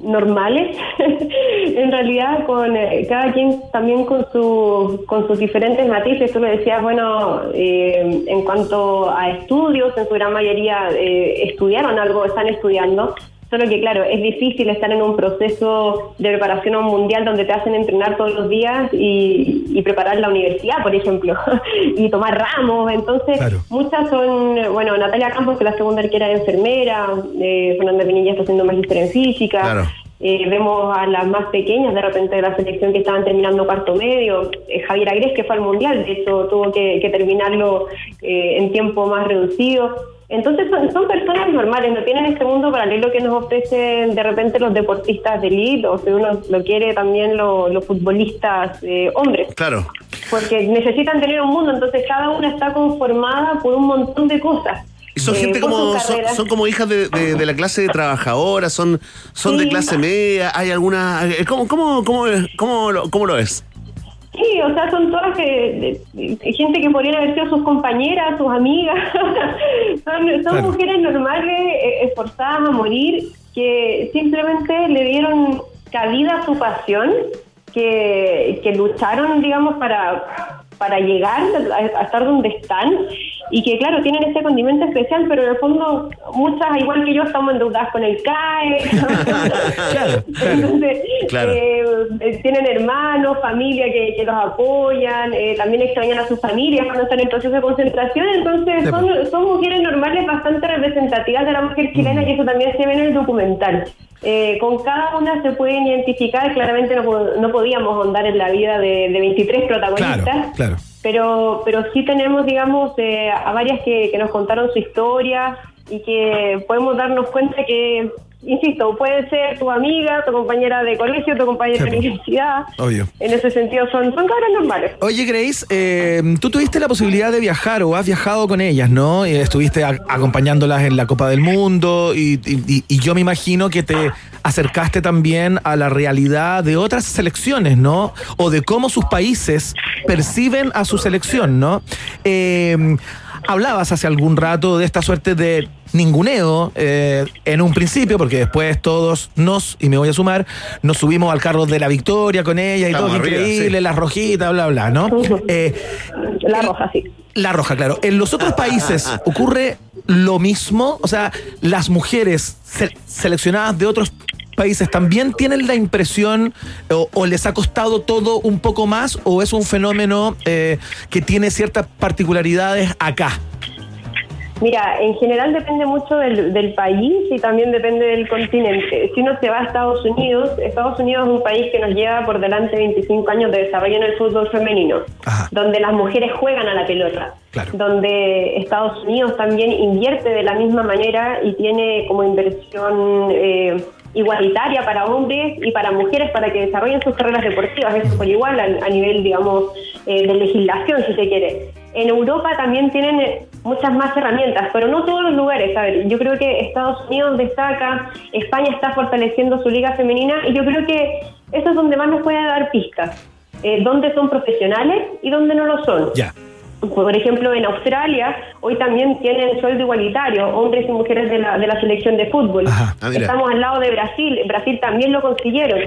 normales, en realidad con eh, cada quien también con, su, con sus diferentes matices. Tú lo decías, bueno, eh, en cuanto a estudios, en su gran mayoría eh, estudiaron algo, están estudiando. Solo que, claro, es difícil estar en un proceso de preparación a un mundial donde te hacen entrenar todos los días y, y preparar la universidad, por ejemplo, y tomar ramos. Entonces, muchas son, bueno, Natalia Campos, que la segunda arquera de enfermera, eh, Fernanda Pinilla está haciendo magíster en física. Claro. Eh, vemos a las más pequeñas de repente de la selección que estaban terminando cuarto medio. Eh, Javier Agres, que fue al mundial, de hecho tuvo que, que terminarlo eh, en tiempo más reducido. Entonces son, son personas normales, no tienen este mundo paralelo que nos ofrecen de repente los deportistas de elite o si uno lo quiere también lo- los futbolistas eh, hombres Claro. porque necesitan tener un mundo, entonces cada una está conformada por un montón de cosas. Y son Eh, gente como, son, son como hijas de, de- de la clase de trabajadora, son, son de clase media, hay alguna... eh, ¿Cómo, cómo, cómo, cómo, lo, cómo lo es? Sí, o sea, son todas que, de- de- gente que podrían haber sido sus compañeras, sus amigas. son son Claro. mujeres normales, eh, esforzadas a morir, que simplemente le dieron cabida a su pasión, que, que lucharon, digamos, para, para llegar a, a estar donde están y que, claro, tienen este condimento especial, pero en el fondo muchas, igual que yo, estamos endeudadas con el CAE. Entonces, Claro. eh, eh, tienen hermanos, familia que, que los apoyan, eh, también extrañan a sus familias cuando están en proceso de concentración, entonces son, son mujeres normales bastante representativas de la mujer chilena y eso también se ve en el documental. Eh, con cada una se pueden identificar, claramente no, no podíamos ahondar en la vida de, de 23 protagonistas, claro. Pero pero sí tenemos, digamos, eh, a varias que, que nos contaron su historia y que podemos darnos cuenta que, insisto, puede ser tu amiga, tu compañera de colegio, tu compañera de universidad. Obvio. En ese sentido son, son cabras normales. Oye, Grace, eh, tú tuviste la posibilidad de viajar o has viajado con ellas, ¿no? Y estuviste a- acompañándolas en la Copa del Mundo y- y yo me imagino que te acercaste también a la realidad de otras selecciones, ¿no? O de cómo sus países perciben a su selección, ¿no? Eh, hablabas hace algún rato de esta suerte de ninguneo eh, en un principio, porque después todos nos, y me voy a sumar, nos subimos al carro de la victoria con ella y Estamos todo, arriba, increíble, sí. las rojitas, bla, bla, ¿no? Eh, la roja, sí. La roja, claro. En los otros países ocurre lo mismo, o sea, las mujeres se- seleccionadas de otros países también tienen la impresión o, o les ha costado todo un poco más o es un fenómeno eh, que tiene ciertas particularidades acá. Mira, en general depende mucho del, del país y también depende del continente. Si uno se va a Estados Unidos, Estados Unidos es un país que nos lleva por delante 25 años de desarrollo en el fútbol femenino, donde las mujeres juegan a la pelota, donde Estados Unidos también invierte de la misma manera y tiene como inversión eh, igualitaria para hombres y para mujeres para que desarrollen sus carreras deportivas, eso por igual a, a nivel, digamos, eh, de legislación, si se quiere. En Europa también tienen eh, muchas más herramientas, pero no todos los lugares. A ver, yo creo que Estados Unidos destaca, España está fortaleciendo su liga femenina y yo creo que eso es donde más nos puede dar pistas. Eh, dónde son profesionales y dónde no lo son. Ya. Por ejemplo, en Australia hoy también tienen sueldo igualitario, hombres y mujeres de la, de la selección de fútbol. Ah. Estamos al lado de Brasil, Brasil también lo consiguieron.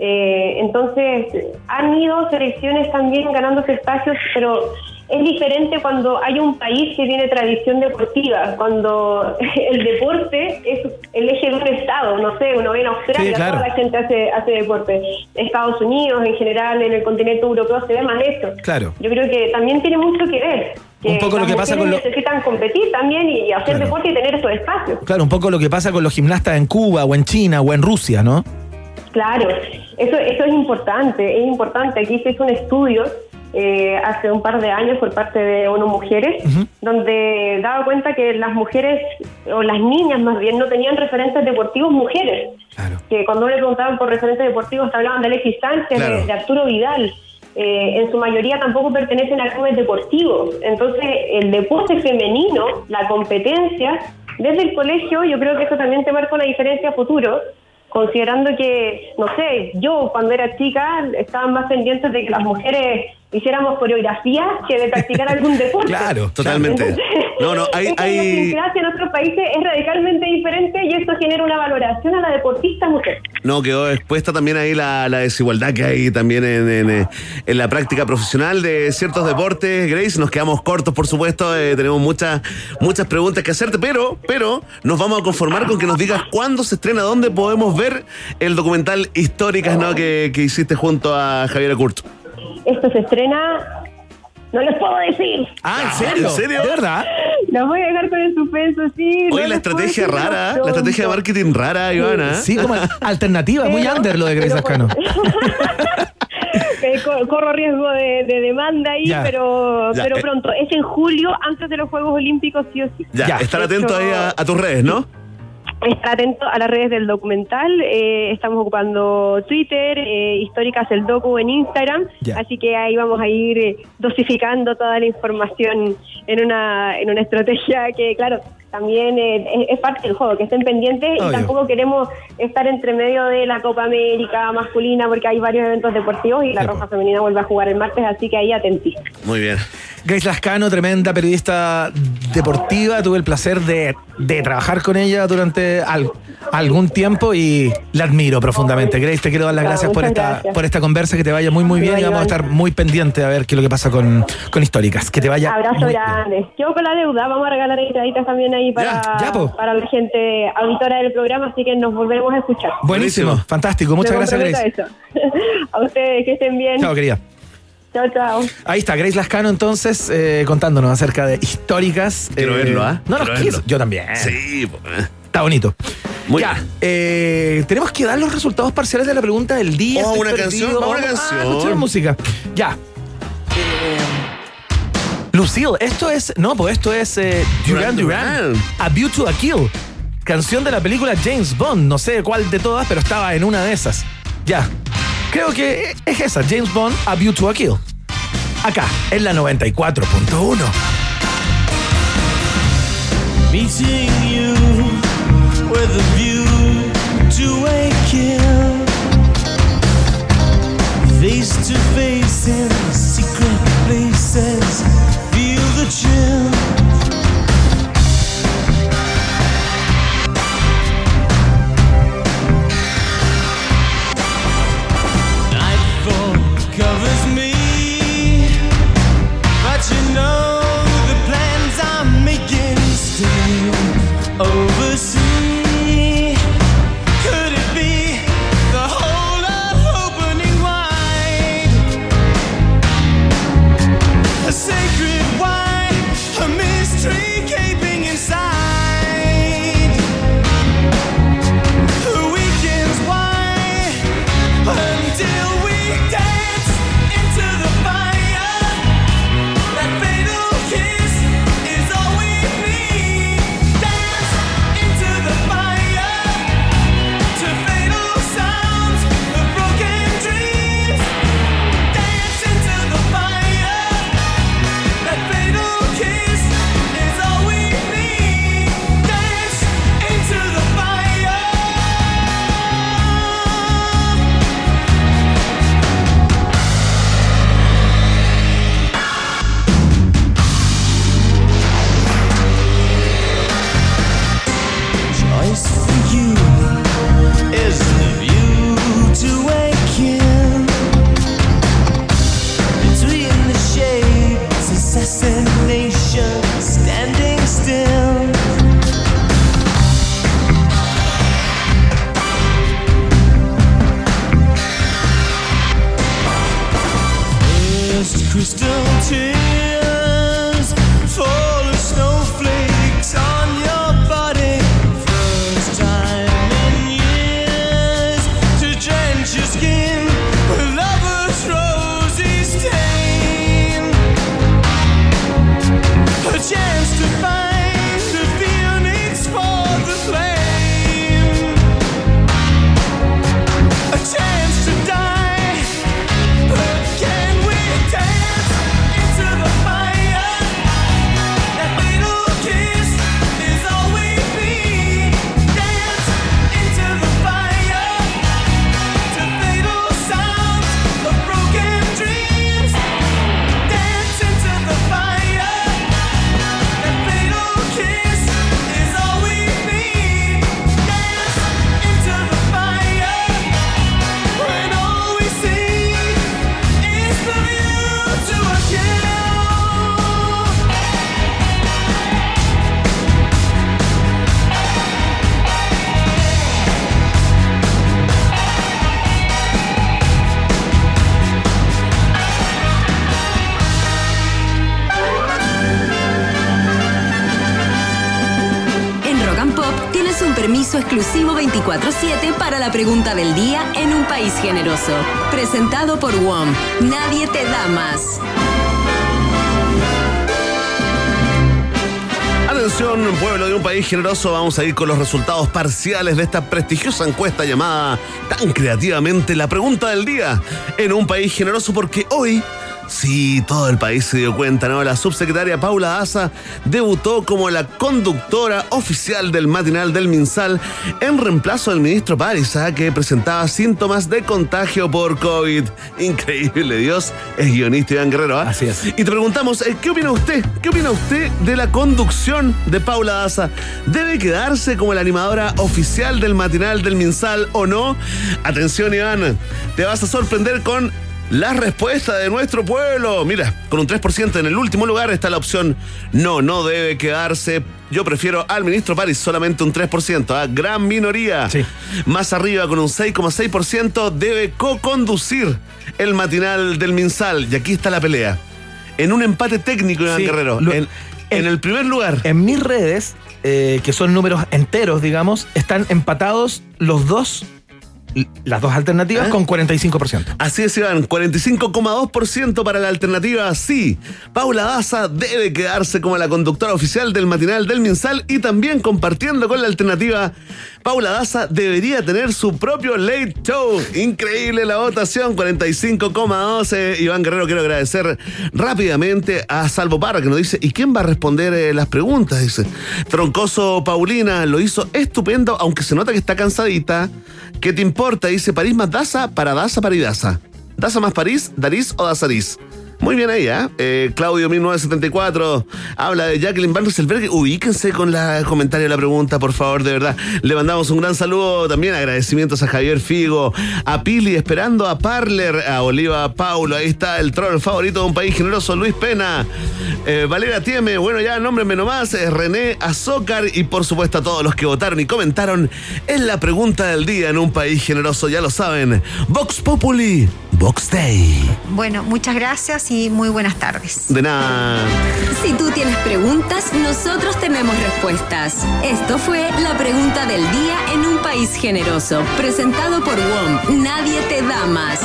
Eh, entonces, han ido selecciones también ganándose espacios, pero es diferente cuando hay un país que tiene tradición deportiva, cuando el deporte es el eje de un estado, no sé, uno ve en Australia, Sí, claro. toda la gente hace, hace deporte. Estados Unidos, en general, en el continente europeo se ve más esto. Claro. Yo creo que también tiene mucho que ver. Que Un poco lo que pasa con lo- necesitan competir también y hacer Claro. deporte y tener esos espacios. Claro, un poco lo que pasa con los gimnastas en Cuba o en China o en Rusia, ¿no? Claro, eso, eso es importante, es importante. Aquí se hizo un estudio eh, hace un par de años por parte de unas mujeres, donde daba cuenta que las mujeres, o las niñas más bien, no tenían referentes deportivos mujeres. Que cuando le preguntaban por referentes deportivos, te hablaban de Alexis Sánchez, Claro. de, de Arturo Vidal. Eh, en su mayoría tampoco pertenecen a clubes deportivos. Entonces, el deporte femenino, la competencia, desde el colegio, yo creo que eso también te marca una diferencia a futuro, considerando que, no sé, yo cuando era chica estaba más pendientes de que las mujeres hiciéramos coreografías que de practicar algún deporte. Claro, totalmente. No, no, hay, hay, idiosincrasia en otros países es radicalmente diferente y esto genera una valoración a la deportista mujer. no, quedó expuesta también ahí la, la desigualdad que hay también en, en, eh, en la práctica profesional de ciertos deportes. Grace, nos quedamos cortos, por supuesto, eh, tenemos muchas, muchas preguntas que hacerte, pero, pero nos vamos a conformar con que nos digas cuándo se estrena, dónde podemos ver el documental Históricas ¿no? que, que hiciste junto a Javier Curto. Esto se estrena, no les puedo decir. Ah, ¿en serio? ¿En serio? ¿De verdad? Los voy a dejar con el suspenso, sí. no Oye, la estrategia decir rara, la estrategia de marketing rara, Ivana. Sí, como alternativa, muy under lo de Grace Lascano. Eh, co- corro riesgo de, de demanda ahí, Ya. pero, Ya, pero eh. pronto. Es en julio, antes de los Juegos Olímpicos, sí o sí. Ya, estar atento hecho, ahí a, a tus redes, ¿no? Estar atento a las redes del documental. eh, estamos ocupando Twitter, eh, Históricas el Docu en Instagram. Así que ahí vamos a ir eh, dosificando toda la información en una, en una estrategia que, claro, también eh, es, parte del juego, que estén pendientes Obvio. y tampoco queremos estar entre medio de la Copa América masculina porque hay varios eventos deportivos y la Roja Femenina vuelve a jugar el martes, así que ahí atentísimos. Muy bien. Grace Lascano, tremenda periodista deportiva. Tuve el placer de, de trabajar con ella durante al- algún tiempo y la admiro profundamente. Grace, te quiero dar las gracias por esta, gracias. por esta conversa. Que te vaya muy, muy bien y vamos a estar muy pendientes a ver qué es lo que pasa con, con Históricas. Que te vaya. Abrazo grande. Quedo con la deuda, vamos a regalar entraditas también ahí para, Ya, ya, la gente auditora del programa, así que nos volveremos a escuchar. Buenísimo, fantástico. Muchas Me gracias, Grace. a ustedes, que estén bien. Chao, querida. Chao, chao. Ahí está, Grace Lascano entonces eh, contándonos acerca de históricas. Quiero eh, verlo, ¿ah? No, no, Quiero quiso- verlo. yo también. Sí, eh. Está bonito. ya, eh, tenemos que dar los resultados parciales de la pregunta del día. Oh, una perdido. canción, Vamos una a- canción. Ah, escuchar música. Ya. Lucille, esto es. No, pues esto es eh, Duran Duran Duran. A View to a Kill. Canción de la película James Bond. No sé cuál de todas, pero estaba en una de esas. Ya. Creo que es esa, James Bond, A View to a Kill. Acá, en la 94.1. Meeting you with a view to a kill. Face to face in Presentado por WOM. Nadie te da más. Atención, pueblo de un país generoso, vamos a ir con los resultados parciales de esta prestigiosa encuesta llamada tan creativamente la pregunta del día en un país generoso porque hoy... Sí, todo el país se dio cuenta, ¿no? La subsecretaria Paula Daza debutó como la conductora oficial del matinal del Minsal en reemplazo del ministro París, ¿ah? que presentaba síntomas de contagio por COVID. Increíble, Dios, es guionista Iván Guerrero, ¿ah? Así es. Y te preguntamos, eh, ¿qué opina usted? ¿Qué opina usted de la conducción de Paula Daza? ¿Debe quedarse como la animadora oficial del matinal del Minsal o no? Atención, Iván, te vas a sorprender con la respuesta de nuestro pueblo. Mira, con un 3% en el último lugar está la opción no, no debe quedarse. Yo prefiero al ministro París, solamente un 3%, ¿ah? gran minoría. Más arriba, con un 6,6%, debe co-conducir el matinal del Minsal. Y aquí está la pelea. En un empate técnico, Iván Sí, Guerrero. lo- en, en el primer lugar. En mis redes, eh, que son números enteros, digamos, están empatados los dos, las dos alternativas ¿Ah? con 45%. Así es, Iván, 45,2% para la alternativa sí. Paula Daza debe quedarse como la conductora oficial del matinal del Minsal y también compartiendo con la alternativa, Paula Daza debería tener su propio late show. Increíble la votación, 45,12. Iván Guerrero, quiero agradecer rápidamente a Salvo Parra que nos dice, ¿y quién va a responder eh, las preguntas? Dice, Troncoso Paulina lo hizo estupendo, aunque se nota que está cansadita. ¿Qué te importa? Dice París más Daza, para Daza, para Daza. Daza más París, Darís o Dazarís. Muy bien ahí, ¿eh? Eh, Claudio 1974 habla de Jacqueline Van Rieselberg. Ubíquense con la comentario de la pregunta, por favor, de verdad. Le mandamos un gran saludo también, agradecimientos a Javier Figo, a Pili esperando a Parler, a Oliva Paulo, ahí está el troll favorito de un país generoso, Luis Pena, eh, Valera Tieme, bueno ya, nómbrenme nomás, eh, René Azócar y por supuesto a todos los que votaron y comentaron en la pregunta del día en un país generoso, ya lo saben, Vox Populi, Vox Day. Bueno, muchas gracias y muy buenas tardes. De nada. Si tú tienes preguntas, nosotros tenemos respuestas. Esto fue la pregunta del día en un país generoso, presentado por WOM. Nadie te da más.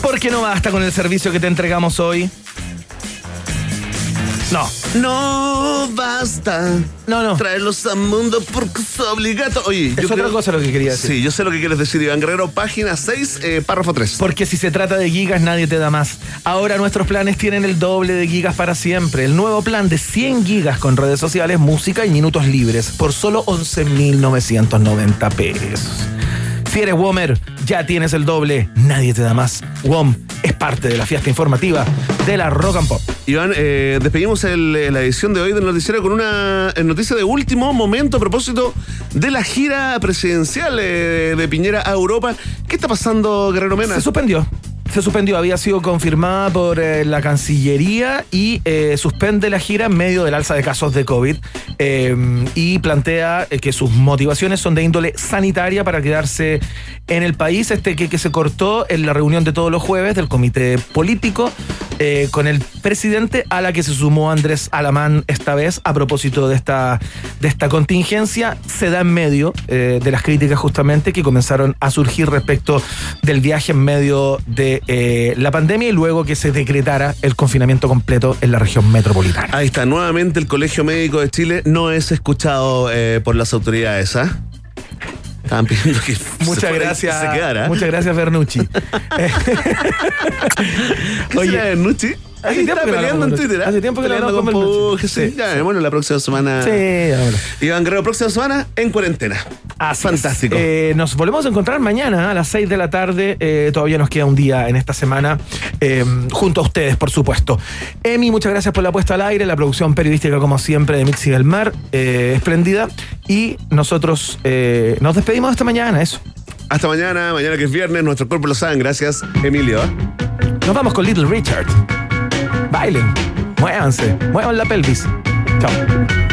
¿Por qué no basta con el servicio que te entregamos hoy? No. No basta. No, no. Traerlos al mundo porque es obligatorio. Oye, Es otra cosa lo que quería decir. Sí, yo sé lo que quieres decir, Iván Guerrero. Página 6, eh, párrafo 3. Porque si se trata de gigas, nadie te da más. Ahora nuestros planes tienen el doble de gigas para siempre. El nuevo plan de 100 gigas con redes sociales, música y minutos libres por solo 11.990 pesos. Si eres WOMer, ya tienes el doble, nadie te da más. WOM es parte de la fiesta informativa de la Rock and Pop. Iván, eh, despedimos el- eh, la edición de hoy del noticiero con una eh, noticia de último momento a propósito de la gira presidencial eh, de Piñera a Europa. ¿Qué está pasando, Guerrero Mena? Se suspendió. Se suspendió, había sido confirmada por eh, la Cancillería y eh, suspende la gira en medio del alza de casos de COVID eh, y plantea eh, que sus motivaciones son de índole sanitaria para quedarse en el país. Este que se cortó en la reunión de todos los jueves del comité político eh, con el presidente a la que se sumó Andrés Alamán esta vez a propósito de esta, de esta contingencia. Se da en medio eh, de las críticas justamente que comenzaron a surgir respecto del viaje en medio de eh, la pandemia y luego que se decretara el confinamiento completo en la región metropolitana. Ahí está, nuevamente el Colegio Médico de Chile no es escuchado por las autoridades, ¿ah? Estaban pidiendo que se Muchas y gracias. se quedara. Muchas gracias, Bernucci. ¿Qué Oye, será Bernucci? Hace Ahí tiempo está peleando en Twitter, ¿ah? Hace tiempo que Peleando hablamos con. Puje, sí. Ya, bueno, la próxima semana. Sí, ahora. Iván Guerrero, próxima semana en cuarentena. Fantástico. Eh, nos volvemos a encontrar mañana a las 6 de la tarde. Eh, todavía nos queda un día en esta semana eh, junto a ustedes, por supuesto. Emi, muchas gracias por la puesta al aire, la producción periodística, como siempre, de Mixi del Mar, eh, espléndida. Y nosotros nos despedimos esta mañana, eso. Hasta mañana, mañana que es viernes, nuestro cuerpo lo saben. Gracias, Emilio. Nos vamos con Little Richard. Bailen, muévanse, muevan la pelvis. Chao.